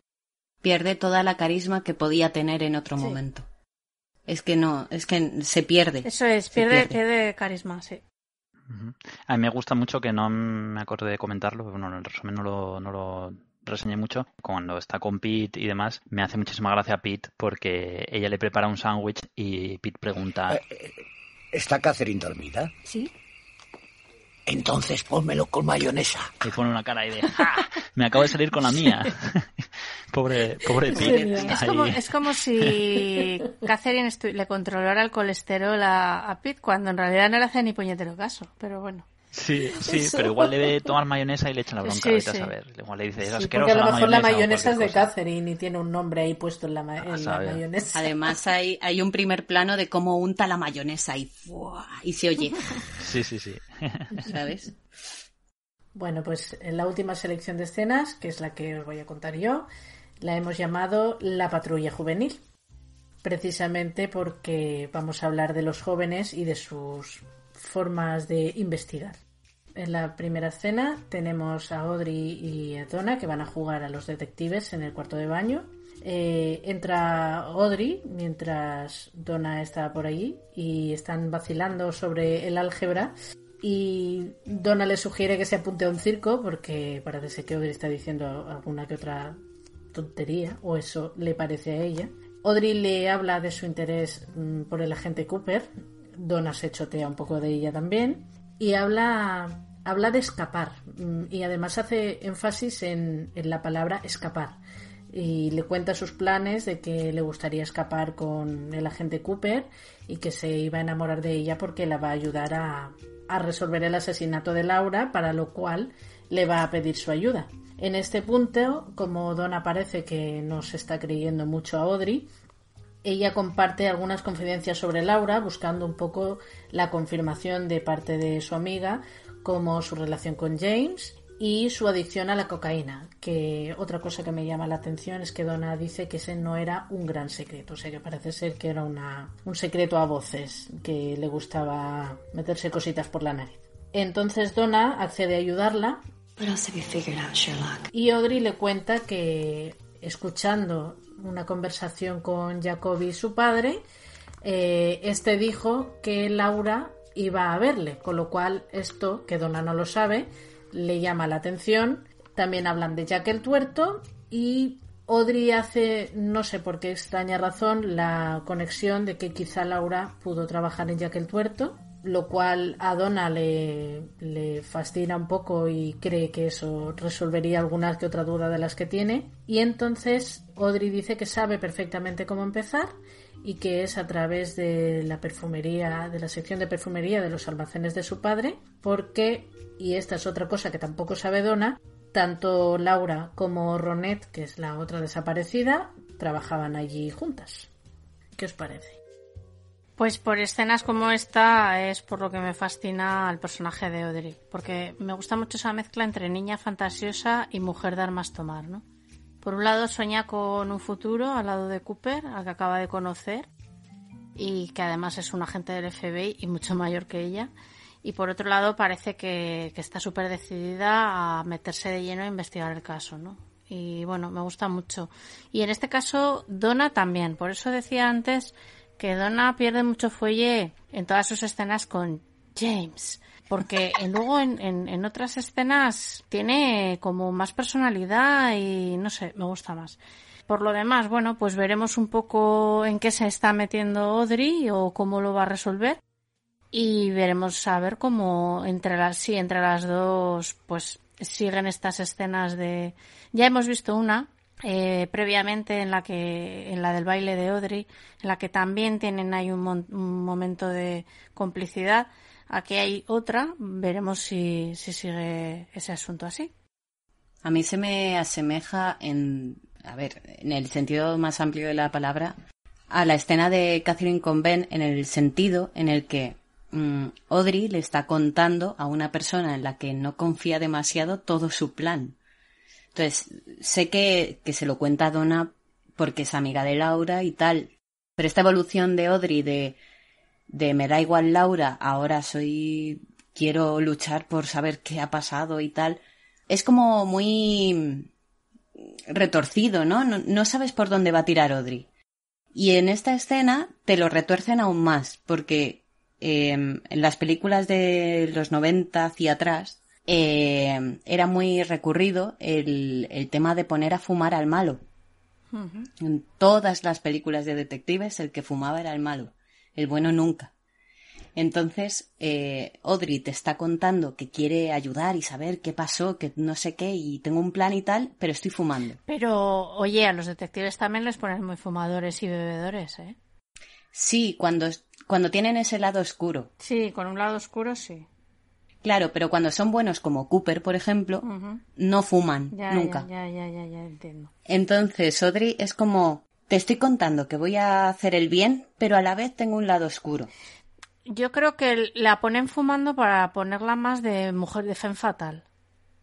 Pierde toda la carisma que podía tener en otro Sí. momento. Es que no, es que se pierde. Eso es, pierde, pierde carisma, sí. A mí me gusta mucho que no me acordé de comentarlo, pero bueno, en el resumen no lo, no lo reseñé mucho. Cuando está con Pete y demás, me hace muchísima gracia Pete porque ella le prepara un sándwich y Pete pregunta... ¿Está Catherine dormida? Sí. Entonces pónmelo con mayonesa. Y pone una cara ahí de ¡Ja! Me acabo de salir con la mía. pobre, pobre Pete. Es como, es como si Catherine le controlara el colesterol a, a Pete cuando en realidad no le hace ni puñetero caso. Pero bueno. Sí, sí, Eso. pero igual debe tomar mayonesa y le echa la bronca, Sí, a saber. Igual le dice, es Sí, porque a lo mejor la mayonesa es de cualquier cosa". Catherine y tiene un nombre ahí puesto en la, ma- en la saber. mayonesa. Además hay, hay un primer plano de cómo unta la mayonesa y, y se oye, Sí, sí, sí. ¿sabes? Bueno, pues en la última selección de escenas, que es la que os voy a contar yo, la hemos llamado La Patrulla Juvenil. Precisamente porque vamos a hablar de los jóvenes y de sus formas de investigar. En la primera escena tenemos a Audrey y a Donna que van a jugar a los detectives en el cuarto de baño. Eh, entra Audrey mientras Donna está por allí y están vacilando sobre el álgebra y Donna le sugiere que se apunte a un circo porque parece que Audrey está diciendo alguna que otra tontería o eso le parece a ella. Audrey le habla de su interés mm, por el agente Cooper. Donna se chotea un poco de ella también y habla habla de escapar mm, y además hace énfasis en, en la palabra escapar y le cuenta sus planes de que le gustaría escapar con el agente Cooper y que se iba a enamorar de ella porque la va a ayudar a, a resolver el asesinato de Laura, para lo cual le va a pedir su ayuda. En este punto, como Donna parece que no se está creyendo mucho a Audrey, ella comparte algunas confidencias sobre Laura, buscando un poco la confirmación de parte de su amiga, como su relación con James y su adicción a la cocaína. Que otra cosa que me llama la atención es que Donna dice que ese no era un gran secreto, o sea que parece ser que era una, un secreto a voces, que le gustaba meterse cositas por la nariz. Entonces Donna accede a ayudarla out, y Audrey le cuenta que escuchando una conversación con Jacoby, su padre, eh, este dijo que Laura iba a verle, con lo cual esto, que Donna no lo sabe, le llama la atención. También hablan de Jack el tuerto y Audrey hace, no sé por qué extraña razón, la conexión de que quizá Laura pudo trabajar en Jack el tuerto, lo cual a Donna le, fascina un poco y cree que eso resolvería alguna que otra duda de las que tiene. Y entonces Audrey dice que sabe perfectamente cómo empezar y que es a través de la perfumería, de la sección de perfumería de los almacenes de su padre, porque, y esta es otra cosa que tampoco sabe Donna, tanto Laura como Ronette, que es la otra desaparecida, trabajaban allí juntas. ¿Qué os parece? Pues por escenas como esta es por lo que me fascina al personaje de Audrey, porque me gusta mucho esa mezcla entre niña fantasiosa y mujer de armas tomar, ¿no? Por un lado sueña con un futuro al lado de Cooper, al que acaba de conocer, y que además es un agente del FBI y mucho mayor que ella. Y por otro lado parece que, que está súper decidida a meterse de lleno a investigar el caso, ¿no? Y bueno, me gusta mucho. Y en este caso, Donna también. Por eso decía antes que Donna pierde mucho fuelle en todas sus escenas con James. Porque luego en, en, en otras escenas tiene como más personalidad y no sé, me gusta más. Por lo demás, bueno, pues veremos un poco en qué se está metiendo Audrey o cómo lo va a resolver. Y veremos a ver cómo entre las, sí, entre las dos, pues siguen estas escenas de, ya hemos visto una, eh, previamente en la que, en la del baile de Audrey, en la que también tienen ahí un, un momento de complicidad. Aquí hay otra, veremos si, si sigue ese asunto así. A mí se me asemeja en, a ver, en el sentido más amplio de la palabra, a la escena de Catherine con Ben en el sentido en el que mm, Audrey le está contando a una persona en la que no confía demasiado todo su plan. Entonces, sé que, que se lo cuenta a Donna porque es amiga de Laura y tal, pero esta evolución de Audrey de, me da igual Laura, ahora soy quiero luchar por saber qué ha pasado y tal, es como muy retorcido, ¿no? ¿no? Sabes por dónde va a tirar Audrey. Y en esta escena te lo retuercen aún más, porque eh, en las películas de los 90 hacia atrás eh, era muy recurrido el, el, tema de poner a fumar al malo. Uh -huh. En todas las películas de detectives el que fumaba era el malo, el bueno nunca. Entonces, eh, Audrey te está contando que quiere ayudar y saber qué pasó, que no sé qué, y tengo un plan y tal, pero estoy fumando. Pero, oye, a los detectives también les ponen muy fumadores y bebedores, ¿eh? Sí, cuando, cuando tienen ese lado oscuro. Sí, con un lado oscuro sí. Claro, pero cuando son buenos como Cooper, por ejemplo, uh -huh. no fuman ya, nunca. Ya, ya, ya, ya, entiendo. Entonces, Audrey es como, te estoy contando que voy a hacer el bien, pero a la vez tengo un lado oscuro. Yo creo que la ponen fumando para ponerla más de mujer de femme fatal.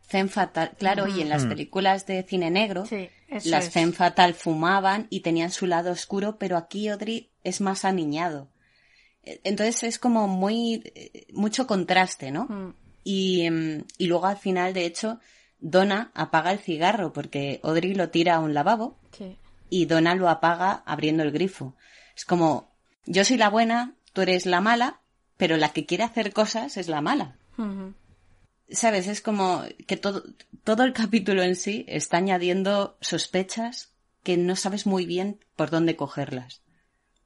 Femme fatal, claro, uh -huh. y en las películas de cine negro, sí, las es. femme fatal fumaban y tenían su lado oscuro, pero aquí Audrey es más aniñado. Entonces es como muy, mucho contraste, ¿no? Mm. Y, y luego al final, de hecho, Donna apaga el cigarro porque Audrey lo tira a un lavabo sí. y Donna lo apaga abriendo el grifo. Es como, yo soy la buena, tú eres la mala, pero la que quiere hacer cosas es la mala. Uh -huh. ¿Sabes? Es como que todo, todo el capítulo en sí está añadiendo sospechas que no sabes muy bien por dónde cogerlas.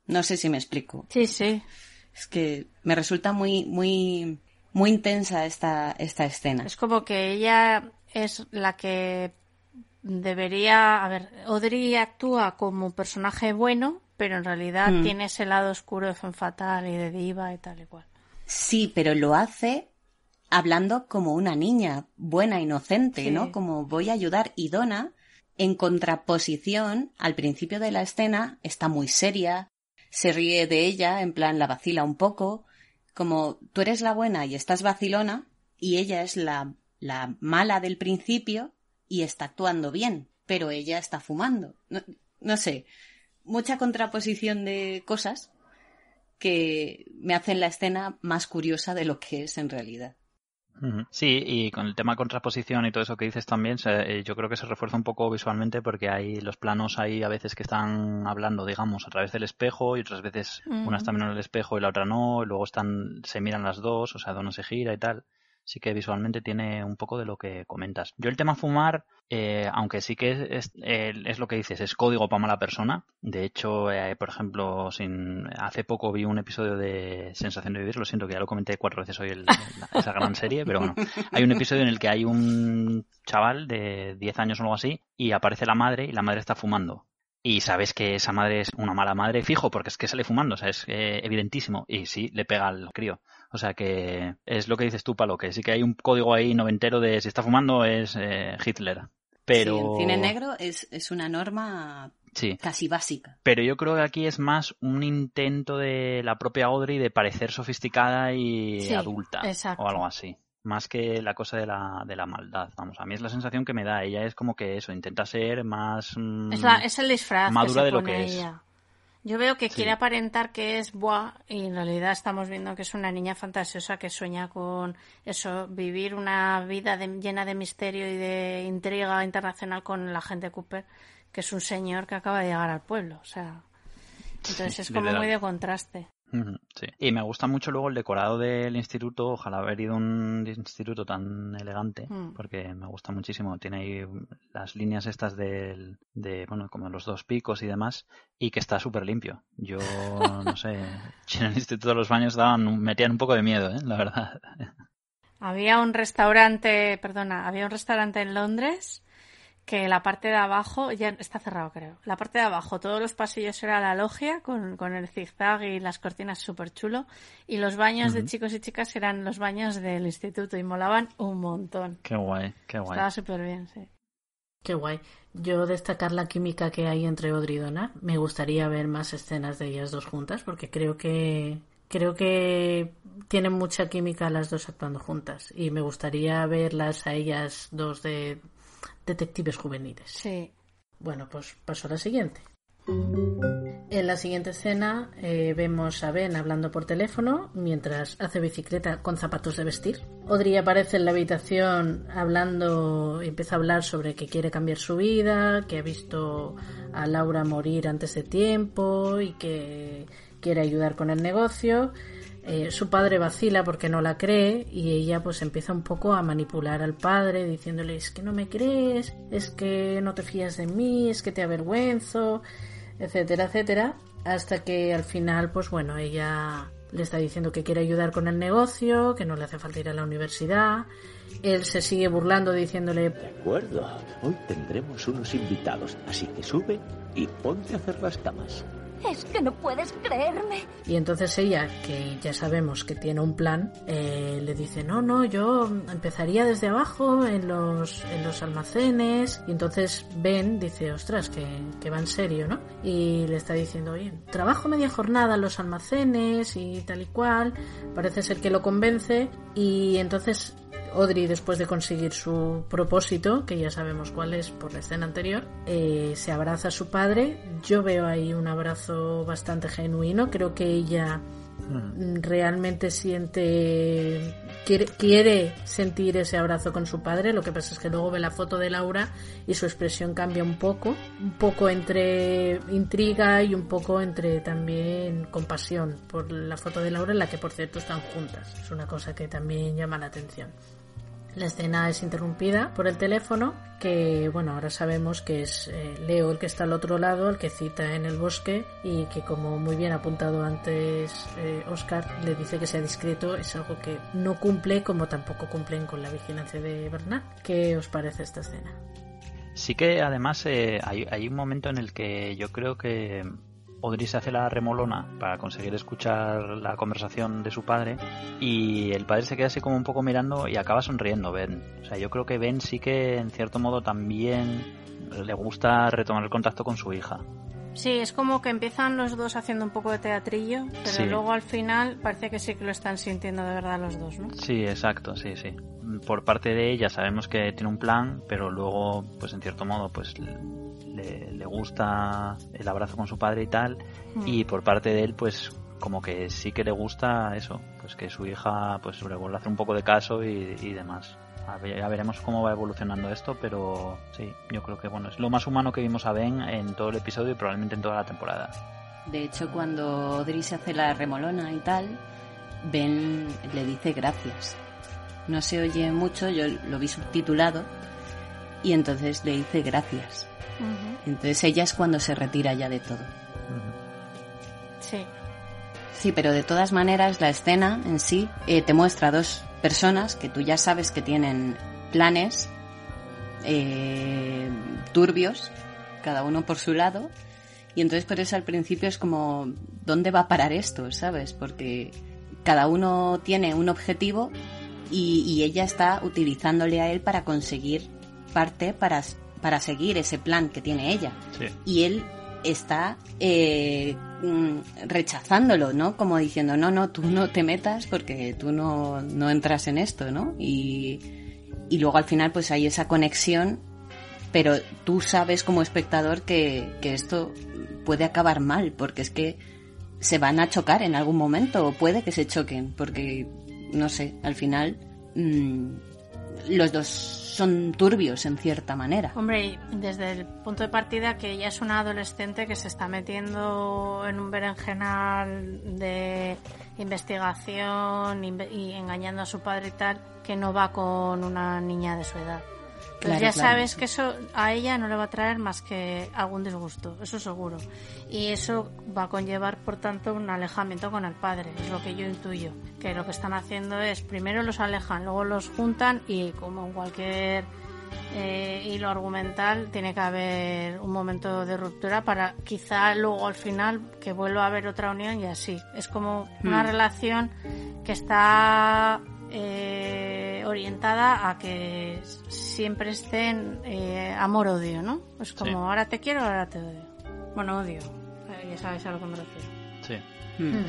No sé si me explico. Sí, sí. Es que me resulta muy, muy, muy intensa esta, esta escena. Es como que ella es la que debería, a ver, Audrey actúa como personaje bueno, pero en realidad mm. tiene ese lado oscuro de fan fatal y de diva y tal y cual. Sí, pero lo hace hablando como una niña buena, inocente, sí. ¿no? Como voy a ayudar. Y Donna, en contraposición, al principio de la escena, está muy seria, se ríe de ella, en plan la vacila un poco, como tú eres la buena y estás vacilona, y ella es la, la mala del principio y está actuando bien, pero ella está fumando. No, no sé, mucha contraposición de cosas que me hacen la escena más curiosa de lo que es en realidad. Sí, y con el tema de contraposición y todo eso que dices también, se, yo creo que se refuerza un poco visualmente porque hay los planos ahí a veces que están hablando, digamos, a través del espejo y otras veces uh -huh. una está mirando el espejo y la otra no, y luego están se miran las dos, o sea, uno se gira y tal sí que visualmente tiene un poco de lo que comentas. Yo el tema fumar, eh, aunque sí que es, es, es, lo que dices, es código para mala persona. De hecho, eh, por ejemplo, sin, hace poco vi un episodio de Sensación de Vivir, lo siento que ya lo comenté cuatro veces hoy esa gran serie, pero bueno, hay un episodio en el que hay un chaval de 10 años o algo así y aparece la madre y la madre está fumando y sabes que esa madre es una mala madre fijo porque es que sale fumando, o sea, es eh, evidentísimo y sí, le pega al crío. O sea que es lo que dices tú, Palo, que sí que hay un código ahí noventero de si está fumando es eh, Hitler. Pero... Sí, el cine negro es, es una norma sí. casi básica. Pero yo creo que aquí es más un intento de la propia Audrey de parecer sofisticada y sí, adulta exacto. o algo así. Más que la cosa de la, de la maldad, vamos. A mí es la sensación que me da. Ella es como que eso, intenta ser más. Mmm, es, la, es, el disfraz madura que se de lo que ella. es. Yo veo que Sí. quiere aparentar que es buah y en realidad estamos viendo que es una niña fantasiosa que sueña con eso, vivir una vida de- llena de misterio y de intriga internacional con la gente Cooper, que es un señor que acaba de llegar al pueblo. O sea, Entonces es como muy de contraste. Sí. Y me gusta mucho luego el decorado del instituto. Ojalá haber ido a un instituto tan elegante, Mm. porque me gusta muchísimo. Tiene ahí las líneas estas del, de, bueno, como los dos picos y demás, y que está súper limpio. Yo, no sé, en el instituto los baños daban, metían un poco de miedo, ¿eh? la verdad. Había un restaurante, perdona, había un restaurante en Londres que la parte de abajo, ya está cerrado creo, la parte de abajo, todos los pasillos era la logia con, con el zigzag y las cortinas súper chulo y los baños de chicos y chicas eran los baños del instituto y molaban un montón. Qué guay, qué guay. Estaba súper bien, sí. Qué guay. Yo destacar la química que hay entre Audrey y Donna. Me gustaría ver más escenas de ellas dos juntas porque creo que creo que tienen mucha química las dos actuando juntas y me gustaría verlas a ellas dos de detectives juveniles. Sí. Bueno, pues paso a la siguiente. En la siguiente escena eh, vemos a Ben hablando por teléfono mientras hace bicicleta con zapatos de vestir. Audrey aparece en la habitación hablando, empieza a hablar sobre que quiere cambiar su vida, que ha visto a Laura morir antes de tiempo y que quiere ayudar con el negocio. Eh, su padre vacila porque no la cree y ella pues empieza un poco a manipular al padre diciéndole es que no me crees, es que no te fías de mí, es que te avergüenzo, etcétera, etcétera, hasta que al final pues bueno, ella le está diciendo que quiere ayudar con el negocio, que no le hace falta ir a la universidad, él se sigue burlando diciéndole De acuerdo, hoy tendremos unos invitados, así que sube y ponte a hacer las camas. Es que no puedes creerme. Y entonces ella, que ya sabemos que tiene un plan, eh, le dice, no, no, yo empezaría desde abajo en los, en los almacenes. Y entonces Ben dice, ostras, que, que va en serio, ¿no? Y le está diciendo, oye, trabajo media jornada en los almacenes y tal y cual. Parece ser que lo convence. Y entonces Audrey, después de conseguir su propósito, que ya sabemos cuál es por la escena anterior, eh, se abraza a su padre. Yo veo ahí un abrazo bastante genuino. Creo que ella mm, realmente siente quiere, quiere sentir ese abrazo con su padre lo que pasa es que luego ve la foto de Laura y su expresión cambia un poco un poco entre intriga y un poco entre también compasión por la foto de Laura en la que por cierto están juntas es una cosa que también llama la atención la escena es interrumpida por el teléfono, que bueno, ahora sabemos que es eh, Leo el que está al otro lado, el que cita en el bosque y que como muy bien apuntado antes eh, Oscar le dice que sea discreto, es algo que no cumple como tampoco cumplen con la vigilancia de Bernard. ¿Qué os parece esta escena? Sí que además eh, hay un momento en el que yo creo que Audrey se hace la remolona para conseguir escuchar la conversación de su padre y el padre se queda así como un poco mirando y acaba sonriendo Ben. O sea, yo creo que Ben sí que en cierto modo también le gusta retomar el contacto con su hija. Sí, es como que empiezan los dos haciendo un poco de teatrillo, pero Sí. luego al final parece que sí que lo están sintiendo de verdad los dos, ¿no? Sí, exacto, sí, sí. Por parte de ella sabemos que tiene un plan, pero luego, pues en cierto modo, pues le, le gusta el abrazo con su padre y tal, Mm. y por parte de él, pues como que sí que le gusta eso, pues que su hija pues le vuelva a hacer un poco de caso y, y demás. A ver, ya veremos cómo va evolucionando esto, pero sí, yo creo que bueno, es lo más humano que vimos a Ben en todo el episodio y probablemente en toda la temporada. De hecho, cuando se hace la remolona y tal, Ben le dice gracias. No se oye mucho, yo lo vi subtitulado, y entonces le dice gracias. Entonces ella es cuando se retira ya de todo. Sí. Sí, pero de todas maneras la escena en sí eh, te muestra dos personas que tú ya sabes que tienen planes eh, turbios, cada uno por su lado, y entonces por eso al principio es como, ¿dónde va a parar esto? ¿Sabes? Porque cada uno tiene un objetivo y, y ella está utilizándole a él para conseguir parte para, para seguir ese plan que tiene ella Sí. y él está eh, mm, rechazándolo, ¿no? Como diciendo, no, no, tú no te metas porque tú no, no entras en esto, ¿no? Y, y luego al final pues hay esa conexión, pero tú sabes como espectador que, que esto puede acabar mal, porque es que se van a chocar en algún momento, o puede que se choquen, porque, no sé, al final mm, los dos son turbios en cierta manera. Hombre, desde el punto de partida que ella es una adolescente que se está metiendo en un berenjenal de investigación y engañando a su padre y tal, que no va con una niña de su edad. Pues ya sabes que eso a ella no le va a traer más que algún disgusto, eso seguro. Y eso va a conllevar, por tanto, un alejamiento con el padre, es lo que yo intuyo. Que lo que están haciendo es, primero los alejan, luego los juntan y como en cualquier eh, hilo argumental, tiene que haber un momento de ruptura para quizá luego al final que vuelva a haber otra unión y así. Es como una Hmm. relación que está eh, orientada a que siempre estén eh, amor-odio, ¿no? Es como Sí. ahora te quiero, ahora te odio. Bueno, odio. Eh, ya sabes a lo que me refiero. Sí. Mm.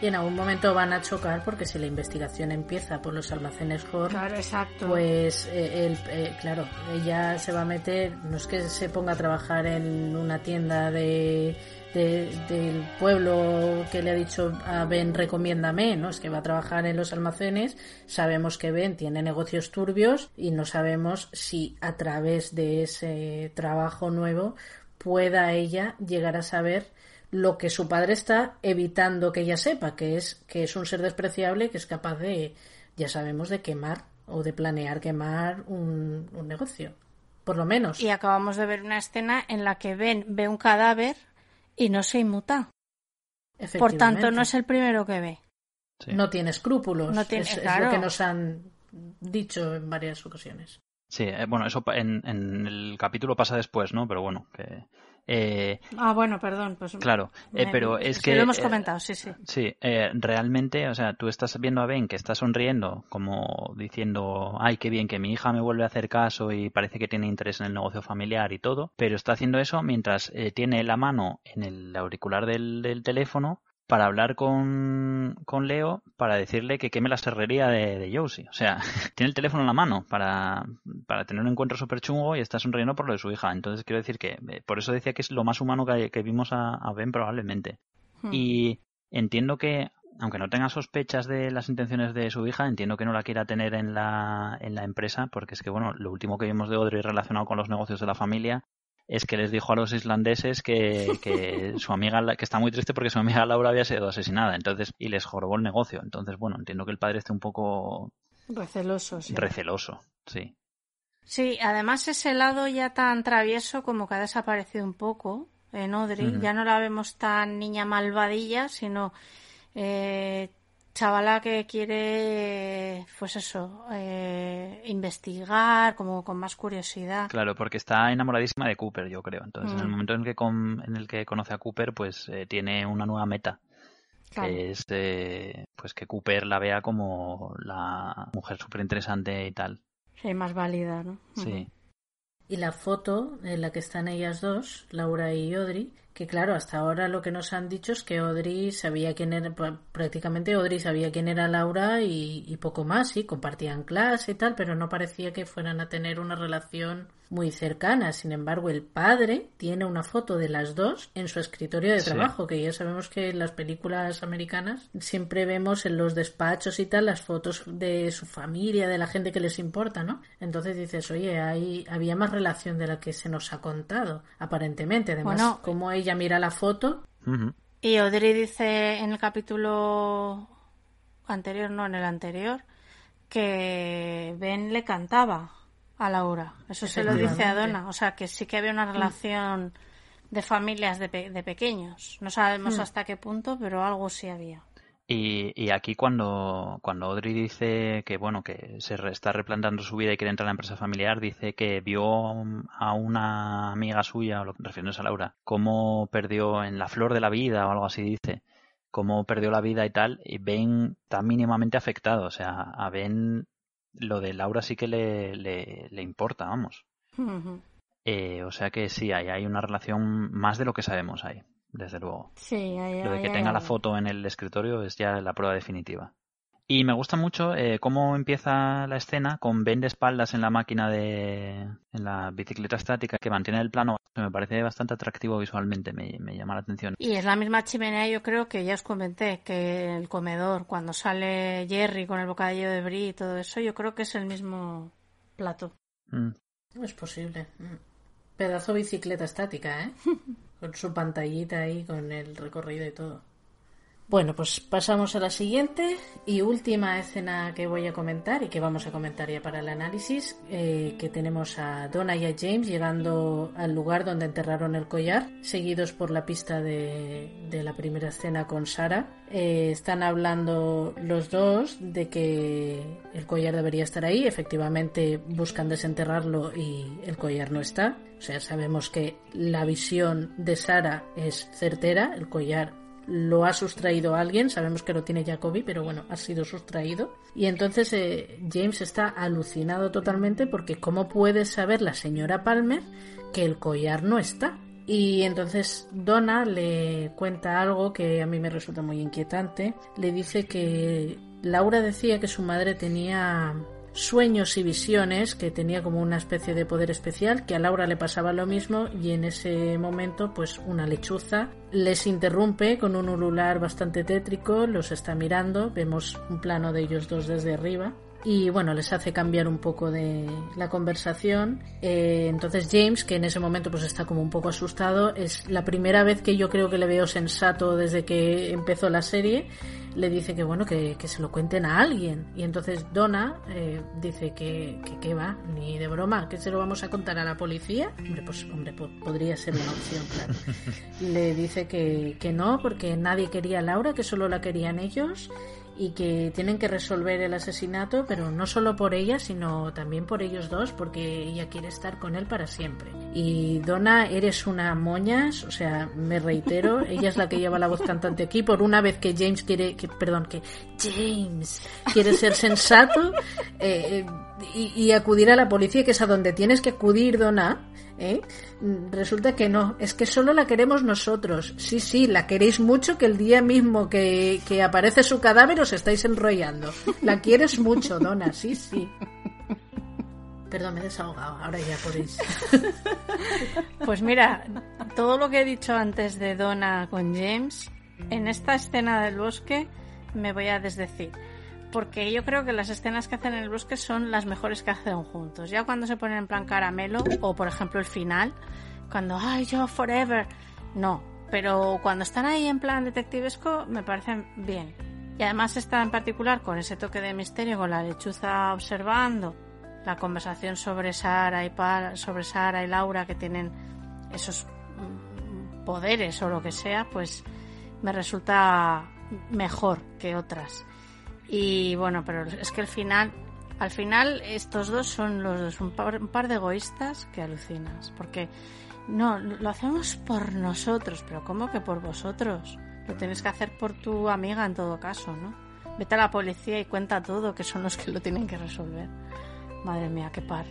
Y en algún momento van a chocar porque si la investigación empieza por los almacenes Horn, Claro, exacto. pues eh, el- eh, claro, ella se va a meter, no es que se ponga a trabajar en una tienda de, de- del pueblo que le ha dicho a Ben recomiéndame, ¿no? Es que va a trabajar en los almacenes, sabemos que Ben tiene negocios turbios y no sabemos si a través de ese trabajo nuevo pueda ella llegar a saber lo que su padre está evitando que ella sepa, que es que es un ser despreciable que es capaz de, ya sabemos, de quemar o de planear quemar un, un negocio. Por lo menos. Y acabamos de ver una escena en la que Ben ve un cadáver y no se inmuta. Por tanto, no es el primero que ve. No tiene escrúpulos. No tiene- es, es claro. lo que nos han dicho en varias ocasiones. Sí, eh, bueno, eso en, en el capítulo pasa después, ¿no? Pero bueno, que... eh, Ah, bueno, perdón. Pues Claro, eh, me- pero es que... Lo hemos eh, comentado, sí, sí. Sí, eh, realmente, o sea, tú estás viendo a Ben que está sonriendo, como diciendo, ay, qué bien que mi hija me vuelve a hacer caso y parece que tiene interés en el negocio familiar y todo, pero está haciendo eso mientras eh, tiene la mano en el auricular del, del teléfono para hablar con, con Leo para decirle que queme la serrería de, de Josie. O sea, tiene el teléfono en la mano para, para tener un encuentro súper chungo y está sonriendo por lo de su hija. Entonces quiero decir que, eh, por eso decía que es lo más humano que, que vimos a, a Ben probablemente. Hmm. Y entiendo que, aunque no tenga sospechas de las intenciones de su hija, entiendo que no la quiera tener en la, en la empresa, porque es que, bueno, lo último que vimos de Audrey relacionado con los negocios de la familia es que les dijo a los islandeses que, que su amiga, que está muy triste porque su amiga Laura había sido asesinada, entonces, y les jorobó el negocio. Entonces, bueno, entiendo que el padre esté un poco Receloso, sí. receloso, sí. Sí, además ese lado ya tan travieso como que ha desaparecido un poco en Audrey. Ya no la vemos tan niña malvadilla, sino eh, chavala que quiere, pues eso, eh, investigar, como con más curiosidad. Claro, porque está enamoradísima de Cooper, yo creo. Entonces, en el Mm. momento en el que, con- en el que conoce a Cooper, pues eh, tiene una nueva meta. Claro. Que es eh, pues que Cooper la vea como la mujer súper interesante y tal. Sí, más válida, ¿no? Sí. Y la foto en la que están ellas dos, Laura y Audrey, que claro, hasta ahora lo que nos han dicho es que Audrey sabía quién era, pr- prácticamente Audrey sabía quién era Laura y, y poco más, sí, compartían clase y tal, pero no parecía que fueran a tener una relación muy cercana. Sin embargo, el padre tiene una foto de las dos en su escritorio de Sí. trabajo, que ya sabemos que en las películas americanas siempre vemos en los despachos y tal las fotos de su familia, de la gente que les importa, ¿no? Entonces dices, oye, ahí había más relación de la que se nos ha contado, aparentemente. Además, Bueno. como ella mira la foto. Y Audrey dice en el capítulo anterior, no, en el anterior, que Ben le cantaba a Laura. Eso se lo dice a. Donna. O sea, que sí que había una relación de familias de, pe- de pequeños. No sabemos Hmm. hasta qué punto, pero algo sí había. Y, y aquí cuando, cuando Audrey dice que bueno que se re- está replantando su vida y quiere entrar a la empresa familiar, dice que vio a una amiga suya, refiriéndose a Laura, cómo perdió en la flor de la vida o algo así dice, cómo perdió la vida y tal, y Ben está mínimamente afectado. O sea, a Ben lo de Laura sí que le, le, le importa, vamos. Eh, o sea que sí, hay, hay una relación más de lo que sabemos ahí, desde luego. Sí, ahí- Lo de que tenga la foto en el escritorio es ya la prueba definitiva. Y me gusta mucho eh, cómo empieza la escena con Ben de espaldas en la máquina de. en la bicicleta estática que mantiene el plano. Me parece bastante atractivo visualmente, me, me llama la atención. Y es la misma chimenea, yo creo que ya os comenté, que el comedor, cuando sale Jerry con el bocadillo de brie y todo eso, yo creo que es el mismo plato. Mm. Es posible. Mm. Pedazo bicicleta estática, ¿eh? con su pantallita ahí, con el recorrido y todo. Bueno, pues pasamos a la siguiente y última escena que voy a comentar y que vamos a comentar ya para el análisis, eh, que tenemos a Donna y a James llegando al lugar donde enterraron el collar, seguidos por la pista de, la primera escena con Sara. Eh, están hablando los dos de que el collar debería estar ahí, efectivamente buscan desenterrarlo y el collar no está. O sea, sabemos que la visión de Sara es certera, el collar lo ha sustraído alguien, sabemos que lo tiene Jacoby, pero bueno, ha sido sustraído. Y entonces eh, James está alucinado totalmente porque ¿cómo puede saber la señora Palmer que el collar no está? Y entonces Donna le cuenta algo que a mí me resulta muy inquietante. Le dice que Laura decía que su madre tenía sueños y visiones, que tenía como una especie de poder especial, que a Laura le pasaba lo mismo y en ese momento pues una lechuza les interrumpe con un ulular bastante tétrico, los está mirando, vemos un plano de ellos dos desde arriba y bueno, les hace cambiar un poco de la conversación. Eh, entonces James, que en ese momento pues está como un poco asustado, es la primera vez que yo creo que le veo sensato desde que empezó la serie, le dice que bueno, que, que se lo cuenten a alguien. Y entonces Donna eh, dice que, que, que va, ni de broma, que se lo vamos a contar a la policía. Hombre, pues hombre, po- podría ser una opción, claro. Le dice que, que no, porque nadie quería a Laura, que solo la querían ellos y que tienen que resolver el asesinato, pero no solo por ella, sino también por ellos dos, porque ella quiere estar con él para siempre. Y Donna, eres una moñas, o sea, me reitero, ella es la que lleva la voz cantante aquí, por una vez que James quiere, que, perdón, que James quiere ser sensato eh, eh, y, acudir a la policía, que es a donde tienes que acudir, Donna, ¿eh? Resulta que no, es que solo la queremos nosotros. Sí, sí, la queréis mucho que el día mismo que, que aparece su cadáver os estáis enrollando. La quieres mucho, Donna, sí, sí. Perdón, me he desahogado, ahora ya podéis. Pues mira, todo lo que he dicho antes de Donna con James, en esta escena del bosque me voy a desdecir. Porque yo creo que las escenas que hacen en el bosque son las mejores que hacen juntos. Ya cuando se ponen en plan caramelo, o por ejemplo el final, cuando, ay, yo forever. No, pero cuando están ahí en plan detectivesco, me parecen bien. Y además está en particular con ese toque de misterio, con la lechuza observando, la conversación sobre Sara y, sobre Sara y Laura que tienen esos mm, poderes o lo que sea, pues me resulta mejor que otras. Y bueno, pero es que al final, al final estos dos son los dos un par, un par de egoístas que alucinas, porque no, lo hacemos por nosotros, pero ¿cómo que por vosotros? Lo tienes que hacer por tu amiga en todo caso, ¿no? Vete a la policía y cuenta todo, que son los que lo tienen que resolver. Madre mía, qué par.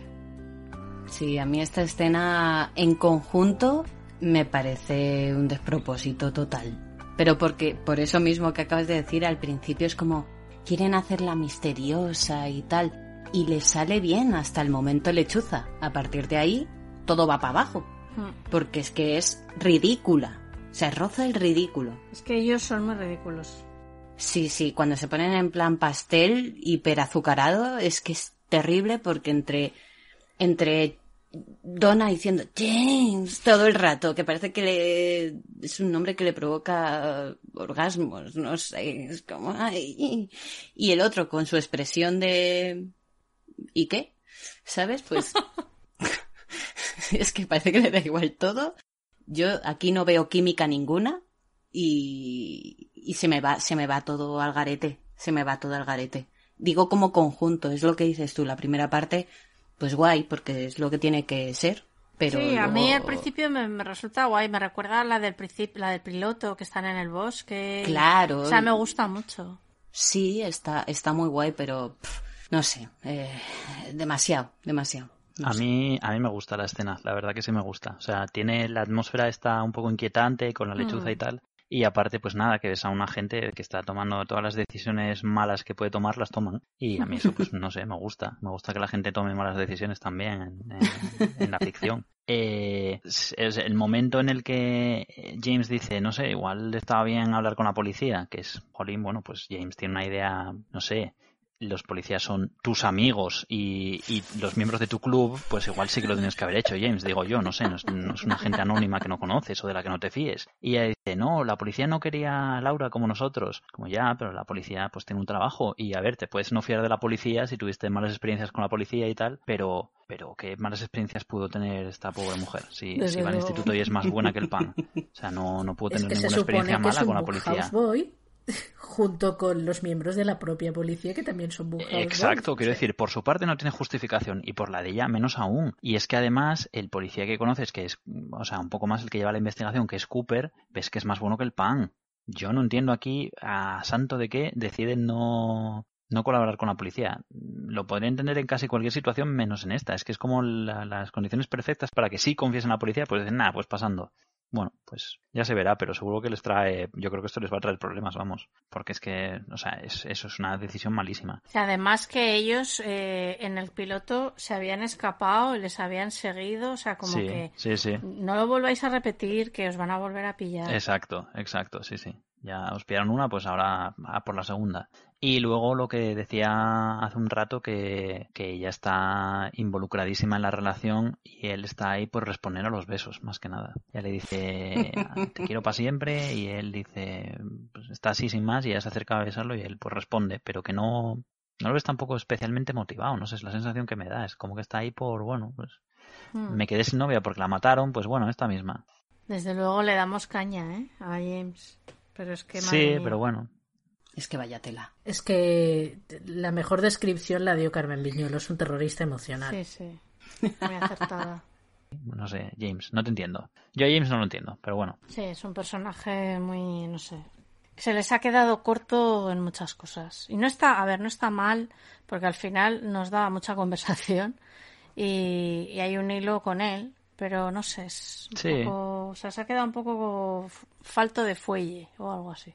Sí, a mí esta escena en conjunto me parece un despropósito total. Pero porque, por eso mismo que acabas de decir al principio, es como quieren hacerla misteriosa y tal. Y les sale bien hasta el momento lechuza. A partir de ahí, todo va para abajo. Porque es que es ridícula. Se roza el ridículo. Es que ellos son muy ridículos. Sí, sí, cuando se ponen en plan pastel hiperazucarado es que es terrible porque entre entre Donna diciendo James todo el rato, que parece que le es un nombre que le provoca orgasmos, no sé, es como ay, y el otro con su expresión de ¿y qué? ¿Sabes? Pues es que parece que le da igual todo. Yo aquí no veo química ninguna y, y se me va, se me va todo al garete, se me va todo al garete. Digo como conjunto, es lo que dices tú, la primera parte, pues guay, porque es lo que tiene que ser. Pero sí, a mí al principio me, me resulta guay, me recuerda a la del principio, la del piloto que están en el bosque. Claro. O sea, me gusta mucho. Sí, está, está muy guay, pero pff, no sé, eh, demasiado, demasiado. A mí, a mí me gusta la escena, la verdad que sí me gusta. O sea, tiene la atmósfera está un poco inquietante con la lechuza Mm. y tal. Y aparte, pues nada, que ves a una gente que está tomando todas las decisiones malas que puede tomar, las toman. Y a mí eso, pues no sé, me gusta. Me gusta que la gente tome malas decisiones también en, la ficción. Eh, es es el momento en el que James dice, no sé, igual estaba bien hablar con la policía, que es, jolín, bueno, pues James tiene una idea, no sé, los policías son tus amigos y, y los miembros de tu club, pues igual sí que lo tienes que haber hecho, James, digo yo, no sé, no es, no es una gente anónima que no conoces o de la que no te fíes. Y ella dice, no, la policía no quería a Laura como nosotros. Como ya, pero la policía pues tiene un trabajo y a ver, te puedes no fiar de la policía si tuviste malas experiencias con la policía y tal, pero pero qué malas experiencias pudo tener esta pobre mujer si, va al instituto y es más buena que el pan. O sea, no, no pudo Es tener que ninguna experiencia mala con la policía. houseboy junto con los miembros de la propia policía que también son houseboy. Exacto, quiero decir, por su parte no tiene justificación y por la de ella menos aún. Y es que además el policía que conoces, que es, o sea, un poco más el que lleva la investigación, que es Cooper, ves que es más bueno que el pan. Yo no entiendo aquí a santo de qué deciden no, no colaborar con la policía. Lo podría entender en casi cualquier situación menos en esta. Es que es como la- las condiciones perfectas para que sí confíes en la policía, pues dicen, nada, pues pasando. Bueno, pues ya se verá, pero seguro que les trae, yo creo que esto les va a traer problemas, vamos, porque es que, o sea, es- eso es una decisión malísima. Además que ellos eh, en el piloto se habían escapado les habían seguido, o sea, como sí, que sí, sí. no lo volváis a repetir, que os van a volver a pillar. Exacto, exacto, sí, sí. Ya os pillaron una, pues ahora a por la segunda. Y luego lo que decía hace un rato que, que ella está involucradísima en la relación y él está ahí por responder a los besos, más que nada. Ella le dice, te quiero para siempre, y él dice, pues está así sin más, y ella se acerca a besarlo y él pues responde, pero que no, no lo ves tampoco especialmente motivado, no sé, es la sensación que me da, es como que está ahí por, bueno, pues Hmm. me quedé sin novia porque la mataron, pues bueno, esta misma. Desde luego le damos caña, ¿eh? A James. Pero es que Sí, pero bueno. Es que vaya tela. Es que la mejor descripción la dio Carmen Viñuelo, es un terrorista emocional. Sí, sí. Muy acertada. No sé, James, no te entiendo. Yo a James no lo entiendo, pero bueno. Sí, es un personaje muy, no sé. Se les ha quedado corto en muchas cosas. Y no está, a ver, no está mal, porque al final nos da mucha conversación y, y hay un hilo con él, pero no sé, es un Sí. poco, o sea, se ha quedado un poco falto de fuelle o algo así.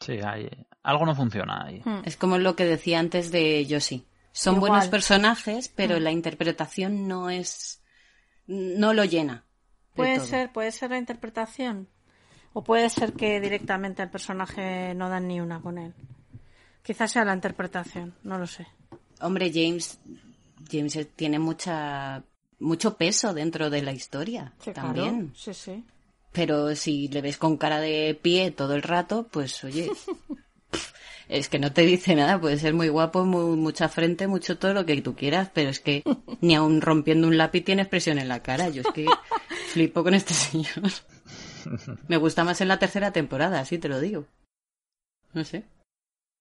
Sí, hay, algo no funciona ahí. Hmm. Es como lo que decía antes de Yoshi. Son Igual. buenos personajes, pero Mm. la interpretación no es. no lo llena. de Puede todo. ser, puede ser la interpretación. O puede ser que directamente al personaje no dan ni una con él. Quizás sea la interpretación, no lo sé. Hombre, James. James tiene mucha. mucho peso dentro de la historia. Sí, también. claro. Sí, sí. Pero si le ves con cara de pie todo el rato, pues oye. Es que no te dice nada, puede ser muy guapo, muy, mucha frente, mucho todo lo que tú quieras, pero es que ni aun rompiendo un lápiz tiene expresión en la cara. Yo es que flipo con este señor. Me gusta más en la tercera temporada, así te lo digo. No sé.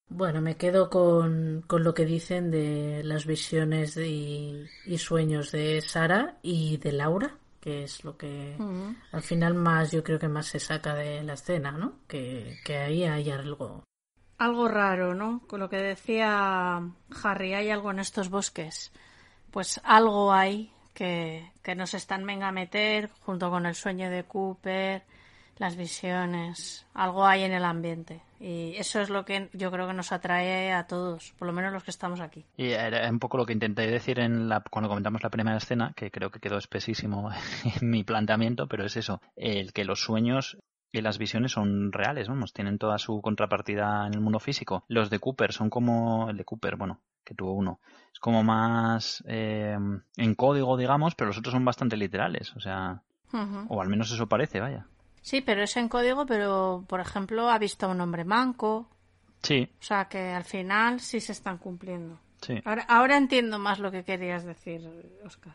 Bueno, me quedo con, con lo que dicen de las visiones y, y sueños de Sara y de Laura, que es lo que al final más yo creo que más se saca de la escena, ¿no? Que, que ahí hay algo. Algo raro, ¿no? Con lo que decía Harry, hay algo en estos bosques. Pues algo hay que, que nos están venga a meter junto con el sueño de Cooper, las visiones. Algo hay en el ambiente. Y eso es lo que yo creo que nos atrae a todos, por lo menos los que estamos aquí. Y era un poco lo que intenté decir en la, cuando comentamos la primera escena, que creo que quedó espesísimo en mi planteamiento, pero es eso, el que los sueños y las visiones son reales, vamos, tienen toda su contrapartida en el mundo físico. Los de Cooper son como el de Cooper, bueno, que tuvo uno, es como más eh, en código, digamos, pero los otros son bastante literales, o sea, o al menos eso parece, vaya. Sí, pero es en código, pero por ejemplo ha visto a un hombre manco, Sí, o sea que al final sí se están cumpliendo. sí. Ahora, ahora entiendo más lo que querías decir, Oscar.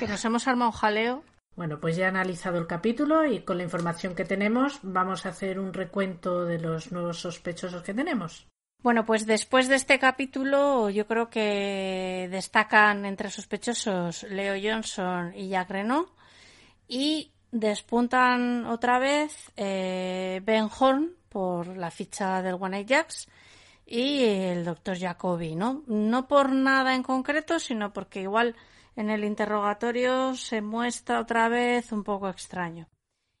Que nos hemos armado un jaleo. Bueno, pues ya he analizado el capítulo y con la información que tenemos vamos a hacer un recuento de los nuevos sospechosos que tenemos. Bueno, pues después de este capítulo, yo creo que destacan entre sospechosos Leo Johnson y Jack Renault. Y despuntan otra vez eh, Ben Horn por la ficha del One Night Jacks y el doctor Jacoby, ¿no? No por nada en concreto, sino porque igual en el interrogatorio se muestra otra vez un poco extraño.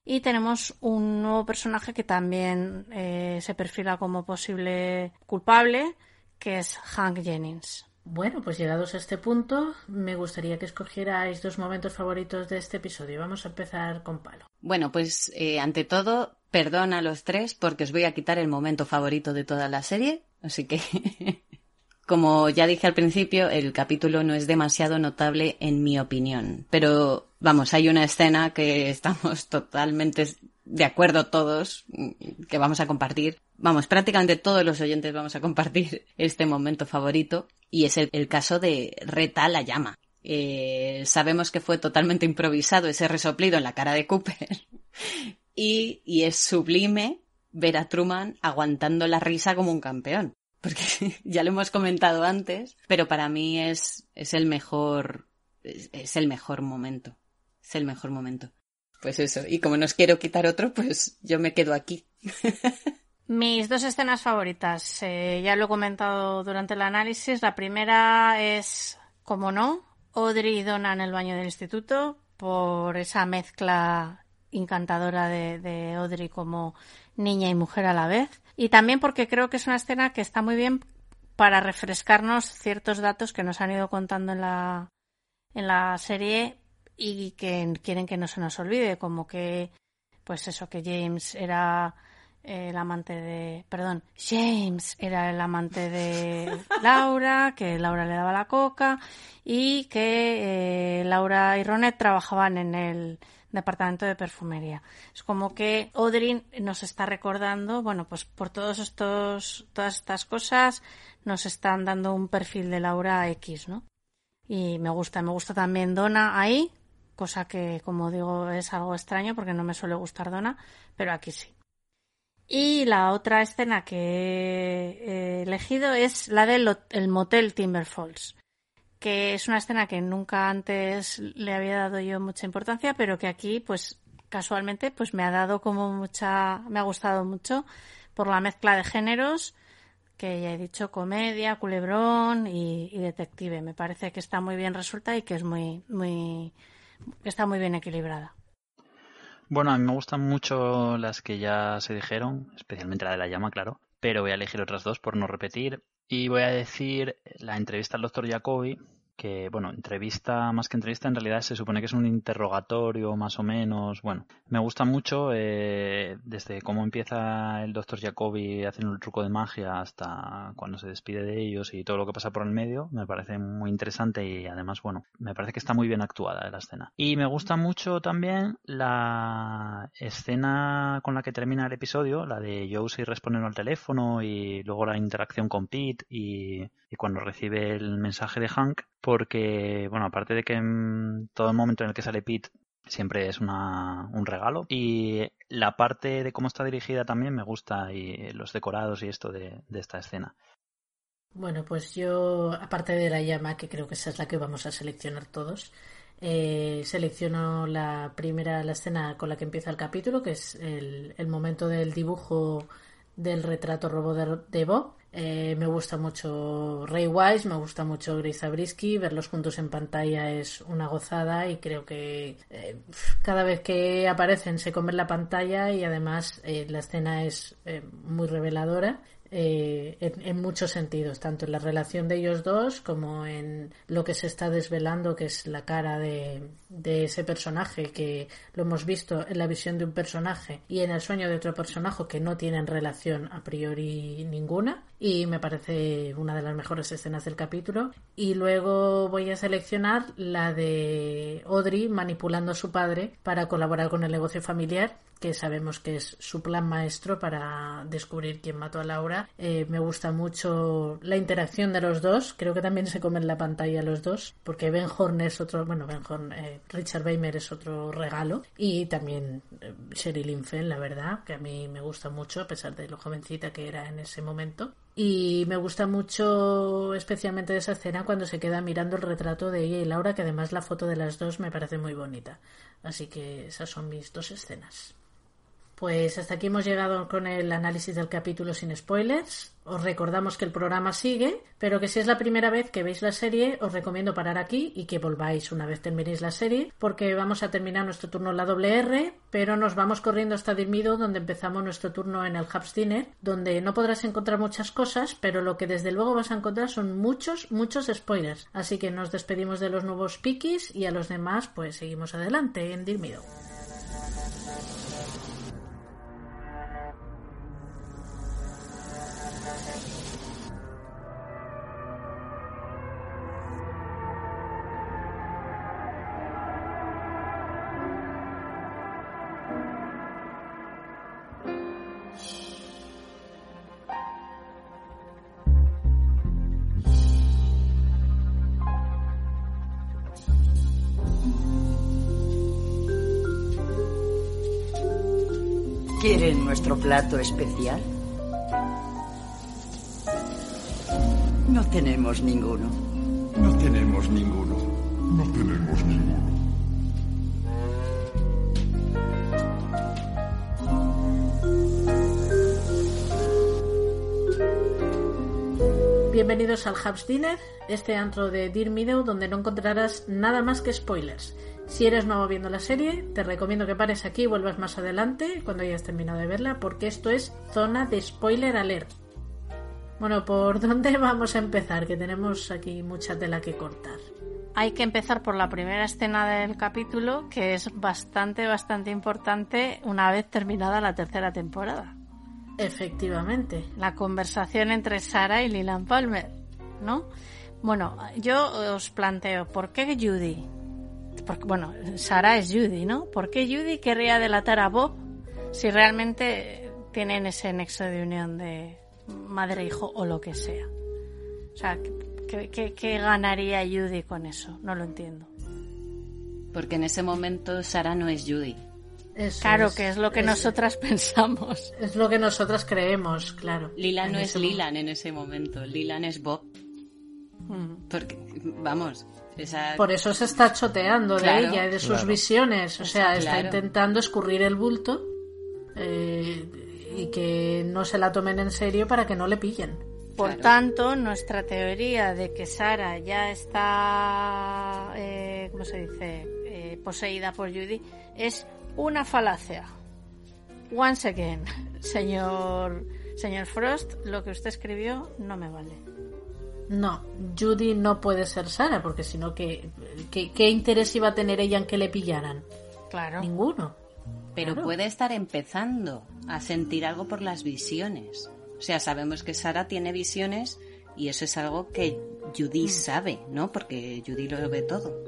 Y tenemos un nuevo personaje que también eh, se perfila como posible culpable, que es Hank Jennings. Bueno, pues llegados a este punto, me gustaría que escogierais dos momentos favoritos de este episodio. Vamos a empezar con Palo. Bueno, pues eh, ante todo, perdón a los tres porque os voy a quitar el momento favorito de toda la serie. Así que, como ya dije al principio, el capítulo no es demasiado notable en mi opinión. Pero, vamos, hay una escena que estamos totalmente de acuerdo todos, que vamos a compartir. Vamos, prácticamente todos los oyentes vamos a compartir este momento favorito y es el, caso de Reta la llama. Eh, sabemos que fue totalmente improvisado ese resoplido en la cara de Cooper y, y es sublime ver a Truman aguantando la risa como un campeón. Porque ya lo hemos comentado antes, pero para mí es, es el mejor, es el mejor momento. Es el mejor momento. Pues eso, y como no os quiero quitar otro, pues yo me quedo aquí. Mis dos escenas favoritas, eh, ya lo he comentado durante el análisis. La primera es, como no, Audrey y Donna en el baño del instituto, por esa mezcla encantadora de, de Audrey como niña y mujer a la vez. Y también porque creo que es una escena que está muy bien para refrescarnos ciertos datos que nos han ido contando en la, en la serie y que quieren que no se nos olvide, como que, pues eso, que James era el amante de, perdón, James era el amante de Laura, que Laura le daba la coca y que eh, Laura y Ronet trabajaban en el departamento de perfumería. Es como que Audrey nos está recordando, bueno, pues por todos estos, todas estas cosas nos están dando un perfil de Laura X, ¿no? Y me gusta, me gusta también Donna ahí, cosa que, como digo, es algo extraño porque no me suele gustar Donna, pero aquí sí. Y la otra escena que he elegido es la del el motel Timber Falls, que es una escena que nunca antes le había dado yo mucha importancia, pero que aquí, pues casualmente, pues me ha dado como mucha, me ha gustado mucho por la mezcla de géneros, que ya he dicho comedia, culebrón y, y detective. Me parece que está muy bien resuelta y que es muy, muy, está muy bien equilibrada. Bueno, a mí me gustan mucho las que ya se dijeron, especialmente la de la llama, claro, pero voy a elegir otras dos por no repetir. Y voy a decir la entrevista al doctor Jacobi, que, bueno, entrevista, más que entrevista, en realidad se supone que es un interrogatorio más o menos. Bueno, me gusta mucho eh, desde cómo empieza el doctor Jacobi haciendo el truco de magia hasta cuando se despide de ellos y todo lo que pasa por el medio. Me parece muy interesante y además, bueno, me parece que está muy bien actuada la escena. Y me gusta mucho también la escena con la que termina el episodio, la de Josie respondiendo al teléfono y luego la interacción con Pete y, y cuando recibe el mensaje de Hank porque, bueno, aparte de que en todo el momento en el que sale Pete siempre es una, un regalo y la parte de cómo está dirigida también me gusta y los decorados y esto de, esta escena. Bueno, pues yo, aparte de la llama, que creo que esa es la que vamos a seleccionar todos, eh, selecciono la primera, la escena con la que empieza el capítulo, que es el, el momento del dibujo del retrato robo de, Bob. Eh, me gusta mucho Ray Wise, me gusta mucho Grace Zabriskie, verlos juntos en pantalla es una gozada y creo que eh, cada vez que aparecen se comen la pantalla y además eh, la escena es muy reveladora eh, en, muchos sentidos, tanto en la relación de ellos dos como en lo que se está desvelando, que es la cara de, de ese personaje, que lo hemos visto en la visión de un personaje y en el sueño de otro personaje que no tienen relación a priori ninguna. Y me parece una de las mejores escenas del capítulo. Y luego voy a seleccionar la de Audrey manipulando a su padre para colaborar con el negocio familiar, que sabemos que es su plan maestro para descubrir quién mató a Laura. Eh, me gusta mucho la interacción de los dos. Creo que también se comen la pantalla los dos, porque Ben Horn es otro, bueno, Ben eh, Richard Weimer es otro regalo. Y también eh, Sherry Linfen, la verdad, que a mí me gusta mucho, a pesar de lo jovencita que era en ese momento. Y me gusta mucho especialmente esa escena cuando se queda mirando el retrato de ella y Laura, que además la foto de las dos me parece muy bonita. Así que esas son mis dos escenas. Pues hasta aquí hemos llegado con el análisis del capítulo sin spoilers. Os recordamos que el programa sigue, pero que si es la primera vez que veis la serie, os recomiendo parar aquí y que volváis una vez terminéis la serie, porque vamos a terminar nuestro turno en la doble R, pero nos vamos corriendo hasta Dirmido, donde empezamos nuestro turno en el Hubs Dinner, donde no podrás encontrar muchas cosas, pero lo que desde luego vas a encontrar son muchos, muchos spoilers. Así que nos despedimos de los nuevos piquis y a los demás, pues seguimos adelante en Dirmido. Plato especial? No tenemos ninguno. No tenemos ninguno. No tenemos ninguno. Bienvenidos al Hubs Dinner, este antro de Dear Meadow donde no encontrarás nada más que spoilers. Si eres nuevo viendo la serie, te recomiendo que pares aquí y vuelvas más adelante cuando hayas terminado de verla, porque esto es zona de spoiler alert. Bueno, ¿por dónde vamos a empezar? Que tenemos aquí mucha tela que cortar. Hay que empezar por la primera escena del capítulo, que es bastante, bastante importante una vez terminada la tercera temporada. Efectivamente. La conversación entre Sara y Lilan Palmer, ¿no? Bueno, yo os planteo, ¿por qué Judy? Porque, bueno, Sara es Judy, ¿no? ¿Por qué Judy querría delatar a Bob si realmente tienen ese nexo de unión de madre-hijo o lo que sea? O sea, ¿qué, qué, qué ganaría Judy con eso? No lo entiendo. Porque en ese momento Sara no es Judy. Eso claro, es, que es lo que es- nosotras pensamos. Es lo que nosotras creemos, claro. Lila En no es Lilan en ese momento. Lilan es Bob. Porque, vamos, esa... Por eso se está choteando de ella y de sus Claro. visiones. O sea, Está está claro. intentando escurrir el bulto eh, y que no se la tomen en serio para que no le pillen. Por tanto, nuestra teoría de que Sara ya está, eh, ¿cómo se dice?, Eh, poseída por Judy, es una falacia. Once again, señor, señor Frost, lo que usted escribió no me vale. No, Judy no puede ser Sara, porque si no, ¿qué, qué, qué interés iba a tener ella en que le pillaran? Claro. Ninguno. Pero Claro. puede estar empezando a sentir algo por las visiones. O sea, sabemos que Sara tiene visiones y eso es algo que Judy sabe, ¿no? Porque Judy lo ve todo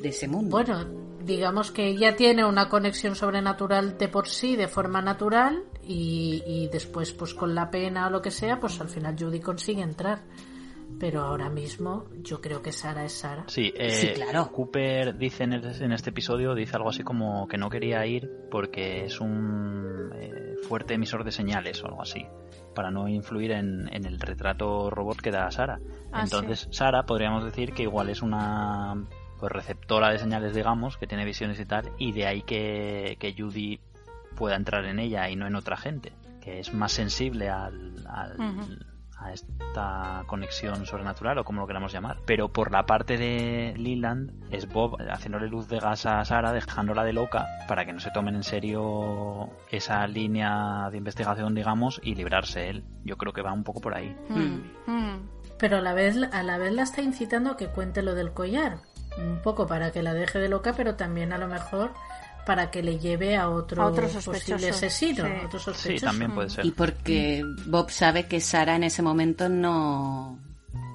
de ese mundo. Bueno, digamos que ella tiene una conexión sobrenatural de por sí, de forma natural, y, y después, pues con la pena o lo que sea, pues al final Judy consigue entrar. Pero ahora mismo yo creo que Sara es Sara. Sí, eh, Cooper dice en, el- en este episodio, dice algo así como que no quería ir porque es un eh, fuerte emisor de señales o algo así, para no influir en, en el retrato robot que da Sara. Ah, Entonces, Sara podríamos decir que igual es una pues, receptora de señales, digamos, que tiene visiones y tal, y de ahí que, que Judy pueda entrar en ella y no en otra gente, que es más sensible al, al- Ujú. A esta conexión sobrenatural o como lo queramos llamar. Pero por la parte de Leland es Bob haciéndole luz de gas a Sara, dejándola de loca para que no se tomen en serio esa línea de investigación, digamos, y librarse él. Yo creo que va un poco por ahí. Mm. Pero a la vez, a la vez la está incitando a que cuente lo del collar. Un poco para que la deje de loca, pero también a lo mejor para que le lleve a otro, A otro sospechoso, posible asesino. sí. a otro Sí, sospechoso. también puede ser. Y porque Bob sabe que Sara en ese momento no,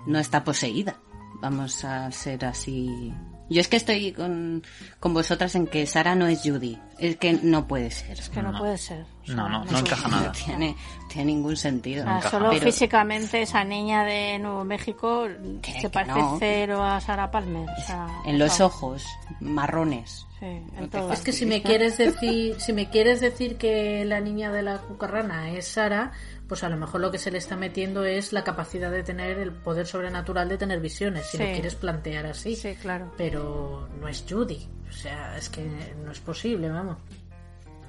no está poseída. Vamos a ser así. Yo es que estoy con, con vosotras en que Sara no es Judy. Es que no puede ser. Es que no No. puede ser. O sea, No, no, no encaja nada. Tiene, tiene ningún sentido. Sea, solo Pero- físicamente esa niña de Nuevo México se que parece no. cero a Sarah Palmer. o sea, En los ojos, marrones. Sí, en No te todo. Es que si me quieres decir, si me quieres decir que la niña de la cucarrana es Sara, pues a lo mejor lo que se le está metiendo es la capacidad de tener el poder sobrenatural de tener visiones, si Sí. lo quieres plantear así. Sí, claro. Pero no es Judy, o sea, es que no es posible, vamos.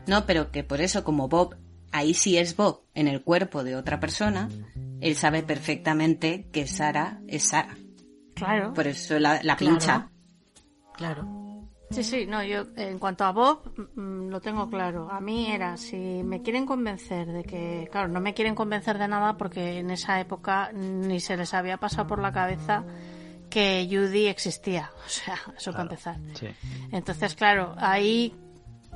No, pero que por eso como Bob, ahí sí es Bob en el cuerpo de otra persona, él sabe perfectamente que Sara es Sara. Claro. Por eso la, la pincha. Claro. Sí, sí, no, yo en cuanto a Bob mm, lo tengo claro. A mí era, si me quieren convencer de que, claro, no me quieren convencer de nada porque en esa época ni se les había pasado por la cabeza que Judy existía. O sea, eso para empezar. Sí. Entonces, claro, ahí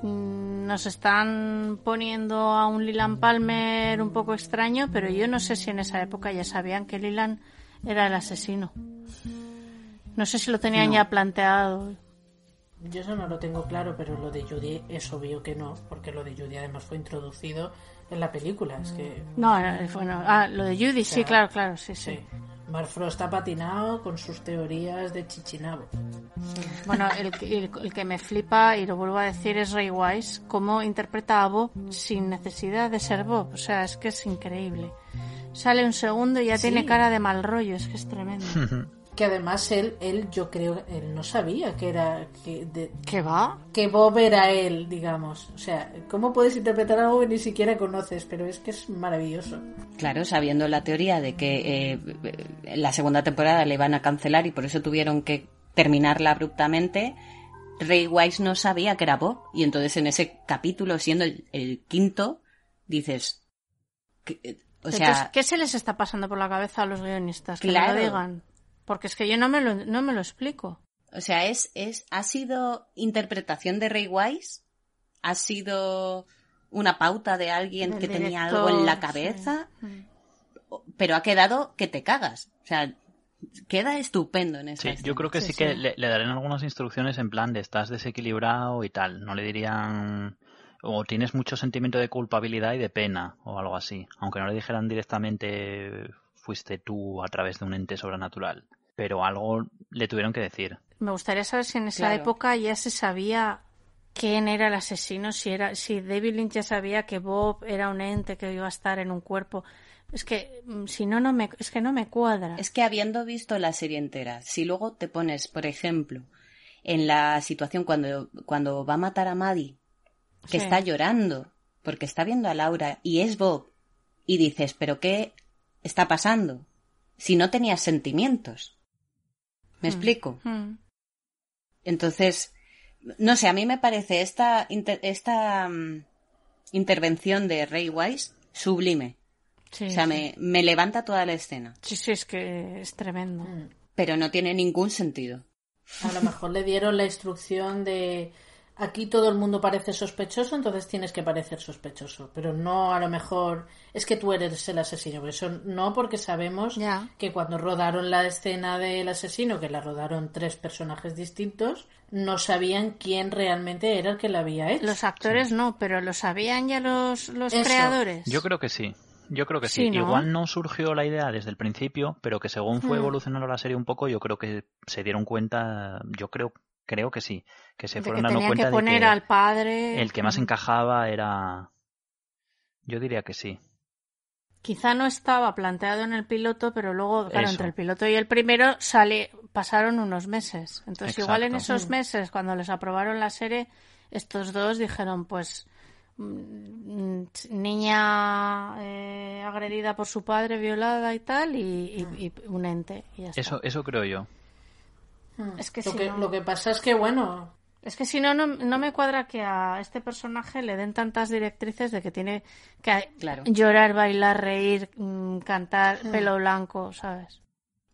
nos están poniendo a un Lilan Palmer un poco extraño, pero yo no sé si en esa época ya sabían que Lilan era el asesino. No sé si lo tenían No. ya planteado. Yo eso no lo tengo claro, pero lo de Judy es obvio que no, porque lo de Judy además fue introducido en la película. Es que. No, eh, bueno, ah, lo de Judy, O sí, claro, claro, sí, sí. Frost ha patinado con sus teorías de Chichinabo. Bueno, el, que- el- el que me flipa, y lo vuelvo a decir, es Ray Wise, cómo interpreta a Bob sin necesidad de ser Bob. O sea, es que es increíble. Sale un segundo y ya Sí. tiene cara de mal rollo, es que es tremendo. Que además él, él yo creo, él no sabía que era que, de- ¿Qué va? que Bob era él, digamos. O sea, ¿cómo puedes interpretar algo que ni siquiera conoces? Pero es que es maravilloso. Claro, sabiendo la teoría de que eh, la segunda temporada le iban a cancelar y por eso tuvieron que terminarla abruptamente, Ray Wise no sabía que era Bob. Y entonces en ese capítulo, siendo el, el quinto, dices... que- eh, o sea, Entonces, ¿qué se les está pasando por la cabeza a los guionistas? Que lo digan. Porque es que yo no me lo, no me lo explico. O sea, es, es, ha sido interpretación de Ray Wise, ha sido una pauta de alguien que tenía algo en la sí. cabeza, Mm. pero ha quedado que te cagas. O sea, queda estupendo en esa Sí, escena. yo creo que sí, que le, le darán algunas instrucciones en plan de estás desequilibrado y tal. No le dirían o tienes mucho sentimiento de culpabilidad y de pena o algo así. Aunque no le dijeran directamente fuiste tú a través de un ente sobrenatural. Pero algo le tuvieron que decir. Me gustaría saber si en esa Claro. época ya se sabía quién era el asesino, si era, si David Lynch ya sabía que Bob era un ente que iba a estar en un cuerpo. Es que mm, si no, no me, es que no me cuadra. Es que habiendo visto la serie entera, si luego te pones, por ejemplo, en la situación cuando, cuando va a matar a Maddie, que Sí. está llorando porque está viendo a Laura y es Bob, y dices, ¿pero qué está pasando? Si no tenías sentimientos. ¿Me Mm. explico? Mm. Entonces, no sé, a mí me parece esta, inter- esta mm, intervención de Ray Wise sublime. Sí, o sea, sí. me, me levanta toda la escena. Sí, sí, es que es tremendo. Pero no tiene ningún sentido. A lo mejor le dieron la instrucción de aquí todo el mundo parece sospechoso, entonces tienes que parecer sospechoso. Pero no a lo mejor es que tú eres el asesino. Por Eso no, porque sabemos Ya. que cuando rodaron la escena del asesino, que la rodaron tres personajes distintos, no sabían quién realmente era el que la había hecho. Los actores no, pero lo sabían ya los, los Eso. creadores. Yo creo que sí. Yo creo que sí. Sí, ¿no? Igual no surgió la idea desde el principio, pero que según fue Hmm. evolucionando la serie un poco, yo creo que se dieron cuenta, yo creo, creo que sí, que se de fueron que dando cuenta que poner de que al padre. el que más Mm. encajaba era, yo diría que sí. Quizá no estaba planteado en el piloto, pero luego, claro, Eso. entre el piloto y el primero sale, pasaron unos meses. Entonces, igual en esos meses, cuando les aprobaron la serie, estos dos dijeron, pues, mm, niña eh, agredida por su padre, violada y tal, y, y- y un ente. Y ya está. Eso, eso creo yo. Hmm. Es que lo, si que, no- lo que pasa es que, bueno, Es que si no, no, no me cuadra que a este personaje le den tantas directrices de que tiene que Claro. llorar, bailar, reír, mm, cantar, Hmm. pelo blanco, ¿sabes?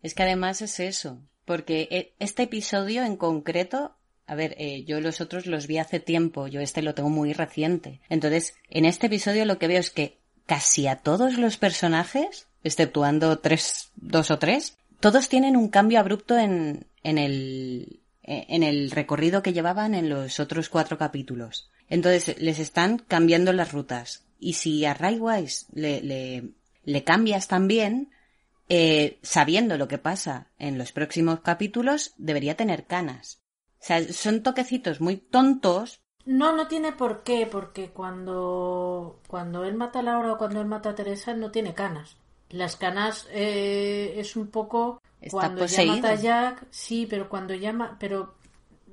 Es que además es eso, porque e- este episodio en concreto, a ver, eh, yo los otros los vi hace tiempo, yo este lo tengo muy reciente. Entonces, en este episodio lo que veo es que casi a todos los personajes, exceptuando tres, dos o tres, todos tienen un cambio abrupto en, en el, en el recorrido que llevaban en los otros cuatro capítulos. Entonces, les están cambiando las rutas. Y si a Ray Wise le, le, le cambias también, eh, sabiendo lo que pasa en los próximos capítulos, debería tener canas. O sea, son toquecitos muy tontos. No, no tiene por qué, porque cuando, cuando él mata a Laura o cuando él mata a Teresa, no tiene canas. Las canas eh, es un poco Está cuando poseído. ya mata a Jack, sí, pero cuando llama, pero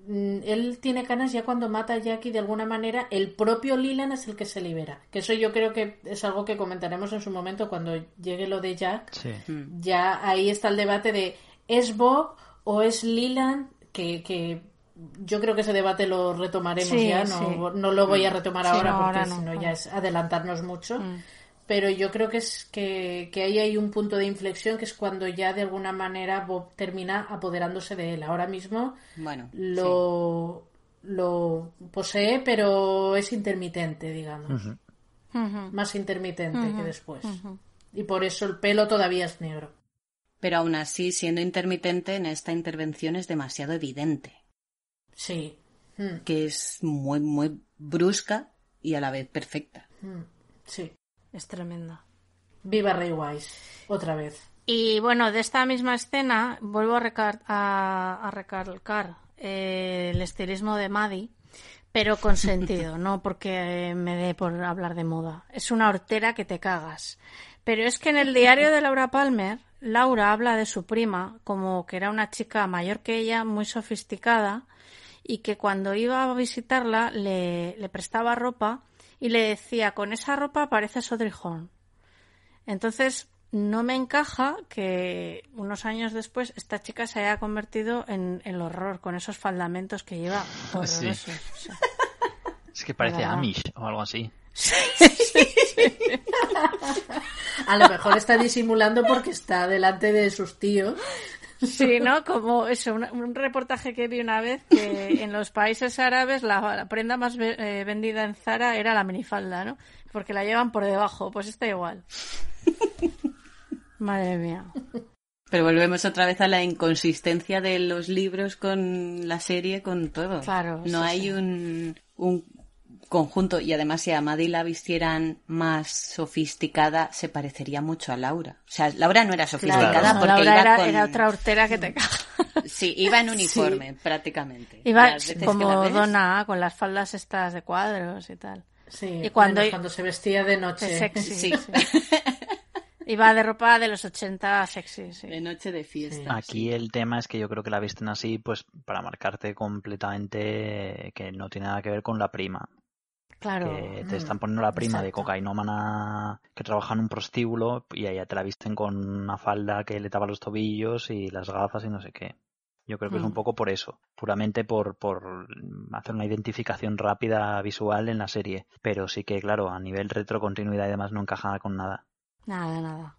mm, él tiene canas ya cuando mata a Jackie de alguna manera, el propio Leland es el que se libera. Que eso yo creo que es algo que comentaremos en su momento cuando llegue lo de Jack. Sí. Ya ahí está el debate de ¿es Bob o es Leland? Que, que yo creo que ese debate lo retomaremos Sí, ya, sí. no, no lo voy a retomar Sí, ahora no, porque no, si no ya es adelantarnos mucho. Mm. Pero yo creo que es que, que ahí hay un punto de inflexión que es cuando ya de alguna manera Bob termina apoderándose de él. Ahora mismo Bueno, lo, lo posee, pero es intermitente, digamos. Más intermitente que después. Y por eso el pelo todavía es negro. Pero aún así, siendo intermitente, en esta intervención es demasiado evidente. Sí. Mm, Que es muy, muy brusca y a la vez perfecta. mm, sí. Es tremenda. Viva Ray Wise. Otra vez. Y bueno, de esta misma escena vuelvo a, recar- a- a recalcar eh, el estilismo de Maddie, pero con sentido, no porque me dé por hablar de moda. Es una hortera que te cagas. Pero es que en el diario de Laura Palmer, Laura habla de su prima como que era una chica mayor que ella, muy sofisticada, y que cuando iba a visitarla le, le prestaba ropa y le decía, con esa ropa pareces Audrey. Entonces, no me encaja que unos años después esta chica se haya convertido en el horror con esos faldamentos que lleva. Sí. O sea, Es que parece Nada. Amish o algo así. A lo mejor está disimulando porque está delante de sus tíos. Sí, ¿no? Como eso, un, un reportaje que vi una vez que en los países árabes la, la prenda más ve- eh, vendida en Zara era la minifalda, ¿no? Porque la llevan por debajo, pues está igual. Madre mía. Pero volvemos otra vez a la inconsistencia de los libros con la serie, con todo. Claro, No sí, hay sí. Un, un conjunto. Y además, si a Maddie la vistieran más sofisticada, se parecería mucho a Laura. O sea, Laura no era sofisticada Claro. No, porque Laura iba era, con... era otra hortera que te. Sí, iba en uniforme, prácticamente. Iba como ves- Donna, con las faldas estas de cuadros y tal. Sí, y cuando, bueno, cuando se vestía de noche. de sexy, Sí. sí. Iba de ropa de los 80 sexy, sí. De noche de fiesta. Aquí el tema es que yo creo que la visten así, pues para marcarte completamente que no tiene nada que ver con la prima. Claro. Que te Mm, están poniendo la prima de cocainómana que trabaja en un prostíbulo y allá te la visten con una falda que le tapa los tobillos y las gafas y no sé qué. Yo creo que es Mm. un poco por eso, puramente por, por hacer una identificación rápida visual en la serie. Pero sí que, claro, a nivel retrocontinuidad y demás no encaja con nada. Nada, nada.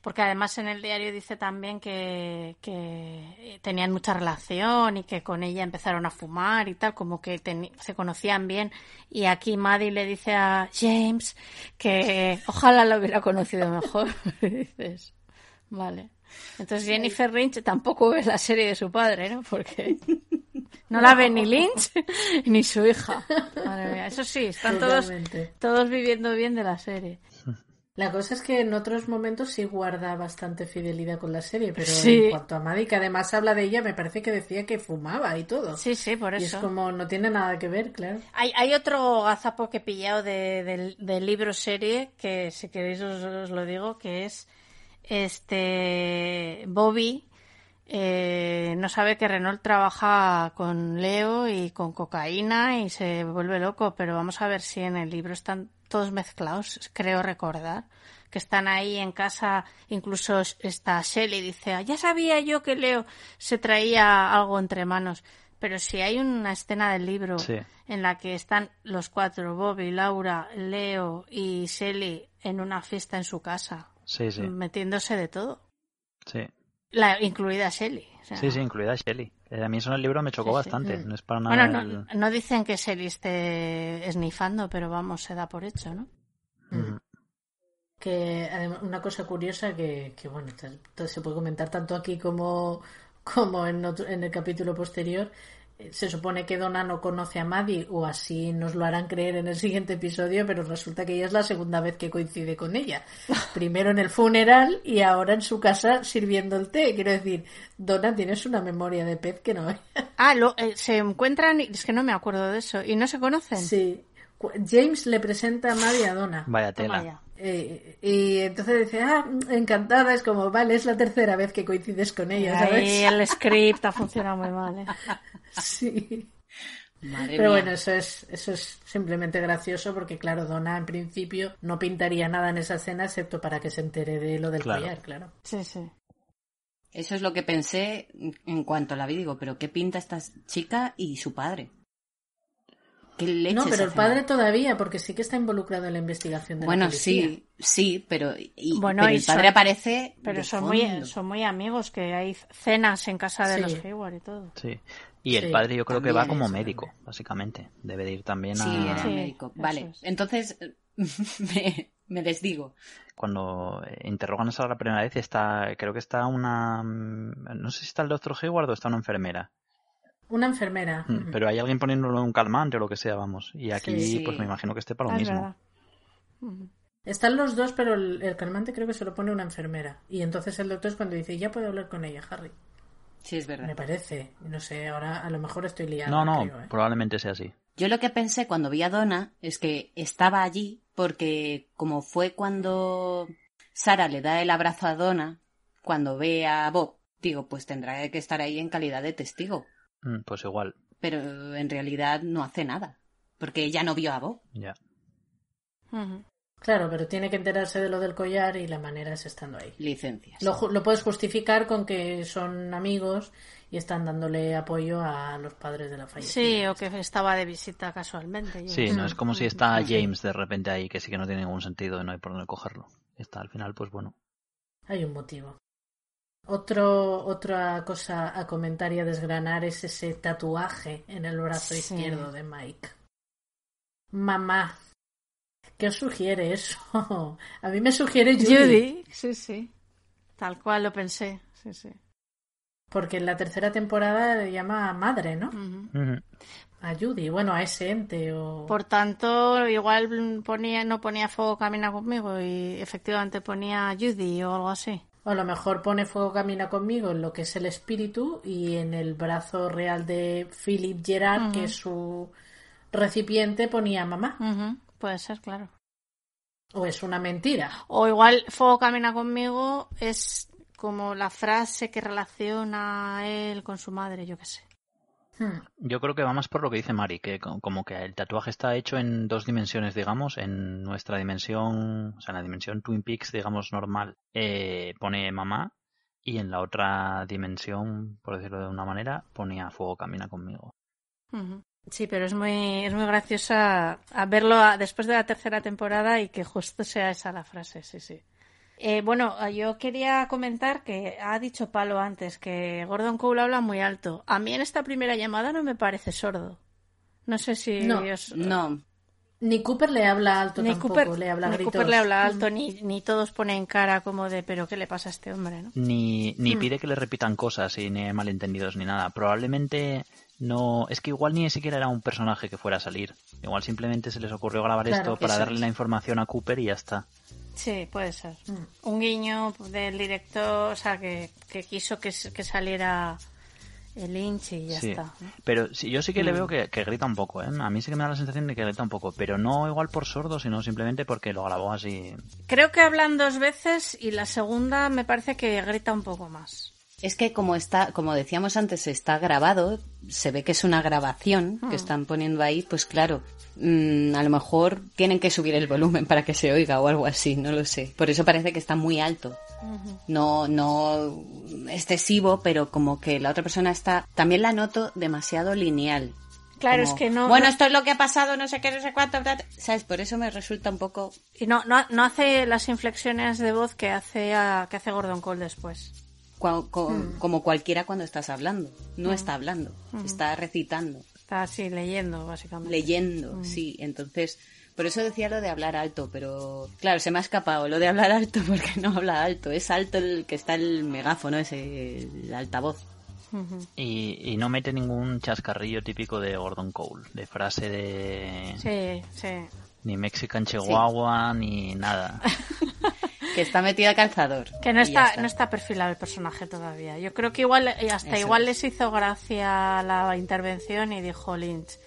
Porque además en el diario dice también que, que tenían mucha relación y que con ella empezaron a fumar y tal, como que se conocían bien. Y aquí Maddie le dice a James que ojalá lo hubiera conocido mejor. Y dices, vale. Entonces Jennifer Lynch tampoco ve la serie de su padre, ¿no? Porque no la ve ni Lynch ni su hija. Madre mía, Eso sí, están todos, todos viviendo bien de la serie. La cosa es que en otros momentos sí guarda bastante fidelidad con la serie, pero Sí. en cuanto a Maddie, que además habla de ella, me parece que decía que fumaba y todo. Sí, sí, por Y es eso. como no tiene nada que ver, claro. Hay, hay otro gazapo que he pillado de, del- del libro serie que si queréis os, os lo digo que es este Bobby eh, no sabe que Renault trabaja con Leo y con cocaína y se vuelve loco pero vamos a ver si en el libro están todos mezclados creo recordar que están ahí en casa incluso está Shelly dice "Ah, ya sabía yo que Leo se traía algo entre manos pero si hay una escena del libro Sí. en la que están los cuatro, Bobby, Laura, Leo y Shelly, en una fiesta en su casa, Sí, sí, metiéndose de todo, sí. la, incluida Shelly. o sea, Sí, sí, incluida Shelly. Eh, A mí eso en el libro me chocó Sí, sí. bastante. Mm. No es para nada. Bueno, el- no, no dicen que Shelly esté esnifando, pero vamos, se da por hecho, ¿no? Ujú. Que además, una cosa curiosa que, que bueno, se puede comentar tanto aquí como, como en, otro- en el capítulo posterior. Se supone que Donna no conoce a Maddie, o así nos lo harán creer en el siguiente episodio, pero resulta que ella es la segunda vez que coincide con ella. Primero en el funeral y ahora en su casa sirviendo el té. Quiero decir, Donna tienes una memoria de pez que no hay. Ah, lo, eh, se encuentran, y- es que no me acuerdo de eso, y no se conocen. Sí. James le presenta a Maddie a Donna. Vaya Toma tela. ya. Eh, y entonces dice, ah, encantada, es como, vale, es la tercera vez que coincides con ella, ¿sabes? Ahí el script ha funcionado muy mal. ¿eh? Sí. Madre Pero mía. bueno, eso es, eso es simplemente gracioso porque, claro, Donna en principio no pintaría nada en esa escena excepto para que se entere de lo del Claro. collar, claro. Sí, sí. Eso es lo que pensé en cuanto la vi. Digo, pero ¿qué pinta esta chica y su padre? ¿Qué leches No, pero el padre ahí? todavía, porque sí que está involucrado en la investigación de la Bueno, policía. sí, sí, pero, y- Bueno, pero y el padre son- aparece. Pero de son muy, son muy amigos, que hay cenas en casa de Sí. los Hayward y todo. Sí. Y el Sí, padre yo creo que va como médico, básicamente. Debe de ir también Sí, a... era médico. Vale, entonces me, me desdigo. Cuando eh, interrogan a Sara la primera vez, está, creo que está una... mm, No sé si está el doctor Hayward o está una enfermera. Una enfermera. Mm, Pero hay alguien poniéndole un calmante o lo que sea, vamos. Y aquí, Sí. pues me imagino que esté para lo Ah, es mismo. verdad. Están los dos, pero el, el calmante creo que se lo pone una enfermera. Y entonces el doctor es cuando dice, ya puedo hablar con ella, Harry. Sí, es verdad. Me parece. No sé, ahora a lo mejor estoy liada. No, no, creo, ¿eh? probablemente sea así. Yo lo que pensé cuando vi a Donna es que estaba allí porque como fue cuando Sara le da el abrazo a Donna, cuando ve a Bob, digo, pues tendrá que estar ahí en calidad de testigo. Mm, Pues igual, Pero en realidad no hace nada, porque ella no vio a Bob. ya. Claro, pero tiene que enterarse de lo del collar y la manera es estando ahí. Licencias. Lo, puedes justificar con que son amigos y están dándole apoyo a los padres de la fallecida. Sí, o que estaba de visita casualmente. yo Sí, no es como si está James de repente ahí, que sí que no tiene ningún sentido y no hay por dónde cogerlo. Está al final, pues bueno. Hay un motivo. Otro, otra cosa a comentar y a desgranar es ese tatuaje en el brazo Sí. izquierdo de Mike. Mamá, ¿qué os sugiere eso? A mí me sugiere Judy. Judy, sí, sí. Tal cual lo pensé, sí, sí. Porque en la tercera temporada le llama madre, ¿no? A Judy, bueno, a ese ente o... Por tanto, igual ponía, no ponía fuego camina conmigo y efectivamente ponía Judy o algo así. O a lo mejor pone fuego camina conmigo en lo que es el espíritu y en el brazo real de Philip Gerard, que es su recipiente, ponía mamá. Puede ser, claro. O es una mentira. O igual fuego camina conmigo es como la frase que relaciona a él con su madre, yo qué sé. Yo creo que va más por lo que dice Mari, que co- como que el tatuaje está hecho en dos dimensiones, digamos, en nuestra dimensión, o sea, en la dimensión Twin Peaks, digamos, normal, eh, pone mamá, y en la otra dimensión, por decirlo de una manera, ponía fuego camina conmigo. Sí, pero es muy, es muy graciosa a verlo a- después de la tercera temporada y que justo sea esa la frase, sí, sí. Eh, bueno, yo quería comentar que ha dicho Palo antes que Gordon Cole habla muy alto. A mí en esta primera llamada no me parece sordo. No sé si No, os- no. Ni Cooper le habla alto Ni tampoco, Cooper, le habla ni gritos. Cooper le habla alto, ni, ni todos ponen cara como de pero ¿qué le pasa a este hombre? ¿no? Ni, ni Hmm. pide que le repitan cosas y ni hay malentendidos ni nada. Probablemente no. Es que igual ni siquiera era un personaje que fuera a salir. Igual simplemente se les ocurrió grabar Claro, esto para darle es. la información a Cooper y ya está. Sí, puede ser. Un guiño del director, o sea, que, que quiso que, que saliera el Lynch y ya Sí. está. Pero sí, yo sí que le Mm. veo que, que grita un poco, ¿eh? A mí sí que me da la sensación de que grita un poco, pero no igual por sordo, sino simplemente porque lo grabó así. Creo que hablan dos veces y la segunda me parece que grita un poco más. Es que como está, como decíamos antes, está grabado, se ve que es una grabación Hmm. que están poniendo ahí, pues claro, mm, a lo mejor tienen que subir el volumen para que se oiga o algo así, no lo sé. Por eso parece que está muy alto. No, no excesivo, pero como que la otra persona está, también la noto demasiado lineal. Claro, Como, es que no. Bueno, no- esto es lo que ha pasado, no sé qué, no sé cuánto, bla, bla". ¿sabes? Por eso me resulta un poco Y no, no, no hace las inflexiones de voz que hace, a- que hace Gordon Cole después. Cua- co- Hmm. como cualquiera cuando estás hablando. No Hmm. está hablando, Hmm. está recitando. Está así leyendo, básicamente. leyendo, Mm. sí. Entonces, por eso decía lo de hablar alto, pero claro, se me ha escapado lo de hablar alto porque no habla alto. Es alto el que está el megáfono, ese, el altavoz. Y, y no mete ningún chascarrillo típico de Gordon Cole, de frase de. Sí, sí. Ni Mexican Chihuahua, ni nada. Que está metido a calzador. Que no está, no está perfilado el personaje todavía. Yo creo que igual, eh, hasta Eso igual es. les hizo gracia la intervención y dijo Lynch,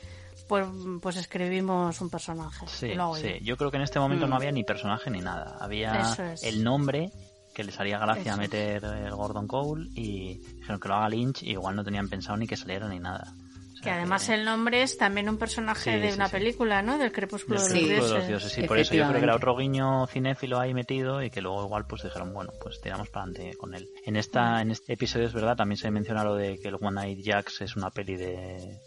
pues, pues escribimos un personaje. Sí, lo sí. yo. Creo que en este momento Mm. no había ni personaje ni nada. Había es. el nombre que les haría gracia Eso es. meter el Gordon Cole y dijeron que lo haga Lynch y igual no tenían pensado ni que saliera ni nada. Que además el nombre es también un personaje Sí, de sí, una sí. película, ¿no? Del Crepúsculo de los Crepúsculo de Dioses. los dioses, sí, por eso yo creo que era otro guiño cinéfilo ahí metido y que luego igual pues dijeron, bueno, pues tiramos para adelante con él. En esta en este episodio es verdad, también se menciona lo de que el One Night Jacks es una peli de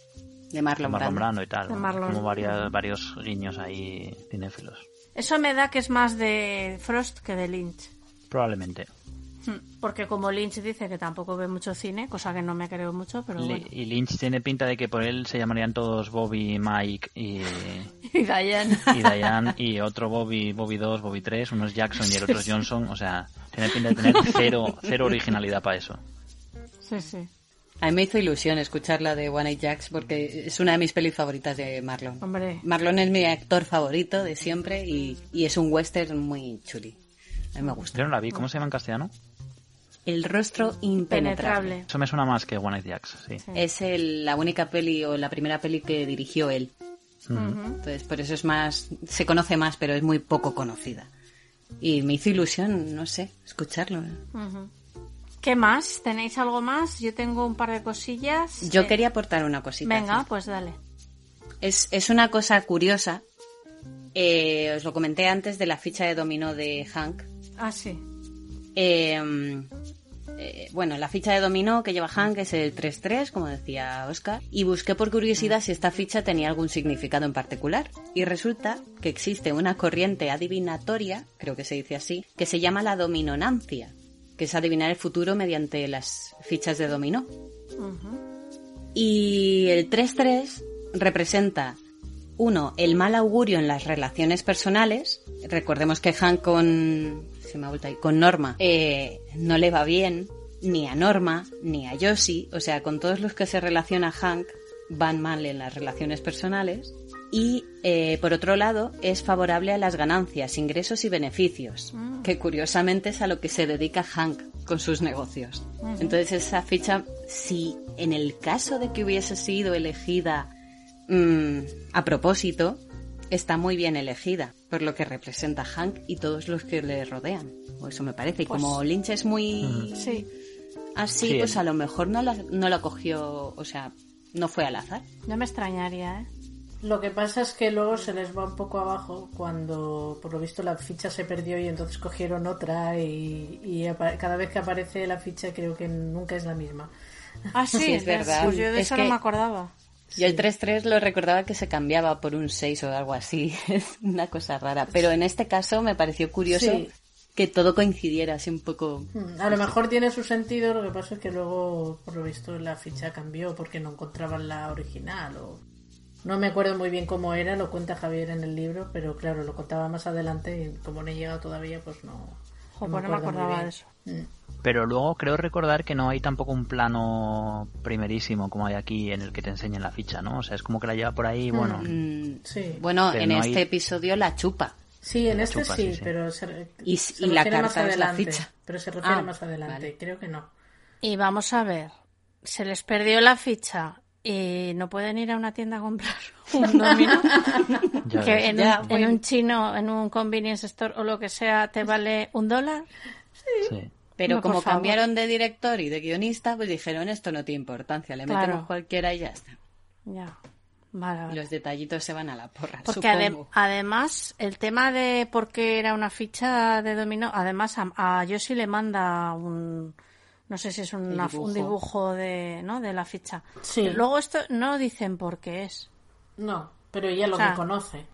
De Marlon Brando. Brando y tal, De ¿no? Marlon. como varias, varios guiños ahí cinéfilos. Eso me da que es más de Frost que de Lynch. Probablemente. Hmm, Porque como Lynch dice que tampoco ve mucho cine, cosa que no me creo mucho, pero bueno. Y Lynch tiene pinta de que por él se llamarían todos Bobby, Mike y, Y Diane. y Diane y otro Bobby, Bobby 2, Bobby 3, uno es Jackson y el otro es Johnson, o sea, tiene pinta de tener cero, cero originalidad para eso. Sí, sí. A mí me hizo ilusión escucharla de One Night Jacks porque es una de mis pelis favoritas de Marlon. Hombre. Marlon es mi actor favorito de siempre y, y es un western muy chuli. A mí me gusta. Yo no la vi, ¿cómo se llama en castellano? El rostro impenetrable. Eso me suena más que One Night Jacks, sí. Es el- la única peli o la primera peli que dirigió él. Entonces, por eso es más, se conoce más, pero es muy poco conocida. Y me hizo ilusión, no sé, escucharlo. ¿Qué más? ¿Tenéis algo más? Yo tengo un par de cosillas. Yo Eh, quería aportar una cosita. Venga, pues dale. Es, es una cosa curiosa. Eh, os lo comenté antes de la ficha de dominó de Hank. Ah, sí. Eh, eh, bueno, la ficha de dominó que lleva Hank es el 3-3, como decía Oscar, y busqué por curiosidad si esta ficha tenía algún significado en particular. Y resulta que existe una corriente adivinatoria, creo que se dice así, que se llama la dominonancia, que es adivinar el futuro mediante las fichas de dominó. Y el 3-3 representa, uno, el mal augurio en las relaciones personales. Recordemos que Hank con, se me ha vuelto ahí, con Norma eh, no le va bien, ni a Norma, ni a Josie. O sea, con todos los que se relaciona Hank van mal en las relaciones personales. Y eh, por otro lado, es favorable a las ganancias, ingresos y beneficios, Mm. que curiosamente es a lo que se dedica Hank con sus negocios. Entonces esa ficha, si en el caso de que hubiese sido elegida mm, a propósito, está muy bien elegida, por lo que representa Hank y todos los que le rodean. O eso me parece. Y Pues- como Lynch es muy Sí. así, Sí. pues a lo mejor no la, no la cogió, o sea, no fue al azar. No me extrañaría, ¿eh? Lo que pasa es que luego se les va un poco abajo cuando, por lo visto, la ficha se perdió y entonces cogieron otra y, cada vez que aparece la ficha creo que nunca es la misma. Ah, sí, Sí, es verdad. Pues yo de Es eso que- no me acordaba. Yo el 3-3 lo recordaba que se cambiaba por un 6 o algo así. Es una cosa rara. Pero en este caso me pareció curioso Sí. que todo coincidiera así un poco. Mm, A lo mejor tiene su sentido, lo que pasa es que luego, por lo visto, la ficha cambió porque no encontraban la original o... No me acuerdo muy bien cómo era, lo cuenta Javier en el libro, pero claro, lo contaba más adelante y como no he llegado todavía, pues no... Jo, pues no me acuerdo muy acordaba bien. de eso. Mm. Pero luego creo recordar que no hay tampoco un plano primerísimo como hay aquí en el que te enseñan la ficha, ¿no? O sea, es como que la lleva por ahí, bueno. Mm, Sí. Bueno, Pero en no este hay- episodio la chupa. Sí, en La este chupa, sí, pero se, Y- se y la refiere más carta es la adelante. ficha. Pero se refiere Ah, más adelante, vale. creo que no. Y vamos a ver, se les perdió la ficha y no pueden ir a una tienda a comprar un dominó. Que ves. en, Ya, un, en bueno. un chino, en un convenience store o lo que sea, te vale un dólar. Sí. Pero No, como cambiaron de director y de guionista, pues dijeron esto no tiene importancia, le Claro. metemos cualquiera y ya está. Ya. Vale, los detallitos se van a la porra. Porque ade- además, el tema de por qué era una ficha de dominó, además a, a Yoshi le manda un, no sé si es una- dibujo. un dibujo de, ¿no? de la ficha. Sí. Pero luego esto no dicen por qué es. No, pero ella lo O sea, reconoce.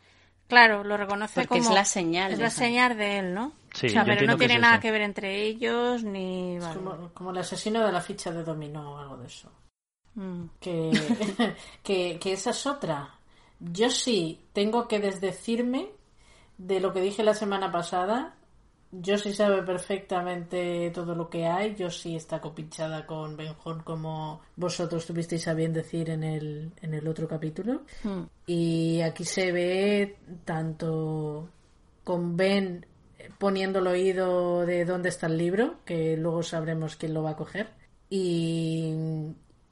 Claro, lo reconoce Porque como... es la señal Es la señal de él, ¿no? Sí, o sea, yo pero no tiene es nada eso. que ver entre ellos, ni... Es como, como el asesino de la ficha de dominó o algo de eso. Mm. Que, que, que esa es otra. Yo sí tengo que desdecirme de lo que dije la semana pasada. Yo sí sabe perfectamente todo lo que hay. Yo sí está copinchada con Benjon como vosotros tuvisteis a bien decir en el, en el otro capítulo. Mm. Y aquí se ve tanto con Ben poniendo el oído de dónde está el libro, que luego sabremos quién lo va a coger. Y,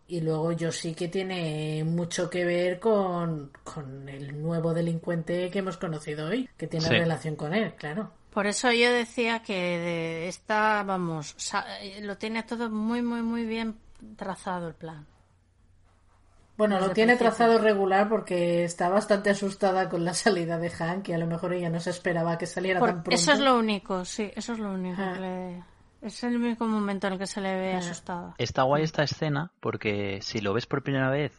Y luego yo sí que tiene mucho que ver con, con el nuevo delincuente que hemos conocido hoy, que tiene Sí. relación con él, claro. Por eso yo decía que de esta, vamos, eh, lo tiene todo muy, muy, muy bien trazado el plan. Bueno, lo tiene principio. trazado regular porque está bastante asustada con la salida de Hank y a lo mejor ella no se esperaba que saliera Por- tan pronto. eso es lo único, sí, eso es lo único. Ah. que le- Es el único momento en el que se le ve Ah. asustada. Está guay esta escena porque si lo ves por primera vez,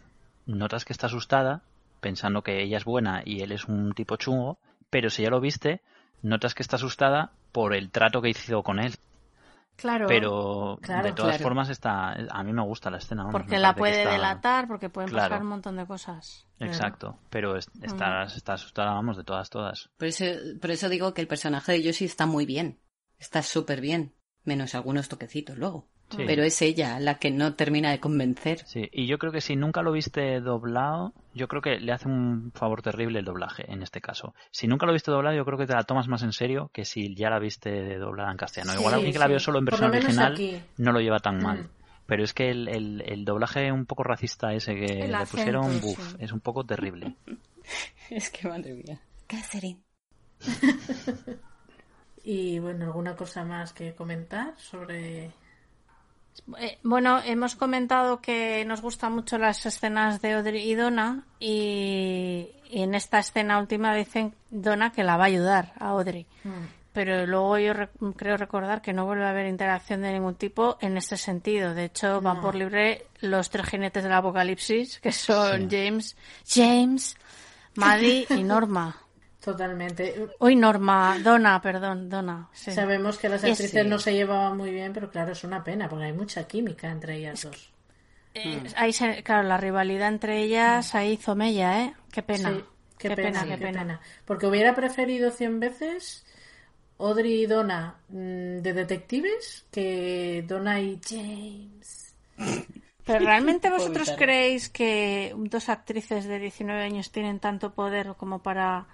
notas que está asustada, pensando que ella es buena y él es un tipo chungo, pero si ya lo viste, notas que está asustada por el trato que hizo con él. Claro. Pero Claro, de todas claro. formas está, a mí me gusta la escena. vamos, Porque me la puede está- delatar, porque pueden Claro. pasar un montón de cosas. Exacto, pero es- está, está asustada, vamos, de todas, todas. Por eso, por eso digo que el personaje de Yoshi está muy bien. Está súper bien. Menos algunos toquecitos luego. Sí. Pero es ella la que no termina de convencer. Sí, y yo creo que si nunca lo viste doblado, yo creo que le hace un favor terrible el doblaje en este caso. Si nunca lo viste doblado, yo creo que te la tomas más en serio que si ya la viste doblada en castellano. Sí, Igual alguien que la vio solo en versión original aquí. no lo lleva tan mal. Mm. Pero es que el, el- el doblaje un poco racista ese que El le acento, pusieron, sí. buf, es un poco terrible. Es que madre mía. Catherine. Y bueno, ¿alguna cosa más que comentar sobre...? Eh, bueno, hemos comentado que nos gustan mucho las escenas de Audrey y Donna y, y en esta escena última dicen Donna que la va a ayudar a Audrey. Pero luego yo re- creo recordar que no vuelve a haber interacción de ningún tipo en este sentido. De hecho, van No. por libre los tres jinetes del apocalipsis, que son James, James, Maddie y Norma. Totalmente. Uy, Norma, Donna, perdón, Donna. sí. Sabemos que las actrices sí. no se llevaban muy bien, pero claro, es una pena, porque hay mucha química entre ellas dos. Eh, ahí se- claro, la rivalidad entre ellas ahí hizo mella, ¿eh? Qué pena. Sí, qué, qué pena, pena, qué pena. Porque hubiera preferido cien veces Audrey y Donna mm, de detectives que Donna y James. Pero ¿realmente vosotros creéis que dos actrices de 19 años tienen tanto poder como para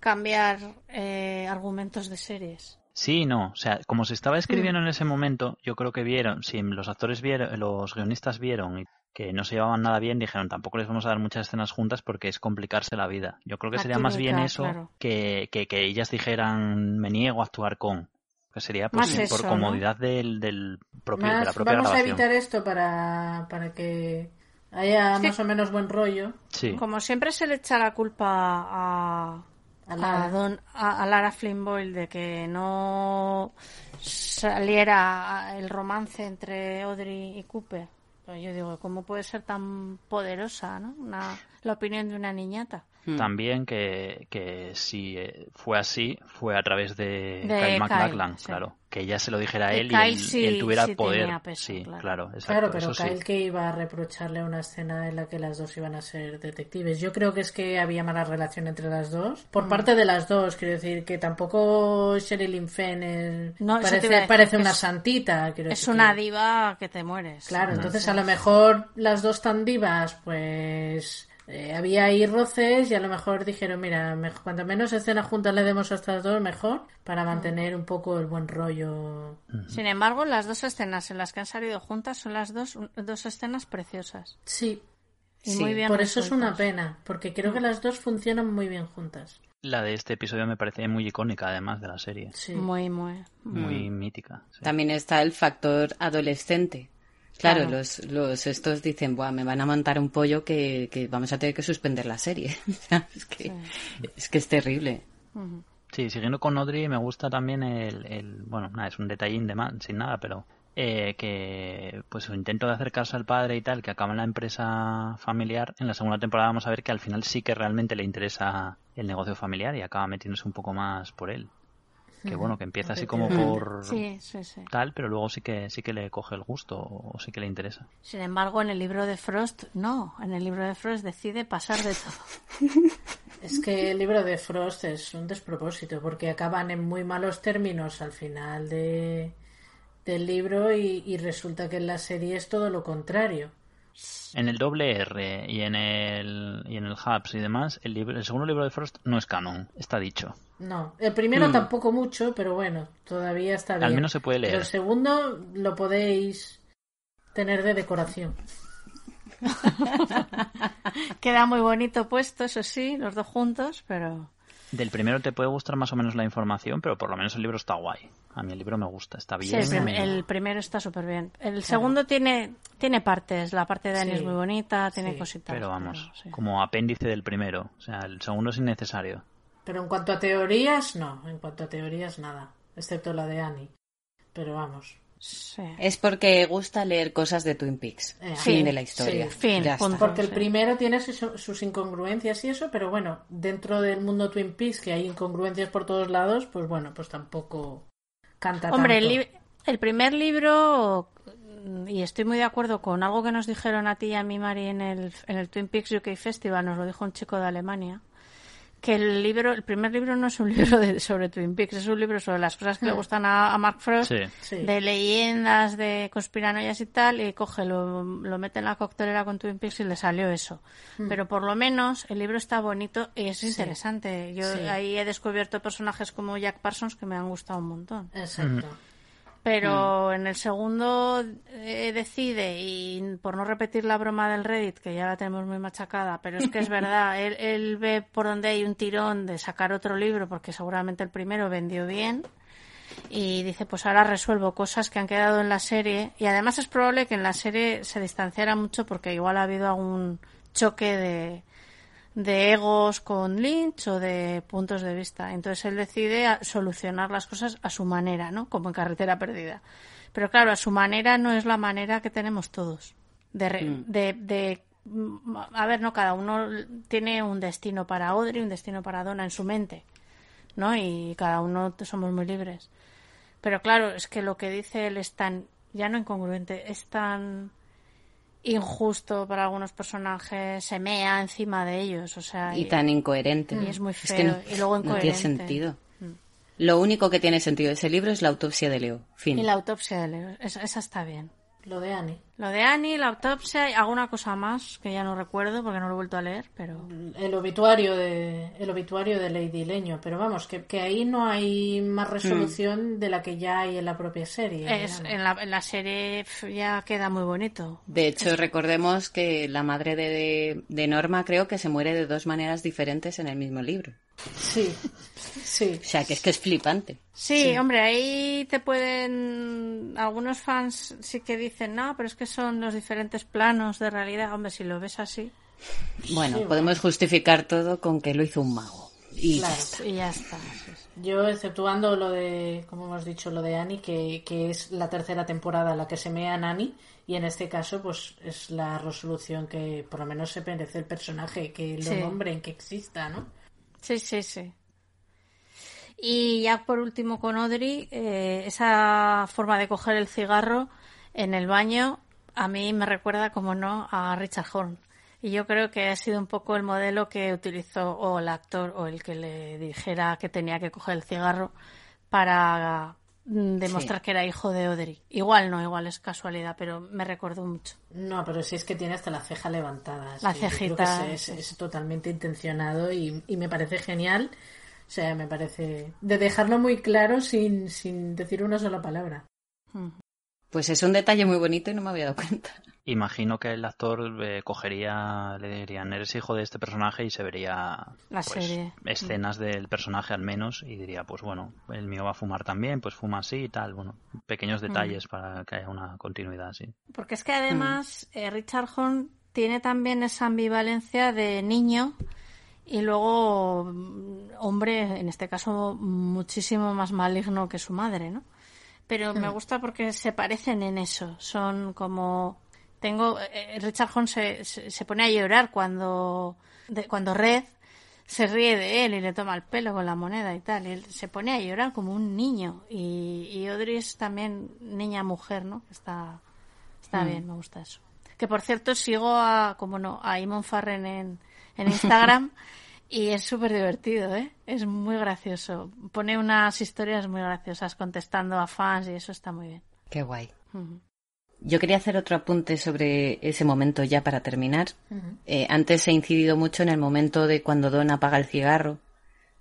cambiar eh, argumentos de series? Sí no. O sea, como se estaba escribiendo en ese momento, yo creo que vieron, si los actores vieron, los guionistas vieron y que no se llevaban nada bien, dijeron tampoco les vamos a dar muchas escenas juntas porque es complicarse la vida. Yo creo que sería más bien eso claro. que, que, que ellas dijeran me niego a actuar con. Que sería pues, por comodidad del, del propio, de la Más, propia vamos a evitar esto para, para que haya Sí. más o menos buen rollo. Sí. Como siempre se le echa la culpa a, A Lara. a Don- a- a Lara Flynn Boyle de que no saliera el romance entre Audrey y Cooper. Pero yo digo, ¿cómo puede ser tan poderosa ¿no? Una- la opinión de una niñata? También que, que si eh, fue así, fue a través de, De Kyle Kyle, MacLachlan, sí. claro. Que ella se lo dijera él y Kyle él, sí- y él tuviera sí poder. tenía peso, sí, claro. claro, exacto. Claro, pero eso Kyle sí. que iba a reprocharle una escena en la que las dos iban a ser detectives. Yo creo que es que había mala relación entre las dos. Por Mm. parte de las dos, quiero decir que tampoco Sherilyn Fenn es- No, parece, decir parece una es- santita. quiero Es decir una que- diva que te mueres. Claro, entonces a lo mejor las dos tan divas, pues eh, había ahí roces y a lo mejor dijeron, mira, mejor, cuanto menos escenas juntas le demos a estas dos, mejor, para mantener un poco el buen rollo. Sin embargo, las dos escenas en las que han salido juntas son las dos, dos escenas preciosas. Sí. Y Sí, muy bien por eso es una pena, porque creo que las dos funcionan muy bien juntas. La de este episodio me parece muy icónica, además de la serie. Muy, muy. Muy mítica. sí. También está el factor adolescente. Claro, Claro. Los, los estos dicen, Buah, me van a montar un pollo que, que vamos a tener que suspender la serie. Que, es que es terrible. Sí, siguiendo con Audrey, me gusta también el, el- bueno, nada, es un detallín de más, sin nada, pero eh, que pues su intento de acercarse al padre y tal, que acaba en la empresa familiar, en la segunda temporada vamos a ver que al final sí que realmente le interesa el negocio familiar y acaba metiéndose un poco más por él. Que bueno, que empieza así como por Sí, sí, sí. tal, pero luego sí que sí que le coge el gusto o sí que le interesa. Sin embargo, en el libro de Frost, no. En el libro de Frost decide pasar de todo. Es que el libro de Frost es un despropósito, porque acaban en muy malos términos al final de, del libro y, y resulta que en la serie es todo lo contrario. En el doble R y en el y en el Hubs y demás, el, libro, el segundo libro de Frost no es canon, está dicho. No, el primero Mm. tampoco mucho, pero bueno, todavía está bien. Al menos se puede leer. Pero el segundo lo podéis tener de decoración. Queda muy bonito puesto, eso sí, los dos juntos, pero... Del primero te puede gustar más o menos la información, pero por lo menos el libro está guay. A mí el libro me gusta, está bien. Sí, el, prim- el primero está súper bien. El segundo tiene, tiene partes. La parte de Annie Sí. es muy bonita, tiene Sí. cositas. Pero vamos, sí. como apéndice del primero. O sea, el segundo es innecesario. Pero en cuanto a teorías, no. En cuanto a teorías, nada. Excepto la de Annie. Pero vamos. Es porque gusta leer cosas de Twin Peaks. Eh, fin de la historia. sí, Ya está. Porque el primero tiene sus, sus incongruencias y eso, pero bueno, dentro del mundo Twin Peaks, que hay incongruencias por todos lados, pues bueno, pues tampoco canta Hombre, el, tanto. lib- el primer libro, y estoy muy de acuerdo con algo que nos dijeron a ti y a mí, Mari, en el, en el Twin Peaks UK Festival, nos lo dijo un chico de Alemania, que el libro, el primer libro no es un libro de- sobre Twin Peaks, es un libro sobre las cosas que le Mm. gustan a, a Mark Frost, Sí. Sí. de leyendas, de conspiranoias y tal, y coge, lo, lo mete en la coctelera con Twin Peaks y le salió eso. Mm. Pero por lo menos el libro está bonito y es interesante. Yo Sí. ahí he descubierto personajes como Jack Parsons que me han gustado un montón. Exacto. Pero en el segundo eh, decide, y por no repetir la broma del Reddit, que ya la tenemos muy machacada, pero es que es verdad, él, él ve por donde hay un tirón de sacar otro libro, porque seguramente el primero vendió bien, y dice, pues ahora resuelvo cosas que han quedado en la serie, y además es probable que en la serie se distanciara mucho, porque igual ha habido algún choque de, de egos con Lynch o de puntos de vista. Entonces él decide solucionar las cosas a su manera, ¿no? Como en Carretera Perdida. Pero claro, a su manera no es la manera que tenemos todos. De, re- Mm. de, de- a ver, no, cada uno tiene un destino para Audrey, un destino para Donna en su mente, ¿no? Y cada uno somos muy libres. Pero claro, es que lo que dice él es tan, ya no incongruente, es tan injusto para algunos personajes, se mea encima de ellos, o sea, Y tan incoherente. Y es muy que feo, no, y luego no tiene sentido. Mm. Lo único que tiene sentido de ese libro es la autopsia de Leo. Fin. Y la autopsia de Leo, esa, esa está bien. Lo de Annie. Lo de Annie, la autopsia y alguna cosa más que ya no recuerdo porque no lo he vuelto a leer, pero El obituario de el obituario de Lady Leño, pero vamos, que, que ahí no hay más resolución de la que ya hay en la propia serie. Mm. es, en, la, en la serie ya queda muy bonito. De hecho, recordemos que la madre de, de Norma creo que se muere de dos maneras diferentes en el mismo libro. Sí, sí. O sea, que es que es flipante. Sí, hombre, ahí te pueden. Algunos fans sí que dicen, no, pero es que son los diferentes planos de realidad. Hombre, si lo ves así. Bueno, Sí, podemos justificar todo con que lo hizo un mago. Y Claro. ya está. Y ya está. Yo, exceptuando lo de, como hemos dicho, lo de Annie, que, que es la tercera temporada en la que se mea a Annie, y en este caso, pues es la resolución que por lo menos se merece el personaje, que lo Sí. nombren, que exista, ¿no? Sí, sí, sí. Y ya por último con Audrey, eh, esa forma de coger el cigarro en el baño a mí me recuerda, como no, a Richard Horn. Y yo creo que ha sido un poco el modelo que utilizó o el actor o el que le dijera que tenía que coger el cigarro para mm, demostrar Sí. que era hijo de Audrey. Igual no, igual es casualidad, pero me recordó mucho. No, pero sí es que tiene hasta la ceja levantada. La sí, yo creo cejita, que es, sí, es- es totalmente intencionado y, y me parece genial. O sea, me parece de dejarlo muy claro sin, sin decir una sola palabra. Pues es un detalle muy bonito y no me había dado cuenta. Imagino que el actor eh, cogería, le dirían, eres hijo de este personaje y se vería La pues, serie. escenas del personaje al menos y diría, pues bueno, el mío va a fumar también, pues fuma así y tal. Bueno, pequeños detalles para que haya una continuidad así. Porque es que además eh, Richard Horn tiene también esa ambivalencia de niño y luego mm, hombre, en este caso muchísimo más maligno que su madre, ¿no? Pero me Hmm. gusta porque se parecen en eso. Son como tengo eh, Richard Horn se, se, se pone a llorar cuando de- cuando Red se ríe de él y le toma el pelo con la moneda y tal. Y él se pone a llorar como un niño. Y, y Audrey es también niña-mujer, ¿no? Está, está Mm. bien, me gusta eso. Que por cierto sigo a, como no, a Imon Farren en, en Instagram y es súper divertido, ¿eh? Es muy gracioso. Pone unas historias muy graciosas contestando a fans y eso está muy bien. Qué guay. Yo quería hacer otro apunte sobre ese momento ya para terminar. Eh, antes he incidido mucho en el momento de cuando Don apaga el cigarro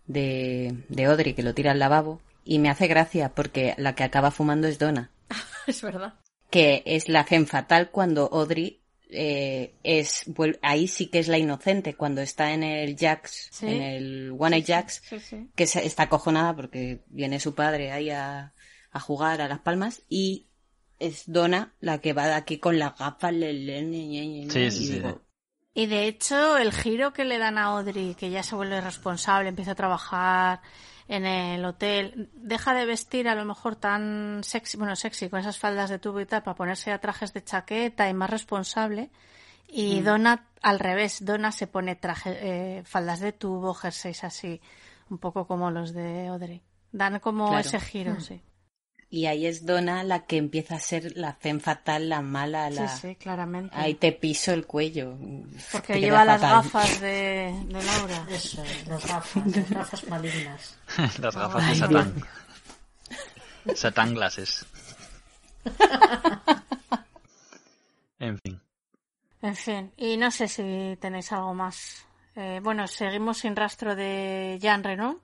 de, de Audrey, que lo tira al lavabo. Y me hace gracia porque la que acaba fumando es Donna, es verdad. que es la femme fatal cuando Audrey eh, es ahí sí que es la inocente cuando está en el Jax, en el One sí, Jax, que está acojonada porque viene su padre ahí a, a, jugar a las palmas y es Donna la que va de aquí con las gafas. Sí, sí, sí. Y de hecho, el giro que le dan a Audrey, que ya se vuelve responsable, empieza a trabajar en el hotel, deja de vestir a lo mejor tan sexy, bueno, sexy, con esas faldas de tubo y tal, para ponerse a trajes de chaqueta y más responsable. Y mm. Donna, al revés, Donna se pone traje, eh, faldas de tubo, jerseys así, un poco como los de Audrey. Dan como claro. ese giro, mm. sí. Y ahí es Donna la que empieza a ser la fen fatal, la mala, la... Sí, sí, claramente. Ahí te piso el cuello. Porque lleva las gafas de, de Laura. Eso, las gafas, las gafas malignas. las gafas Ay, de Satán. Satán glasses. en fin. En fin, y no sé si tenéis algo más. Eh, bueno, seguimos sin rastro de Jean Renault.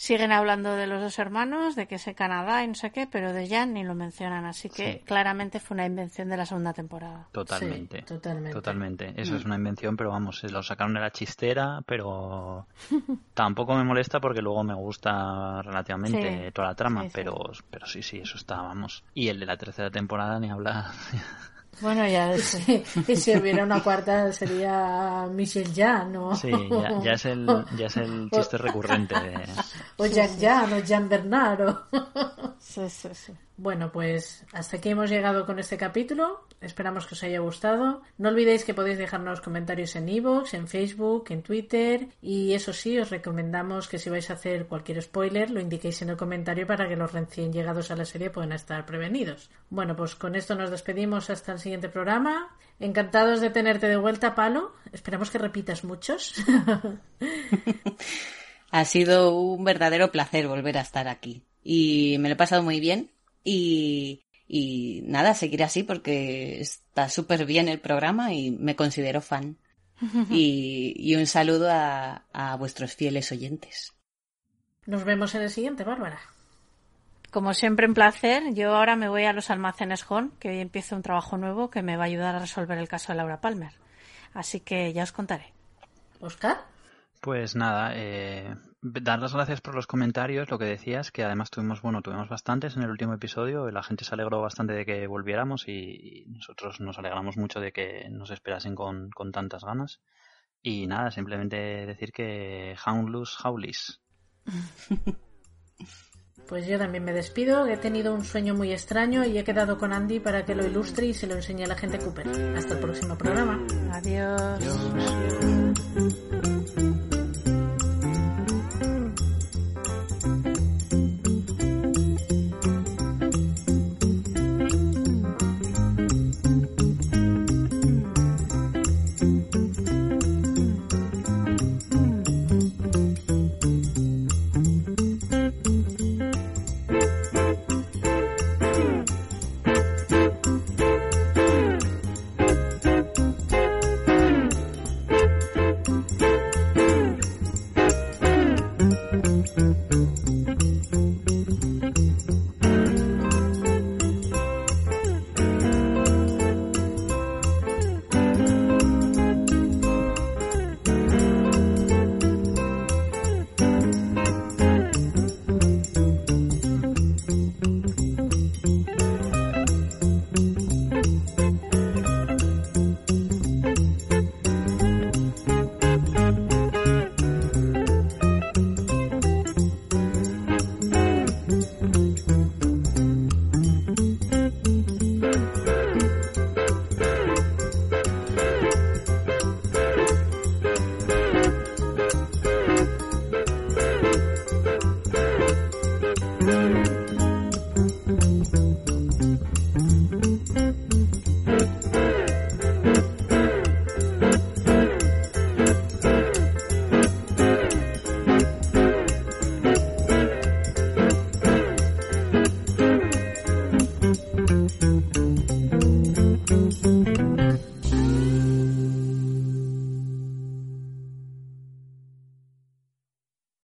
Siguen hablando de los dos hermanos, de que es Canadá y no sé qué, pero de Jan ni lo mencionan. Así que sí. claramente fue una invención de la segunda temporada. Totalmente. Sí, totalmente. Totalmente. Eso mm. es una invención, pero vamos, se lo sacaron de la chistera, pero tampoco me molesta porque luego me gusta relativamente sí. toda la trama, sí, pero, pero sí, sí, eso está, vamos. Y el de la tercera temporada ni habla. Bueno, ya si, si hubiera una cuarta sería Michelle Jan, ¿no? Sí, ya, ya, es el, ya es el chiste recurrente. De... O Jack Jan, o Jan Bernardo. Sí, sí, sí. Bueno, pues hasta aquí hemos llegado con este capítulo. Esperamos que os haya gustado. No olvidéis que podéis dejarnos comentarios en iVoox, en Facebook, en Twitter. Y eso sí, os recomendamos que si vais a hacer cualquier spoiler, lo indiquéis en el comentario para que los recién llegados a la serie puedan estar prevenidos. Bueno, pues con esto nos despedimos hasta el siguiente programa. Encantados de tenerte de vuelta, Palo. Esperamos que repitas muchos. ha sido un verdadero placer volver a estar aquí. Y me lo he pasado muy bien y, y nada, seguir así porque está súper bien el programa y me considero fan. y, y, un saludo a, a vuestros fieles oyentes. Nos vemos en el siguiente, Bárbara. Como siempre, un placer. Yo ahora me voy a los almacenes Hon, que hoy empiezo un trabajo nuevo que me va a ayudar a resolver el caso de Laura Palmer. Así que ya os contaré. ¿Oscar? Pues nada, eh, dar las gracias por los comentarios, lo que decías, que además tuvimos, bueno, tuvimos bastantes en el último episodio, la gente se alegró bastante de que volviéramos y nosotros nos alegramos mucho de que nos esperasen con, con tantas ganas. Y nada, simplemente decir que Houndlus Howlis. Pues yo también me despido, he tenido un sueño muy extraño y he quedado con Andy para que lo ilustre y se lo enseñe a la gente Cooper. Hasta el próximo programa. Adiós. Adiós.